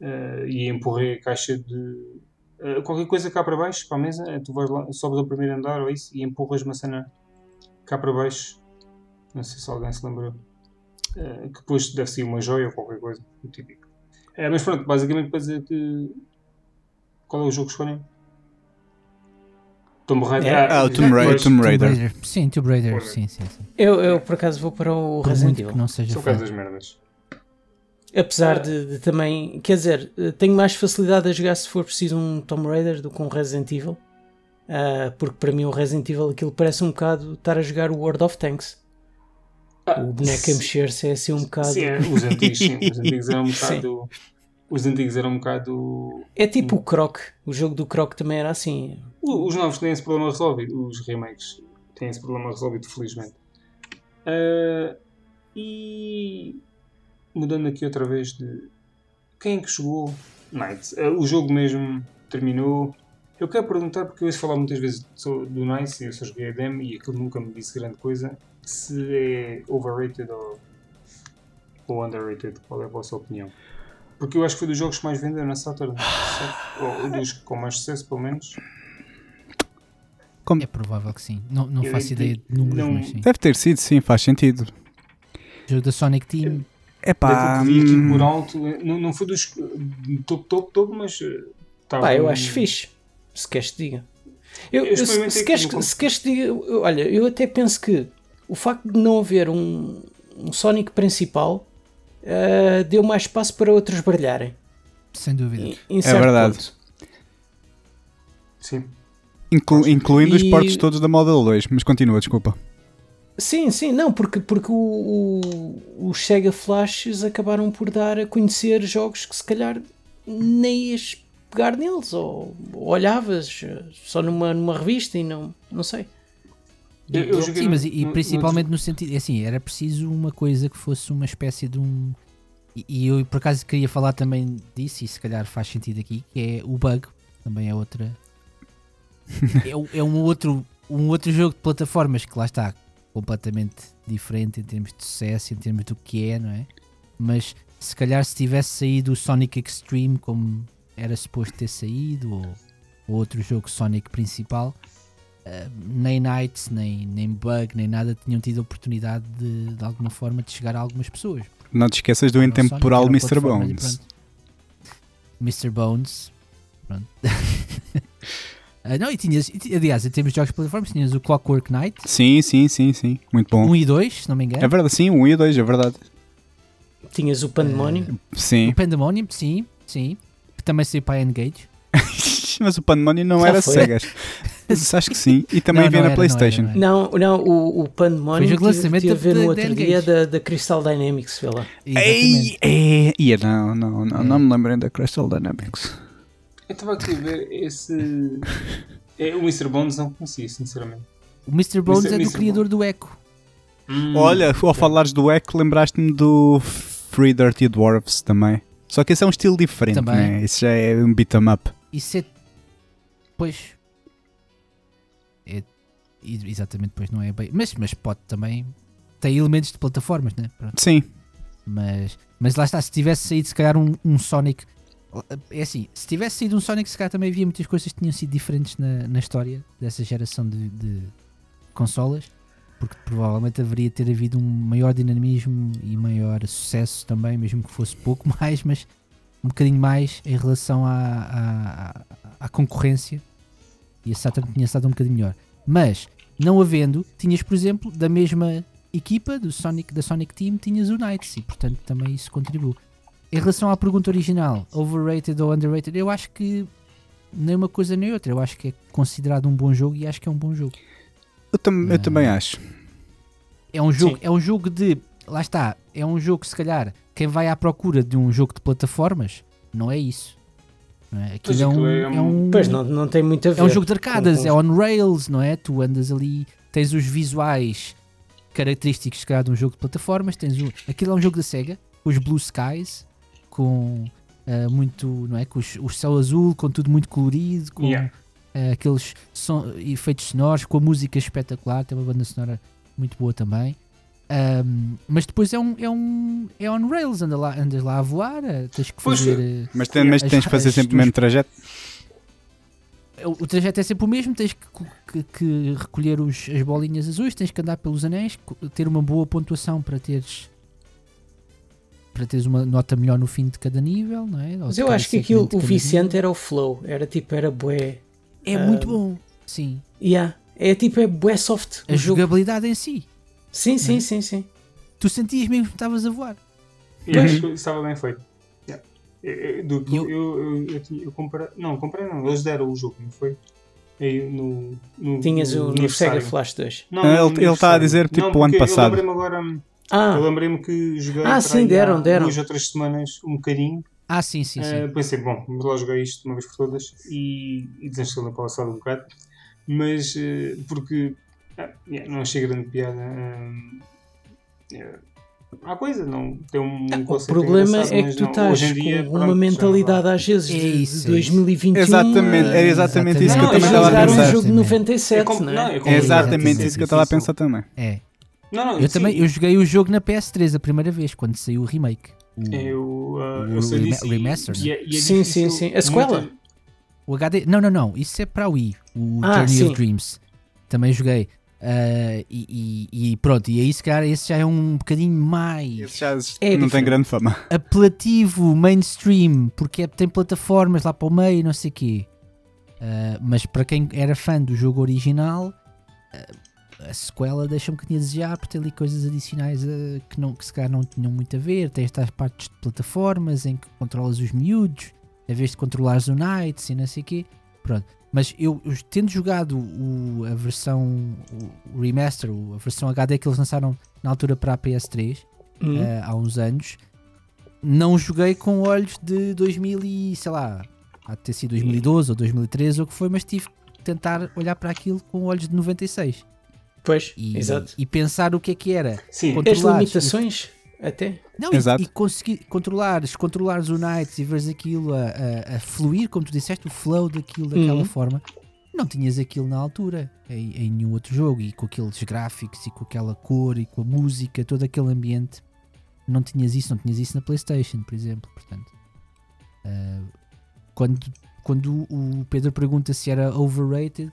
Eh, e empurrei a caixa de. eh, qualquer coisa cá para baixo, para a mesa, eh, tu vais lá, sobes ao primeiro andar ou isso e empurras uma cena cá para baixo. Não sei se alguém se lembrou. Eh, que depois deve ser uma joia ou qualquer coisa, o típico. Mas pronto, basicamente para dizer que. Qual é o jogo que escolhem? Tomb Raider. É, Ah, o Tomb Raider. Tomb Tomb Raider. Sim, Tomb Raider. Sim, sim, sim. Eu, eu por acaso vou para o Resident muito Evil. que não seja São casas merdas. Apesar Ah. de, de também, quer dizer, eh, tenho mais facilidade a jogar se for preciso um Tomb Raider do que um Resident Evil. Ah, porque para mim o Resident Evil aquilo parece um bocado estar a jogar o World of Tanks. Ah, O boneco a mexer-se é assim um bocado. Sim, é, os antigos, sim. Os antigos eram um Sim. bocado. Os antigos eram um bocado. É tipo o Croc. O jogo do Croc também era assim. Os novos têm esse problema resolvido. Os remakes têm esse problema resolvido, felizmente. Ah, e. Mudando aqui outra vez de. Quem é que jogou Night? Ah, o jogo mesmo terminou. Eu quero perguntar, porque eu ouço falar muitas vezes do Nice, eu só joguei a demo e aquilo nunca me disse grande coisa. Se é overrated ou, ou underrated, qual é a vossa opinião? Porque eu acho que foi dos jogos que mais venderam na Saturn. ou dos com mais sucesso, pelo menos. É provável que sim. Não, não faço ideia de números, não- mas sim. Deve ter sido, sim, faz sentido. jogo da Sonic Team. É Daquilo pá. que vi aqui hum, por alto, não, não foi dos topo, topo, topo, mas. eh, estava Pá, eu um- acho fixe. Se queres te diga. Eu, Eu se, queres, no se queres te diga, eu- olha, eu até penso que o facto de não haver um, um Sonic principal ah, deu mais espaço para outros brilharem. Sem dúvida. Em- em certo verdade. ponto. Sim. inclu- incluindo os E- portos todos da Model 2, mas continua, desculpa. Sim, sim, não, porque, porque o, o- os Sega Flashes acabaram por dar a conhecer jogos que se calhar nem ias pegar neles, ou, ou olhavas eh, só numa, numa revista e não, não sei. Eu, eu Sim, no- mas e, no- no- principalmente no sentido, é assim, era preciso uma coisa que fosse uma espécie de um. E, e eu por acaso queria falar também disso, e se calhar faz sentido aqui, que é o bug, também é outra. é, é um outro um outro jogo de plataformas que lá está completamente diferente em termos de sucesso, em termos do que é, não é? Mas se calhar se tivesse saído o Sonic Extreme como era suposto ter saído, ou, ou outro jogo Sonic principal, eh, nem Knights, nem, nem Bug, nem nada tinham tido a oportunidade de, de alguma forma de chegar a algumas pessoas. Não te esqueças do intemporal Mr. Bones. Mr. Bones. Pronto. Ah, não, e tinhas, e ti- aliás, em termos de jogos de plataformas, tinhas o Clockwork Knight, Sim, sim, sim, sim. Muito bom. 1 e 2, se não me engano. É verdade, sim, um e dois, é verdade. Tinhas o Pandemonium. Sim. O Pandemonium, sim, sim. Que também saiu para a N-Gage. Mas o Pandemonium não Já era foi? cegas. Acho que sim. E também Não, havia não na era, não era, Playstation. não era. Não, não, o, o Pandemonium Foi tive, lançamento tive a ver no outro Engage. dia da, da Crystal Dynamics, vê lá. Exatamente. Ei, é, ia, não, não, não, É. não me lembrem da Crystal Dynamics. Eu estava aqui a ver esse. É, o Mr. Bones não conhecia, sinceramente. O Mr. Bones Mr. é do Mr. criador do Echo. Hum, Olha, ao falares do Echo, lembraste-me do Free Dirty Dwarfs também. Só que esse é um estilo diferente, Também. né? Isso já é um beat 'em up. Isso é. Pois. É, exatamente, pois não é bem. Mas, mas pode também. Tem elementos de plataformas, né? Pronto. Sim, Mas, mas lá está, se tivesse saído se calhar um, um Sonic. É assim, se tivesse saído um Sonic, se calhar também havia muitas coisas que tinham sido diferentes na, na história dessa geração de, de consolas. Porque provavelmente haveria ter havido um maior dinamismo e maior sucesso também, mesmo que fosse pouco mais, mas um bocadinho mais em relação à, à, à concorrência. E a Saturn tinha estado um bocadinho melhor. Mas, não havendo, tinhas, por exemplo, da mesma equipa do Sonic, da Sonic Team, tinhas o Knights e, portanto, também isso contribuiu. Em relação à pergunta original, overrated ou underrated, eu acho que nem uma coisa nem outra. Eu acho que é considerado um bom jogo e acho que é um bom jogo. eu, tam- eu Ah. também acho. É um jogo, Sim. é um jogo de. Lá está, é um jogo, se calhar, quem vai à procura de um jogo de plataformas, não é isso. Não é? Aquilo Pois, é um, é é um- um- Pois não, não tem muito a ver. é um jogo de arcadas, é on rails, não é? Tu andas ali, tens os visuais característicos, se calhar, de um jogo de plataformas. Tens o, aquilo é um jogo da Sega, os Blue Skies, com ah, muito, não é? Com os, o céu azul, com tudo muito colorido, com Yeah. ah, aqueles son- efeitos sonoros, com a música espetacular. Tem uma banda sonora muito boa também. Ahm, mas depois é um, é um é on rails, anda lá, andas lá a voar, ah, tens que fazer. ah, Mas, tem- mas As- tens de fazer as sempre o mesmo trajeto. o o trajeto é sempre o mesmo, tens que, que- que recolher os- as bolinhas azuis, tens que andar pelos anéis, ter uma boa pontuação para teres para teres uma nota melhor no fim de cada nível, não é? Ou Mas eu acho que aquilo, o Vicente nível. era o flow. Era tipo, era bué. é ah, muito bom, sim. Yeah. É tipo, é bué soft. A o jogo. jogabilidade em si, Sim, sim, Né? sim, sim. tu sentias mesmo que estavas a voar. Yeah, Pois. isso estava bem feito. Yeah. Eu, eu, E eu- eu, eu, eu, tinha- eu comprei. Não, comprei não. Eles deram o jogo, não foi? No, no, Tinhas o no. Sega Flash 2. Não, Ah, no ele- está a dizer, tipo, Não, o ano passado. Eu lembrei-me agora. Eu Ah, lembrei-me que joguei Ah, sim, deram, há deram. duas ou três semanas um bocadinho. Ah, sim, sim, sim. Eh, pensei, bom, vamos lá jogar isto de uma vez por todas e, e desinstalei para passar um bocado. Mas eh, porque ah, yeah, não achei grande piada. hum, eh, há coisa, não tem um o conceito problema é que tu não- estás dia, com pronto, uma já mentalidade às vezes É de, isso, de é 2021. Exatamente, era Ah, exatamente isso que eu também é estava a jogar um pensar. jogo de 97, É como- não não, é? é É exatamente Exatamente, isso que eu estava a pensar também. É. Não, não, Eu sim, também eu joguei o jogo na PS3 a primeira vez, quando saiu o remake. O, Eu, ah, o eu sei disso. e- remaster, e é- e é Sim, sim, sim. A sequela? o HD. Não, não, não. Isso é para o Wii. O Ah, Journey sim. of Dreams. Também joguei. Ah, e, e- e pronto, e aí se calhar esse já é um bocadinho mais Esse já É não tem grande fama. apelativo, mainstream, porque é- tem plataformas lá para o meio, não sei o quê. Ah, mas para quem era fã do jogo original, ah, a sequela deixa um bocadinho a desejar, porque tem ali coisas adicionais ah, que, não, que se calhar não tinham muito a ver. Tem estas partes de plataformas em que controlas os miúdos, em vez de controlares o Knights e não sei o quê. Pronto. Mas eu, eu tendo jogado o- a versão, o, remaster, a versão HD que eles lançaram na altura para a PS3, Hum. eh, há uns anos, não joguei com olhos de 2000 e sei lá, há de ter sido 2012 ou 2013 ou o que foi, mas tive que tentar olhar para aquilo com olhos de 96 Pois, e, exato. e pensar o que é que era. Sim, As limitações, até. Não, e- Exato. e, conseguir controlares, controlares o Knights e veres aquilo a, a- a fluir, como tu disseste, o flow daquilo daquela Uhum. forma. não tinhas aquilo na altura em, em nenhum outro jogo e com aqueles gráficos e com aquela cor e com a música, todo aquele ambiente. Não tinhas isso, não tinhas isso na PlayStation, por exemplo. Portanto, ah, quando, quando o Pedro pergunta se era overrated,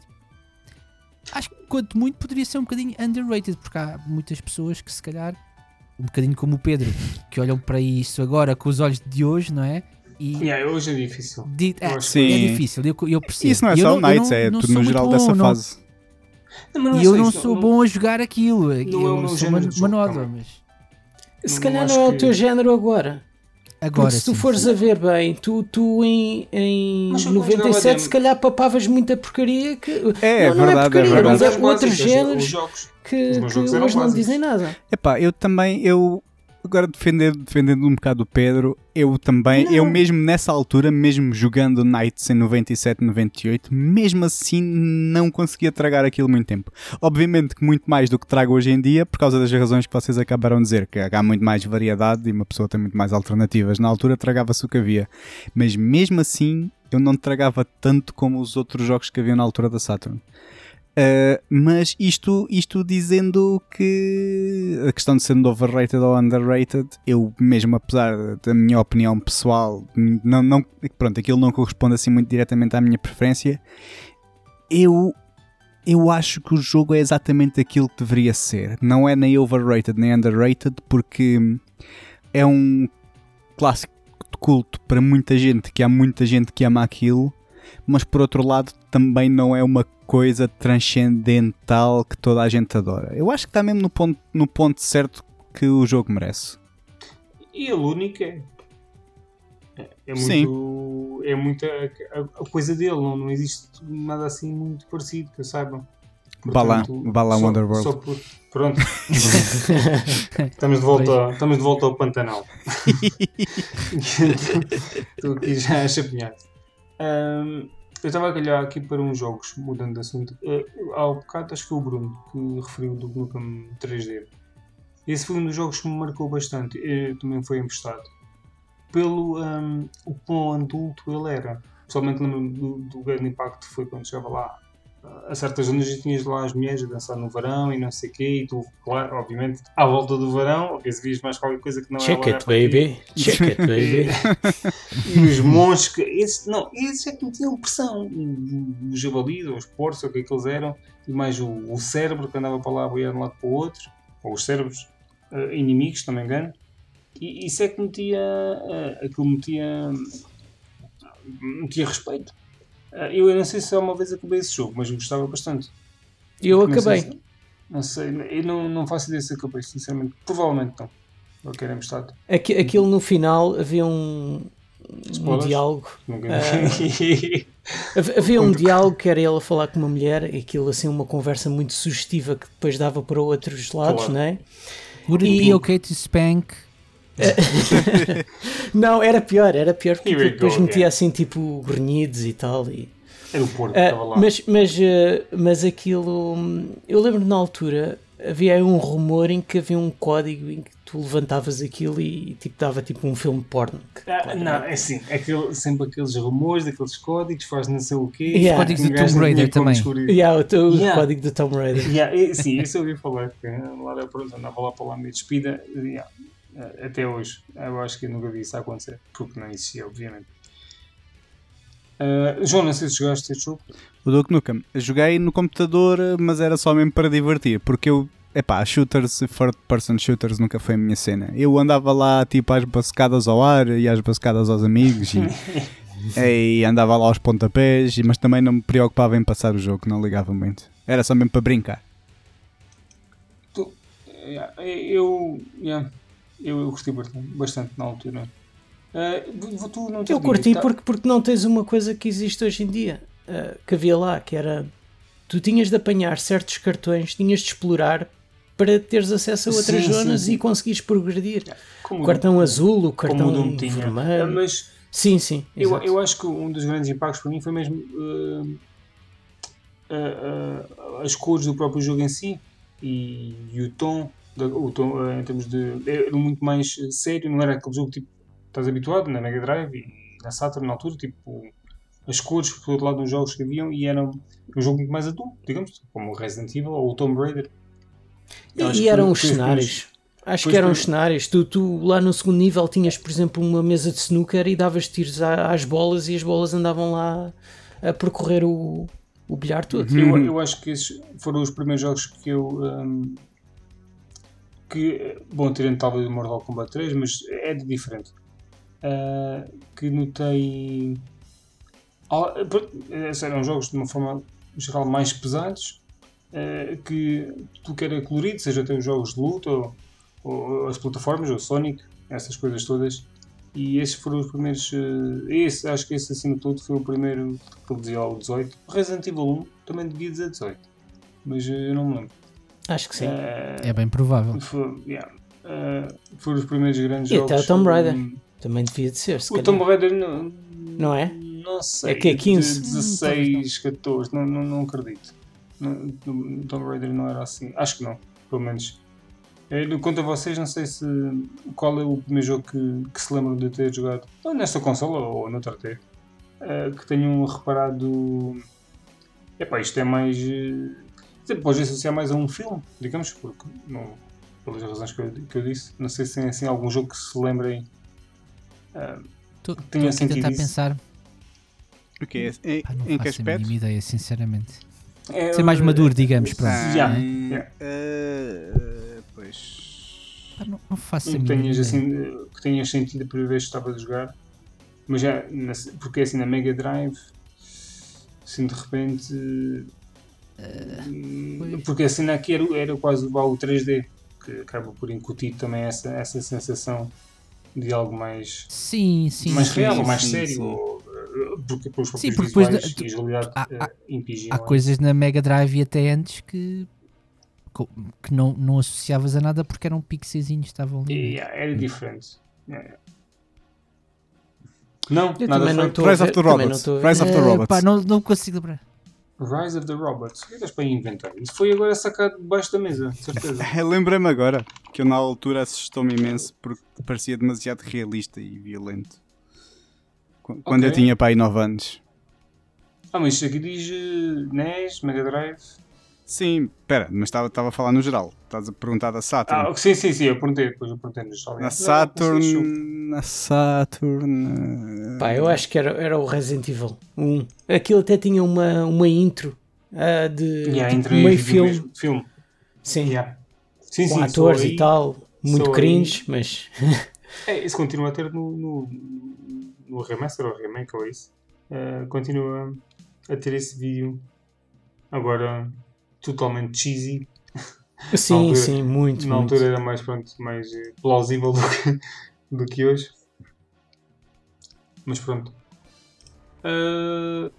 acho que quanto muito poderia ser um bocadinho underrated, porque há muitas pessoas que se calhar, um bocadinho como o Pedro, que olham para isso agora com os olhos de hoje, não é? E Yeah, hoje é difícil. di- é, é difícil, eu, eu percebo. Isso não é eu só o eu Knights, não- é não tudo no geral bom, dessa não- fase. Não, E eu sei, não sou bom a jogar aquilo. é o Eu meu sou género man- de jogo manódromo, também. mas Se Não calhar não é o que- teu género agora. Agora Porque se tu sim. fores a ver bem, tu, tu em, em Mas eu quando jogava 97 demo- se calhar papavas muita porcaria que. É, não, não verdade, é porcaria, verdade. mas há outros géneros que, que hoje não dizem nada. Epá, eu também, eu agora defendendo, defendendo um bocado o Pedro, eu também, Não. eu mesmo nessa altura, mesmo jogando Knights em 97, 98, mesmo assim não conseguia tragar aquilo muito tempo. Obviamente que muito mais do que trago hoje em dia, por causa das razões que vocês acabaram de dizer, que há muito mais variedade e uma pessoa tem muito mais alternativas. Na altura tragava-se o que havia, mas mesmo assim eu não tragava tanto como os outros jogos que havia na altura da Saturn. Uh, mas isto, isto dizendo que a questão de sendo overrated ou underrated, eu mesmo apesar da minha opinião pessoal, não, não, pronto, aquilo não corresponde assim muito diretamente à minha preferência, eu, eu acho que o jogo é exatamente aquilo que deveria ser. Não é nem overrated nem underrated, porque é um clássico de culto para muita gente, que há muita gente que ama aquilo, mas por outro lado também não é uma coisa transcendental que toda a gente adora. Eu acho que está mesmo no ponto, no ponto certo que o jogo merece. E ele único é. É, é Sim. muito. É muito a, a- a coisa dele, não, não existe nada assim muito parecido, que eu saiba. Vá lá, Portanto, só- Wonderworld. só por- pronto. estamos, de volta, estamos de volta ao Pantanal. Estou aqui já a Ahm, eu estava a calhar aqui para uns jogos, mudando de assunto. Uh, há bocado acho que o Bruno que referiu do Nukem 3D. Esse foi um dos jogos que me marcou bastante. eh, também foi emprestado. Pelo ahm, o quão adulto ele era. Pessoalmente lembro do, do grande impacto que foi quando chegava lá a certas zonas tinhas lá as mulheres a dançar no verão e não sei o quê, e tu, claro, obviamente, à volta do verão, ou vias mais qualquer coisa que não Check é it, baby. Check it, baby. e os monstros, que, esse, não, esses é que metiam pressão. O, o javali, ou os porcos, ou o que é que eles eram, e mais o, o cérebro que andava para lá, boiando de um lado para o outro, ou os cérebros eh, inimigos, se não me engano. E isso é que metia, uh, aquilo metia, metia respeito. Eh, eu não sei se só uma vez acabei esse jogo, mas eu gostava bastante. Eu Não sei acabei. Não sei, eu não, não faço ideia se acabei, sinceramente. Provavelmente não. Eu quero emprestado. Aqui, aquilo no final havia um, um diálogo. Hav- Havia um diálogo que era ele a falar com uma mulher, e aquilo assim, uma conversa muito sugestiva que depois dava para outros lados, Claro. não é? Would it E- be okay to spank? Não, era pior, era pior porque depois go metia again. assim tipo grunhidos e tal. E, Era o porco que Ah, estava lá. mas, mas, ah, mas aquilo. Eu lembro na altura havia aí um rumor em que havia um código em que tu levantavas aquilo e tipo dava tipo um filme porno. que, Ah, não, é assim, aquele, sempre aqueles rumores, daqueles códigos, faz não sei o quê. Yeah. Códigos um do Tomb Raider também. Yeah, o, o Yeah. código do Tomb Raider. Yeah, e- sim, isso eu ouvi falar. Que lá era pronto, andava lá para lá meio despida. Yeah, até hoje. Eu acho que nunca vi isso acontecer. Porque não existia, obviamente. Ah, João, não sei se jogaste este jogo. O Duke Nukem. Joguei no computador, mas era só mesmo para divertir, porque eu, epá, shooters, first person shooters nunca foi a minha cena. Eu andava lá tipo às bascadas ao ar e às bascadas aos amigos e, e andava lá aos pontapés, mas também não me preocupava em passar o jogo, não ligava muito. Era só mesmo para brincar. Yeah, eu, yeah, eu, eu gostei bastante, na altura. Ah, tu- não Eu curti tá- porque, porque não tens uma coisa que existe hoje em dia, ah, que havia lá, que era tu tinhas de apanhar certos cartões, tinhas de explorar para teres acesso a outras Sim, sim, zonas sim. e conseguires progredir. como O cartão azul, o cartão o Doom tinha. Ah, vermelho. mas Sim, sim. Eu, exato. eu acho que um dos grandes impactos para mim foi mesmo uh, uh, uh, as cores do próprio jogo em si e, e o tom, o tom uh, em termos de. Era muito mais uh, sério, não era aquele jogo tipo estás habituado na Mega Drive e na Saturn na altura, tipo as cores por todo lado dos jogos que haviam e era um jogo muito mais adulto, digamos, como o Resident Evil ou o Tomb Raider. Acho E, que eram os cenários. Acho Pois que eram os cenários. Tu, tu lá no segundo nível tinhas, por exemplo, uma mesa de snooker e davas tiros à- às bolas e as bolas andavam lá a percorrer o, o bilhar todo. Eu, eu acho que esses foram os primeiros jogos que eu. hum, que, bom, tirando talvez o Mortal Kombat 3, mas é de diferente. Ah, que notei. Ah, eram jogos de uma forma geral mais pesados. ah, que tu quer é colorido, seja até os jogos de luta ou, ou as plataformas, ou Sonic, essas coisas todas. E esses foram os primeiros. esse, acho que esse acima de tudo foi o primeiro que ele dizia ao 18. O Resident Evil 1 também devia dizer 18, mas eu não me lembro. Acho que sim. Eh, É bem provável. foi- yeah. Eh, foram os primeiros grandes E jogos. até o Tomb Raider. hum, Também devia de ser, se O calhar. Tomb Raider não, Não é? Não sei. É que é 15? de 16, 14, não, não, não acredito. Não, o Tomb Raider não era assim. Acho que não, pelo menos. Eu, quanto a vocês, não sei se qual é o primeiro jogo que, que se lembram de ter jogado ou nesta consola ou noutra até eh, que tenham reparado. Epá, isto é mais. eh, quer dizer, Pode associar mais a um filme, digamos, porque não, pelas razões que eu, que eu disse. Não sei se tem assim, algum jogo que se lembrem. eh, Estou Tinha aqui a sentido tentar isso. pensar. O que é? Em, Pá, não em que aspecto? mínima ideia, sinceramente. é, Ser mais maduro, digamos, pronto. Ah, Yeah, yeah. eh, pois. Pá, não, não faço que tenhas, ideia. assim, eh, que tenhas sentido a primeira vez que estava a jogar, mas já, porque assim na Mega Drive, assim de repente, hum, porque assim aqui era, era quase o o 3D, que acaba por incutir também essa, essa sensação de algo mais, Sim, sim. mais sim, real, sim, mais sim, sério, sim. ou, eh, porque depois Sim, porque depois da- a agilidade há- eh, há-. Há coisas na Mega Drive e até antes que, que não, não associavas a nada porque eram pixezinhos que estavam ali. E, yeah, era diferente. Yeah. Não, Eu nada também não a também não Robots. a ver. Rise of the Eh, Robots. pá, não, não consigo lembrar. Rise of the Robots. O que é que para inventar? Isso foi agora sacado debaixo da mesa, de certeza. Eu Lembrei-me agora que eu na altura assustou-me imenso porque parecia demasiado realista e violento. Qu- Quando eu Ok. tinha aí 9 anos. ah, mas isto aqui diz eh, NES, Mega Drive. Sim, pera, mas estava estava a falar no geral. Estás a perguntar da Saturn. Ah, sim, sim, sim, eu perguntei depois, eu perguntei nos na Saturn. Na Saturn. eh, Pá, eu acho que era, era o Resident Evil 1. Aquilo até tinha uma, uma intro ah, de Yeah, tipo, meio filme. mesmo, filme. Sim, Yeah. Sim, com sim, atores e tal. Muito só aí- cringe, mas É, isso continua a ter no, no, no remaster ou remake ou isso. Eh, continua a ter esse vídeo. Agora totalmente cheesy. sim, altura- sim, muito. Na muito. altura era mais, pronto, mais eh, plausível do que, do que hoje. Mas pronto. Bruno,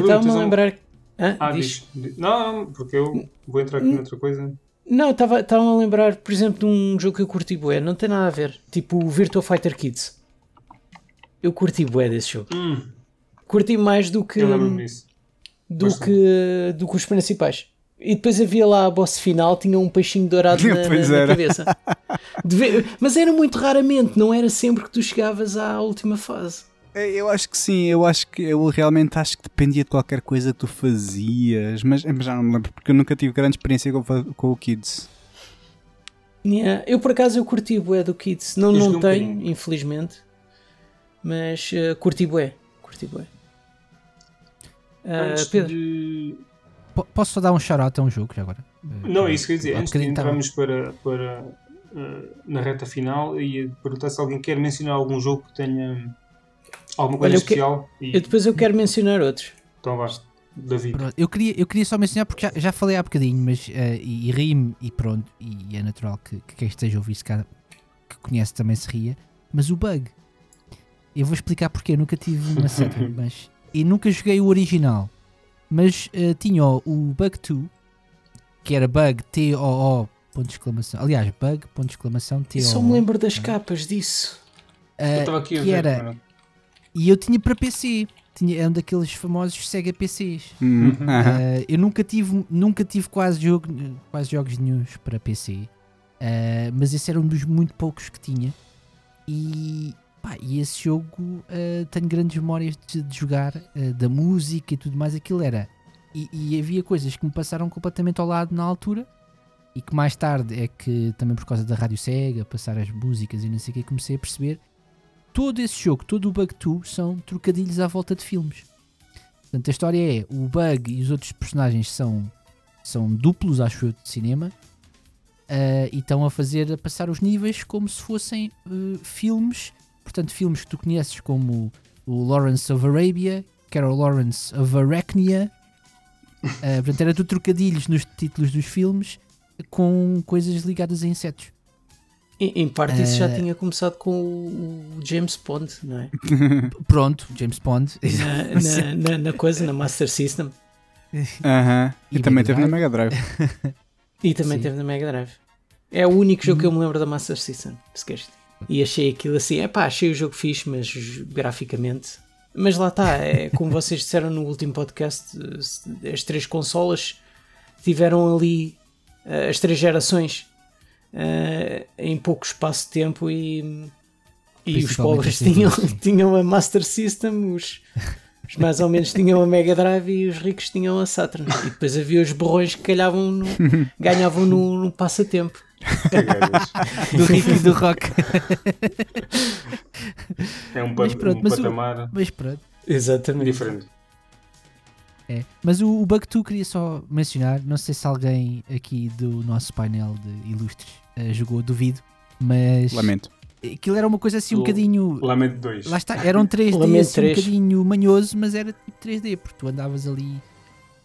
Estava-me a um- lembrar. Hã? ah, Diz? diz. Diz- Não, porque eu vou entrar aqui noutra coisa. Não, estava a lembrar, por exemplo, de um jogo que eu curti bué, não tem nada a ver. Tipo o Virtua Fighter Kids. Eu curti bué desse jogo. Hum, Curti mais do que eu lembro-me disso. do Bastante. que do que os principais. E depois havia lá a boss final, tinha um peixinho dourado na, na- na cabeça. De ver- Mas era muito raramente, não era sempre que tu chegavas à última fase. É, Eu acho que sim, eu acho que eu realmente acho que dependia de qualquer coisa que tu fazias, mas, mas já não me lembro porque eu nunca tive grande experiência com, com o Kids. Yeah, Eu por acaso eu curti bué do Kids. Não, não um tenho, infelizmente. Mas eh, curti bué. Curti bué. Ah, Antes Pedro, de... Po- Posso só dar um shout-out a um jogo já agora? Não, é isso que eu ia dizer. Antes de entrarmos para, para, eh, na reta final, ia perguntar se alguém quer mencionar algum jogo que tenha alguma coisa Olha, eu que- especial. E, eu depois eu quero mencionar outros. Então vá, David. Eu queria, eu queria só mencionar porque já, já falei há bocadinho, mas eh, e, e ri-me e pronto, e é natural que, que quem esteja a ouvir se calhar, que conhece também se ria, mas o bug. Eu vou explicar porque eu nunca tive uma Saturn, mas e nunca joguei o original, mas eh, tinha o, o Bug 2, que era bug T-O-O, ponto de exclamação, aliás, bug, ponto de exclamação, Eu T-O-O. só me lembro das capas disso. Eu eh, estava aqui a que ver. era, mano. e eu tinha para PC, tinha, é um daqueles famosos Sega PCs. Hum, Uhum. Uh, eu nunca tive, nunca tive quase, jogo, quase jogos nenhums para PC, uh, mas esse era um dos muito poucos que tinha. E Pá, e esse jogo uh, tenho grandes memórias de, de jogar, uh, da música e tudo mais. Aquilo era. E, e, havia coisas que me passaram completamente ao lado na altura e que mais tarde é que, também por causa da Rádio Sega, passar as músicas e não sei o que, comecei a perceber. Todo esse jogo, todo o Bug 2 são trocadilhos à volta de filmes. Portanto, a história é: o Bug e os outros personagens são, são duplos, acho eu, de cinema. Uh, e estão a fazer, a passar os níveis como se fossem filmes portanto, filmes que tu conheces como o Lawrence of Arabia, Carol Lawrence of Arachnia. Uh, portanto, era tudo trocadilhos nos títulos dos filmes com coisas ligadas a insetos. Em, em parte, isso já eh, tinha começado com o James Bond, não é? Pronto, James Bond. Na, na, na, na coisa, na Master System. Uh -huh. E, e também teve na Mega Drive. e também Sim. teve na Mega Drive. É o único jogo que eu me lembro da Master System, se queres. E achei aquilo assim, é pá, achei o jogo fixe, mas graficamente. Mas lá está, é como vocês disseram no último podcast, as três consolas tiveram ali uh, as três gerações uh, em pouco espaço de tempo e, e os pobres tinham, tinham a Master System, os, os mais ou menos tinham a Mega Drive e os ricos tinham a Saturn. E depois havia os borrões que calhavam no, ganhavam no, no passatempo. Do Rick e do Rock. É um, mas pronto, um mas patamar o, mas pronto. Exatamente. diferente. É. Mas o, o Bug 2 queria só mencionar, não sei se alguém aqui do nosso painel de ilustres uh, jogou, duvido, mas. Lamento. Aquilo era uma coisa assim um bocadinho. Lamento 2. Lá está, era um 3D assim, um bocadinho manhoso, mas era tipo 3D, porque tu andavas ali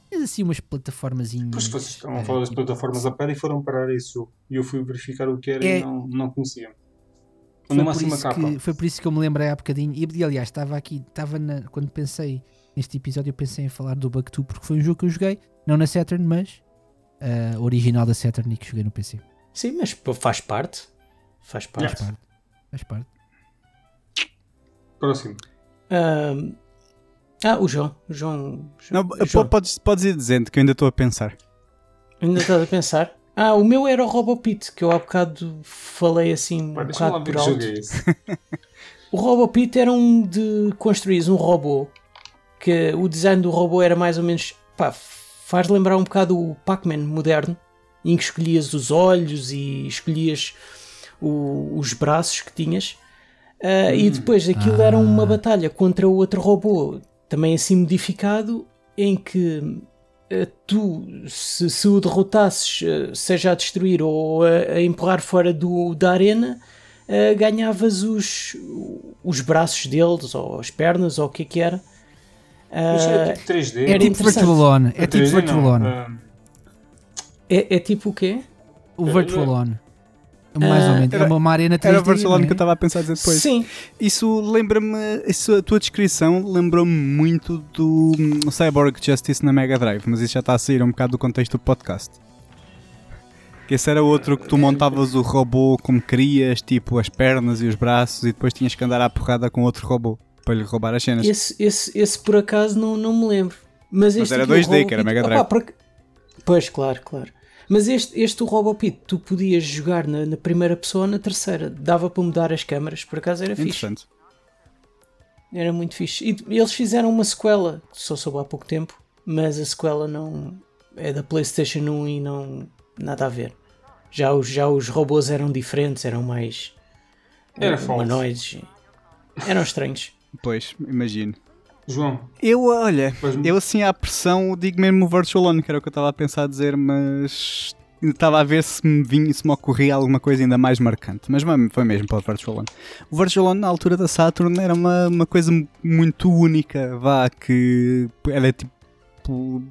Tens assim umas plataformas. Pois vocês estavam a falar das plataformas a pé e foram parar isso. E eu fui verificar o que era é, e não, não conhecia. Foi por, que, foi por isso que eu me lembrei há bocadinho. E aliás, estava aqui, estava na, quando pensei neste episódio, eu pensei em falar do Bug 2 porque foi um jogo que eu joguei, não na Saturn, mas uh, original da Saturn e que joguei no PC. Sim, mas faz parte. Faz parte. Faz parte. Faz parte. Próximo. Um, ah, o João. O João, Não, João. Podes, podes ir dizendo que eu ainda estou a pensar. Ainda estás a pensar? Ah, o meu era o Robopit, que eu há bocado falei assim um Pá, bocado por alto. o Robopit era um de construir um robô, que o design do robô era mais ou menos, pá, faz lembrar um bocado o Pac-Man moderno, em que escolhias os olhos e escolhias o, os braços que tinhas. Uh, hum. E depois aquilo ah. era uma batalha contra o outro robô também assim modificado, em que uh, tu, se, se, o derrotasses, uh, seja a destruir ou a, a empurrar fora do, da arena, uh, ganhavas os, os braços deles, ou as pernas, ou o que é que era. Isso é tipo 3D? É tipo Virtual On. É tipo Virtual On. É, é tipo o quê? O Virtual On. Mais ou menos. Era, é uma arena 3D. Era o Barcelona é? que eu estava a pensar dizer depois. Sim. Isso lembra-me. A tua descrição lembrou-me muito do um, Cyborg Justice na Mega Drive, mas isso já está a sair um bocado do contexto do podcast. Que esse era outro que tu montavas o robô como querias, tipo as pernas e os braços, e depois tinhas que andar à porrada com outro robô para lhe roubar as cenas. Esse, esse, esse por acaso não, não me lembro. Mas, mas era 2D, que era Mega Drive. Opa, Pois, claro, claro. Mas este, este o Robopit, tu podias jogar na, na, primeira pessoa ou na terceira. Dava para mudar as câmaras, por acaso era fixe. Era muito fixe. E eles fizeram uma sequela, só soube há pouco tempo, mas a sequela não é da PlayStation 1 e não nada a ver. Já os, já os robôs eram diferentes, eram mais Era humanoides. Eram estranhos. Pois, imagino. João. Eu, olha, eu assim à pressão digo mesmo o Virtual On, que era o que eu estava a pensar a dizer, mas estava a ver se me vinha, se me ocorria alguma coisa ainda mais marcante. Mas foi mesmo para o Virtual On. O Virtual On na altura da Saturn era uma, uma coisa muito única, vá, que era tipo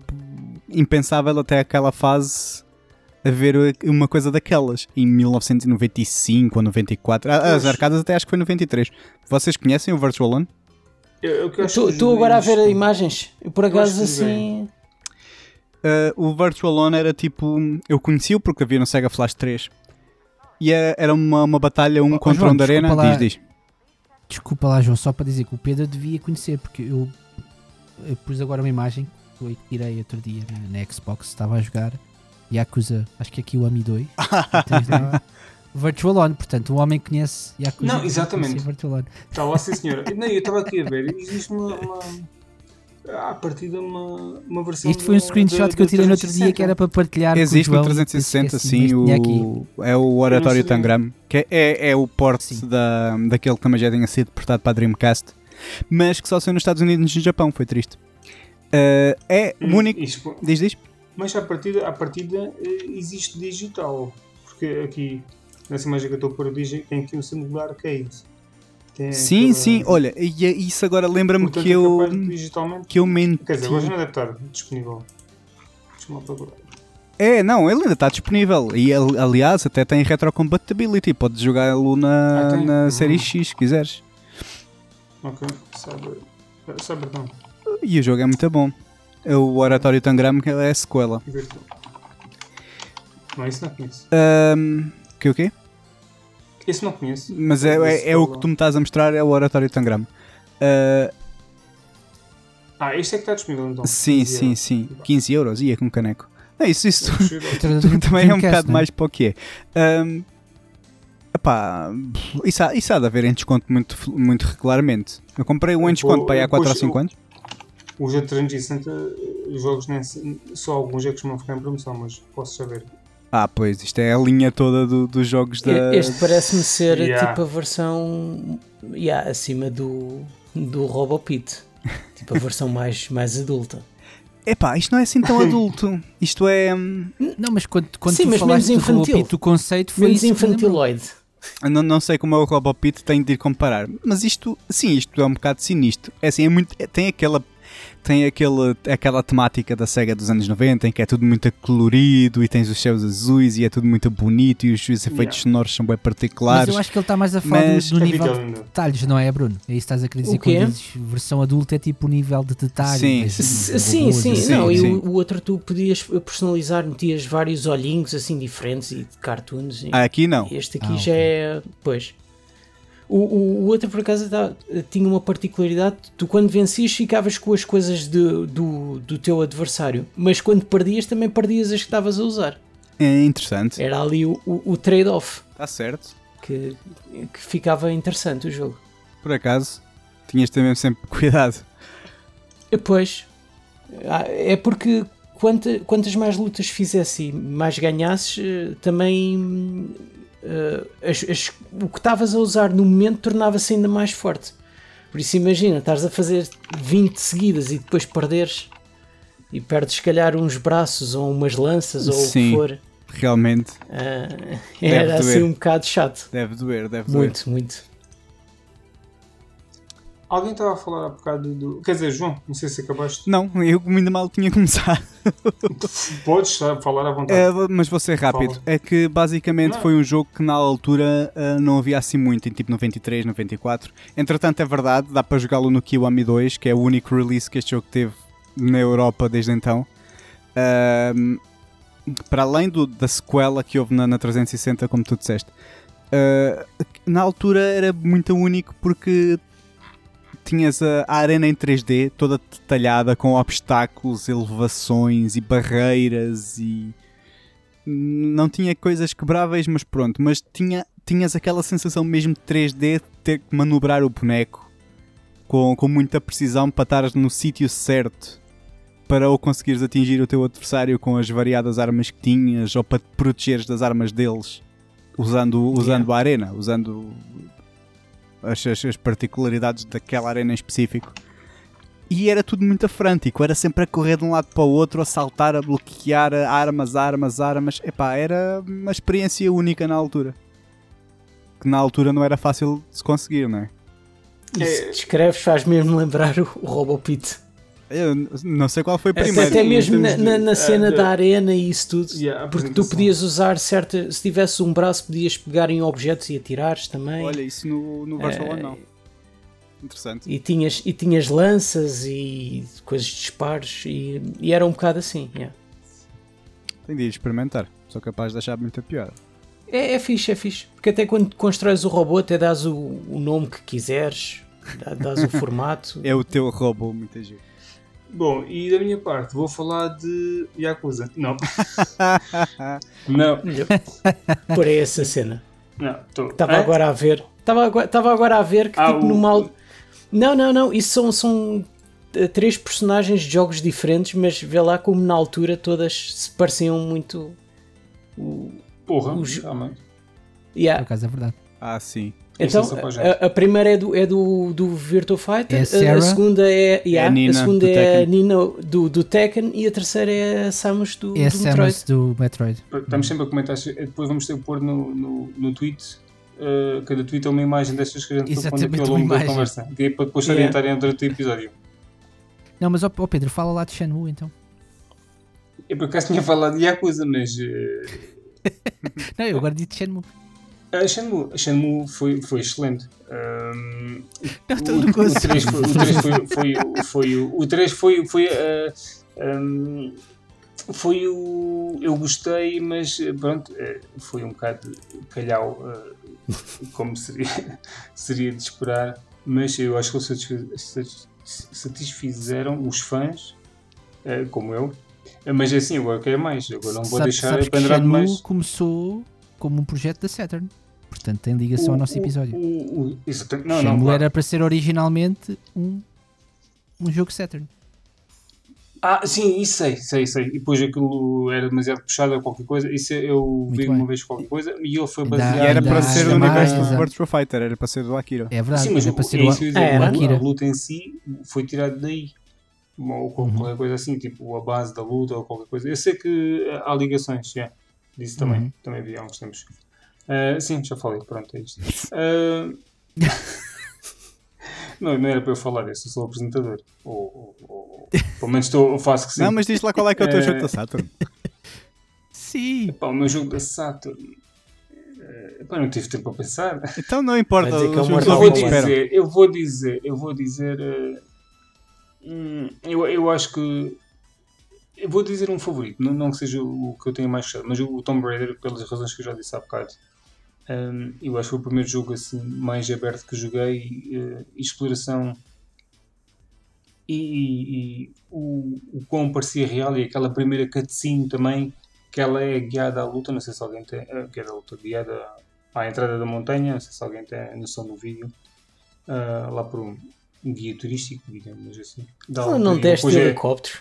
impensável até aquela fase haver uma coisa daquelas em 1995 ou 94. As arcadas até acho que foi 93. Vocês conhecem o Virtual On? Estou agora a ver imagens. Por acaso assim. Uh, o Virtual On era tipo. Eu conheci-o porque havia no Sega Flash 3. E era, era uma, uma batalha um oh, contra João, um da arena. Lá, diz, diz. Desculpa lá, João, só para dizer que o Pedro devia conhecer, porque eu, eu pus agora uma imagem que eu tirei outro dia na, na Xbox, estava a jogar Yakuza, acho que aqui o Ami 2. Virtual On, portanto, o homem conhece Yakuza. Não, exatamente. Virtual On. Está lá, sim senhora. Não, eu estava aqui a ver. Existe uma. uma à partida, uma, uma versão. Isto foi um screenshot da- que eu tirei no outro dia 360. que era para partilhar Existe com o João. 360, Esqueci-me, sim, o, é o Oratório. Tangram, que é, é, é o porte da, daquele que também já tinha sido portado para a Dreamcast, mas que só saiu nos Estados Unidos e no Japão, foi triste. Uh, é o Hum, único. isto- Diz, diz? Mas à partida, à partida eh, existe digital. Porque aqui, nessa imagem que eu estou a pôr, diz- tem aqui um símbolo da arcade. Tem Sim, aquela- sim, olha, e é- isso agora lembra-me que é eu, de digitalmente. que eu menti. Quer dizer, já não deve estar disponível. Deixa-me procurar. É, não, ele ainda está disponível. E ali- aliás, até tem retrocompatibility. Podes jogá-lo na, Ah, na Uhum. série X, se quiseres. Ok, eh, Cyber não. E o jogo é muito bom. É o Oratório Tangram, que é a sequela. Não, isso não conheço. Ahm, que o quê? Esse não conheço. Mas é, é, é o que tu me estás a mostrar, é o Oratório Tangram. Ah, Ah, este é que está disponível então. sim, 15 sim, euros. sim. 15 euros, ia com caneco. Não, isso, isso Outra- também é um bocado não mais para o que é. Ahm, epá, isso, há, isso há de haver em desconto muito, muito regularmente. Eu comprei um em desconto para aí há 4 ou Pois, 5 eu- anos. Os de 360 eh, jogos nem só alguns é que costumam ficar em promoção, mas posso saber. Ah, pois, isto é a linha toda do- dos jogos da. Este parece-me ser Yeah. tipo a versão yeah, acima do, do Robopit. Tipo a versão mais, mais adulta. Epá, isto não é assim tão adulto. Isto é. hum, Não, mas quando, quando Sim, tu mas falaste menos infantil. Robopit, o conceito foi Menos infantiloide. Não, não sei como é o Robopit, tenho de ir comparar. Mas isto, sim, isto é um bocado sinistro. É assim, é muito, é- tem aquela. Tem aquele, aquela temática da SEGA dos anos 90 em que é tudo muito colorido e tens os céus azuis e é tudo muito bonito e os, os efeitos Yeah. sonoros são bem Mas particulares. eu acho que ele está mais a falar do- Mas- do, É nível de detalhes, não é, Bruno? É isso que estás a querer dizer quando dizes versão adulta é tipo o nível de detalhe. Sim. das- S- dos Sim, sim, assim. não, e sim. o, o outro tu podias personalizar, metias vários olhinhos assim diferentes e de cartoons. e- Ah, aqui não. Este aqui Ah, já ok. é. Pois. O, o, o outro, por acaso, tá- tinha uma particularidade: tu, quando vencias, ficavas com as coisas de- do, do teu adversário, mas quando perdias, também perdias as que estavas a usar. É interessante. Era ali o, o, trade-off Está certo. que, que ficava interessante o jogo. Por acaso, tinhas também sempre cuidado. Pois, ah, é porque quanta- quantas mais lutas fizesse e mais ganhasses, eh, também eh, as- as- o que estavas a usar no momento tornava-se ainda mais forte. Por isso, imagina, estás a fazer 20 seguidas e depois perderes e perdes, se calhar, uns braços ou umas lanças ou o Sim. que for. Realmente, Ah, era assim um bocado chato. deve doer, deve doer. Muito, muito. Alguém estava a falar há bocado do. Quer dizer, João, não sei se acabaste. Não, eu ainda mal tinha começado. Podes falar à vontade. É, mas vou ser rápido. Fala. É que basicamente Não. foi um jogo que na altura ah, não havia assim muito, em tipo 93, 94. Entretanto, é verdade, dá para jogá-lo no Kiwami 2, que é o único release que este jogo teve na Europa desde então. Ahm, para além do- da sequela que houve na, na 360, como tu disseste, ah, na altura era muito único porque tinhas a, a arena em 3D toda detalhada com obstáculos, elevações e barreiras e não tinha coisas quebráveis, mas pronto, mas tinha, tinhas aquela sensação mesmo de 3D de ter que manobrar o boneco com, com muita precisão para estar no sítio certo para ou conseguires atingir o teu adversário com as variadas armas que tinhas ou para te protegeres das armas deles usando, usando a arena, usando as, as- as particularidades daquela arena em específico. E era tudo muito afrântico, era sempre a correr de um lado para o outro, a saltar, a bloquear armas, armas, armas. Epá, era uma experiência única na altura. Que na altura não era fácil de se conseguir, não é? E É. se descreves, faz mesmo lembrar o, o Robopit. Eu não sei qual foi Até, primeiro. até mesmo na, na- na cena de- da arena e isso tudo. Yeah, a porque tu podias usar certa. Se tivesse um braço, podias pegar em objetos e atirares também. Olha, isso no, no Virtual Eh, não. Interessante. E tinhas, e tinhas lanças e coisas de disparos e, e era um bocado assim. yeah. Tenho de experimentar. Sou capaz de achar muito pior. É, é fixe, é fixe. Porque até quando constróis o robô, até dás o, o nome que quiseres, dá- dás o formato. É o teu robô, muita gente. Bom, e da minha parte, vou falar de Yakuza. Não. não. Por essa cena. Não, estou. Estava agora a ver. Estava agora, estava agora a ver que Ah, tipo o- no mal. Não, não, não. Isso são, são eh, três personagens de jogos diferentes, mas vê lá como na altura todas se pareciam muito. O- Porra, o jo- realmente. Por Yeah. acaso é verdade. Ah, sim. Então, é para a a, primeira é do, é do, do Virtua Fighter, É a a- segunda é, yeah, a Nina, a segunda do é. Nina do, do Tekken e a terceira é a Samus do, É do Metroid. Samus do Metroid. Estamos sempre a comentar. Depois vamos ter que pôr no, no, no tweet. eh, cada tweet é uma imagem destas que a gente pondo aqui ao longo da conversa. Que é para depois Yeah. orientarem durante o episódio. Não, mas ó ó Pedro, fala lá de Shenmue então. Eu por acaso tinha falado de Yakuza, mas. eh, Não, eu agora disse Shenmue. A Shenmue, Shenmue foi, foi excelente. Não, o, o consegues. 3 foi, o 3 foi, foi, o- foi, o- o 3 foi, foi, ah, ahm, foi o. Eu gostei, mas pronto, eh, foi um bocado calhau, ah, como seria, seria de esperar. Mas eu acho que eles satisfizeram os fãs, eh, como eu. Mas assim, agora quero mais. Agora não vou Sabe- deixar pendurado mais. começou como um projeto da Saturn. Portanto, tem ligação ao O- nosso o- episódio. o- o- exatamente. Não, não, claro. era para ser originalmente um, um jogo Saturn. Ah, sim, isso sei, sei, sei. E depois aquilo era demasiado puxado ou qualquer coisa. Isso eu vi bem. uma vez qualquer coisa e ele foi baseado. E era para ser o universo do. Virtua Fighter, era para ser do Akira. É verdade, Sim, mas era o, para ser é o, a- Akira. a luta em si foi tirada daí. Ou qualquer Uhum. coisa assim, tipo a base da luta ou qualquer coisa. Eu sei que há ligações, já. Disso também. Uhum. Também vi há uns tempos. Ah, sim, já falei, pronto, é isto. Ah, não, não era para eu falar, eu sou só o apresentador. Ou, ou, ou- pelo menos estou, eu faço que sim. Não, mas diz lá qual é que é o teu Eh, jogo da Saturn. Sim, Pá, o meu jogo da Saturn. eh, Pá, não tive tempo para pensar. Então não importa, dizer é Eu vou ouvintes Kombat. esperam. dizer, eu vou dizer, eu vou dizer. eu, eu acho que. Eu vou dizer um favorito, não, não que seja o que eu tenho mais gostado, mas o Tomb Raider, pelas razões que eu já disse há bocado. Hum, eu acho que foi o primeiro jogo assim mais aberto que joguei, e exploração e, e- o, o quão parecia real e aquela primeira cutscene também que ela é guiada à luta, não sei se alguém tem eh, guiada à luta, guiada à entrada da montanha, não sei se alguém tem a noção do vídeo ah, lá por um, um guia turístico, digamos assim. Não E desce depois de é- helicóptero.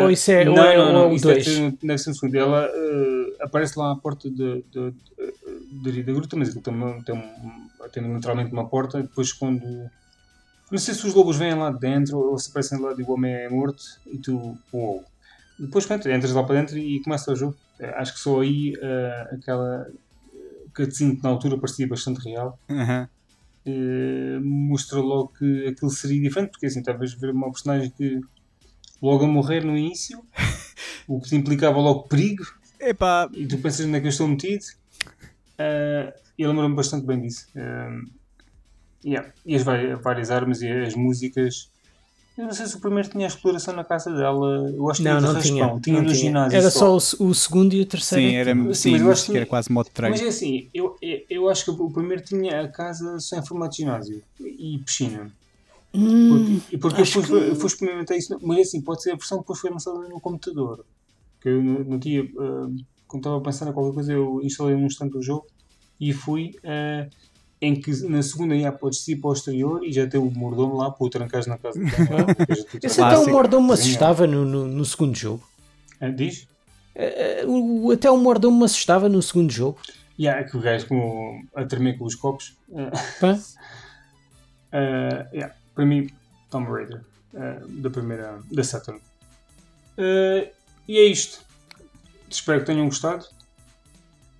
Ou isso é- não, ou é- não, ou não, é o isso dois? deve ser segundo. Ela ah, aparece lá à porta de, de, de, de, da gruta, mas aquilo tem, tem, um- tem literalmente uma porta. Depois, quando. Não sei se os lobos vêm lá de dentro ou se aparecem lá e o homem é morto e tu. Uou. Depois, pronto, entras lá para dentro e começa o jogo. Eh, Acho que só aí ah, aquela cutscene que na altura parecia bastante real Aham. eh, mostrou logo que aquilo seria diferente, porque assim, talvez ver uma personagem que logo a morrer no início, o que te implicava logo perigo, Epá, e tu pensas onde é que eu estou metido, eh, e lembro-me bastante bem disso. Eh, yeah. E as várias, armas e as músicas. Eu não sei se o primeiro tinha a exploração na casa dela, eu acho que Não, tinha não raspão, tinha. tinha não no tinha. ginásio. Era só. só o, o segundo e o terceiro. sim, era, Sim, sim, mas eu acho que- era quase modo treino. Mas é assim, eu, eu, eu acho que o primeiro tinha a casa só em formato de ginásio e piscina. Hum, Porque, porque eu fui, que- eu fui experimentar isso, mas assim, pode ser a versão que depois foi lançada no computador. Que eu no, no dia, ah, quando estava a pensar em qualquer coisa, eu instalei num instante o jogo e fui ah, em que na segunda ia podes ir para o exterior e já ter o mordomo lá para o trancares na casa eu tive- Esse até o mordomo me Sim, assustava no, no, no segundo jogo. Ah, diz? Eh, o- Até o mordomo me assustava no segundo jogo. E há que o gajo com, a tremer com os copos. Pá. Uh, yeah, para mim, Tomb Raider, uh, da primeira, da Saturn. Uh, e é isto. Espero que tenham gostado.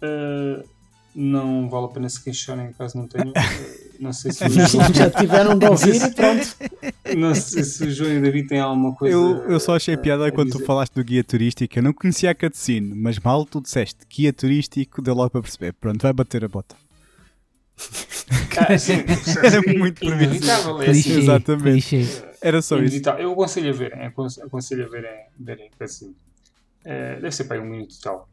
Uh, não vale a pena se queixarem caso não tenham. Uh, não sei se o João, Já tiveram de ouvir e pronto. não sei se o João e o David têm alguma coisa. Eu, eu só achei a- piada a quando tu dizer. falaste do guia turístico. Eu não conhecia a cutscene, mas mal tu disseste guia turístico, deu logo para perceber. Pronto, vai bater a bota. Ah, sim, Era muito clichê, exatamente. clichê. Era só isso. Eu aconselho a verem, aconselho aconselho a verem, verem assim. Uh, deve ser para aí um minuto e tal.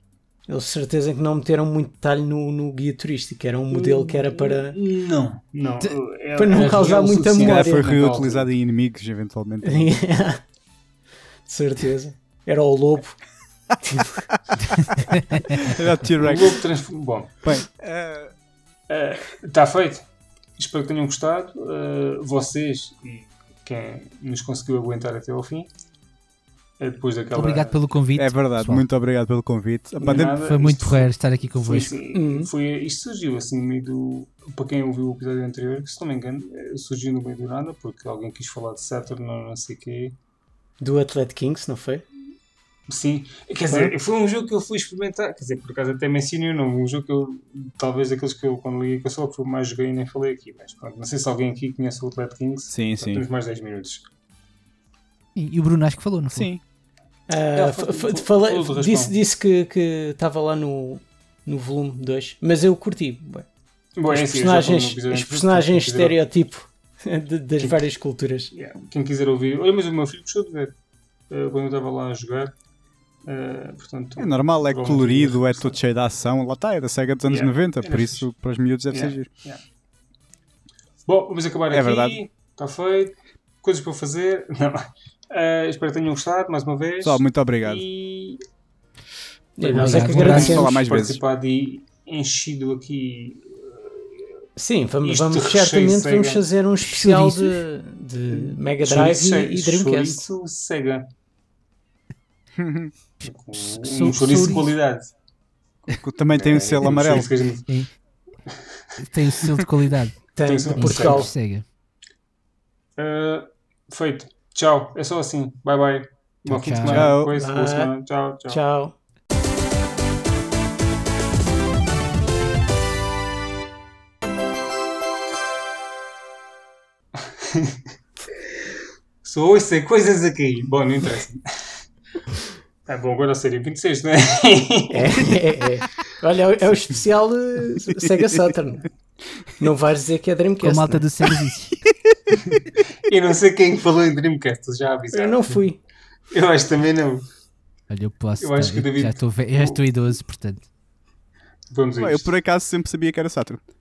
Eles certeza que não meteram muito detalhe no, no guia turístico. Era um modelo que era para. Não, não. De- é- para não é causar muita memória. foi reutilizado em inimigos, eventualmente. de certeza. Era o lobo. Era o altura. O T-Rex. lobo transforma. Bom, Bem, eh, Está feito. Espero que tenham gostado. Uh, vocês e quem nos conseguiu aguentar até ao fim. Uh, depois daquela. Obrigado pelo convite. É verdade, pessoal. muito obrigado pelo convite. É nada, Foi muito isto porreiro estar aqui Foi, convosco. assim, Uhum. foi, isto surgiu assim no meio do. Para quem ouviu o episódio anterior, que se não me engano, eh, surgiu no meio do nada, porque alguém quis falar de Saturn ou não sei o quê. Do Athlete Kings, não foi? Sim, quer dizer, foi um jogo que eu fui experimentar, quer dizer, por acaso até mencionei o nome, um jogo que eu, talvez daqueles que eu, quando liguei a consola, foi o mais joguei e nem falei aqui, mas pronto, não sei se alguém aqui conhece o Athlete Kings. Sim, Pronto, sim. Temos mais 10 minutos. E, e o Bruno acho que falou, não foi? Sim. Ah, falei- o disse disse que que estava lá no, no volume 2, mas eu curti. bué. Bom, é eu no personagens, anterior, personagens quem estereotipo de- das Sim. várias culturas. Yeah, Quem quiser ouvir, olha, mas o meu filho gostou de ver eh, quando eu estava lá a jogar. Eh, portanto, É normal, é colorido, é ia todo cheio de ação. Lá está, é da SEGA dos anos Yeah, 90, era por isso para os miúdos deve ser Yeah. giro. Bom, vamos acabar É aqui. verdade. Está feito. Coisas para fazer. Não. Eh, espero que tenham gostado mais uma vez. Pessoal, muito obrigado. E nós é que. Vamos agradecemos. falar mais vezes. participado e enchido aqui. Sim, vamos, Isto vamos certamente vamos fazer um especial de, de Mega Drive e, e Dreamcast. Sega. Com um chouriço de qualidade. Também tem o É, selo um amarelo. Tem o selo de qualidade. Tem, sempre Portugal. Sega. Eh, feito. Tchau. É só assim. Bye bye. Tchau, fim de semana. Coisa, boa Bye. semana. Tchau, tchau. Tchau. Só ouço é coisas a cair. Bom, não interessa. É bom, agora a série 26, não é? É, é, é. Olha, é o- é especial eh, Sega Saturn. Não vais dizer que é Com a Dreamcast. malta não? do Sega disse. Eu não sei quem falou em Dreamcast, já avisaram. Eu não fui. Eu acho que também não. Olha, eu posso. Eu acho que o David- já, estou ve- já estou idoso, portanto. Vamos a Eu por acaso sempre sabia que era Saturn.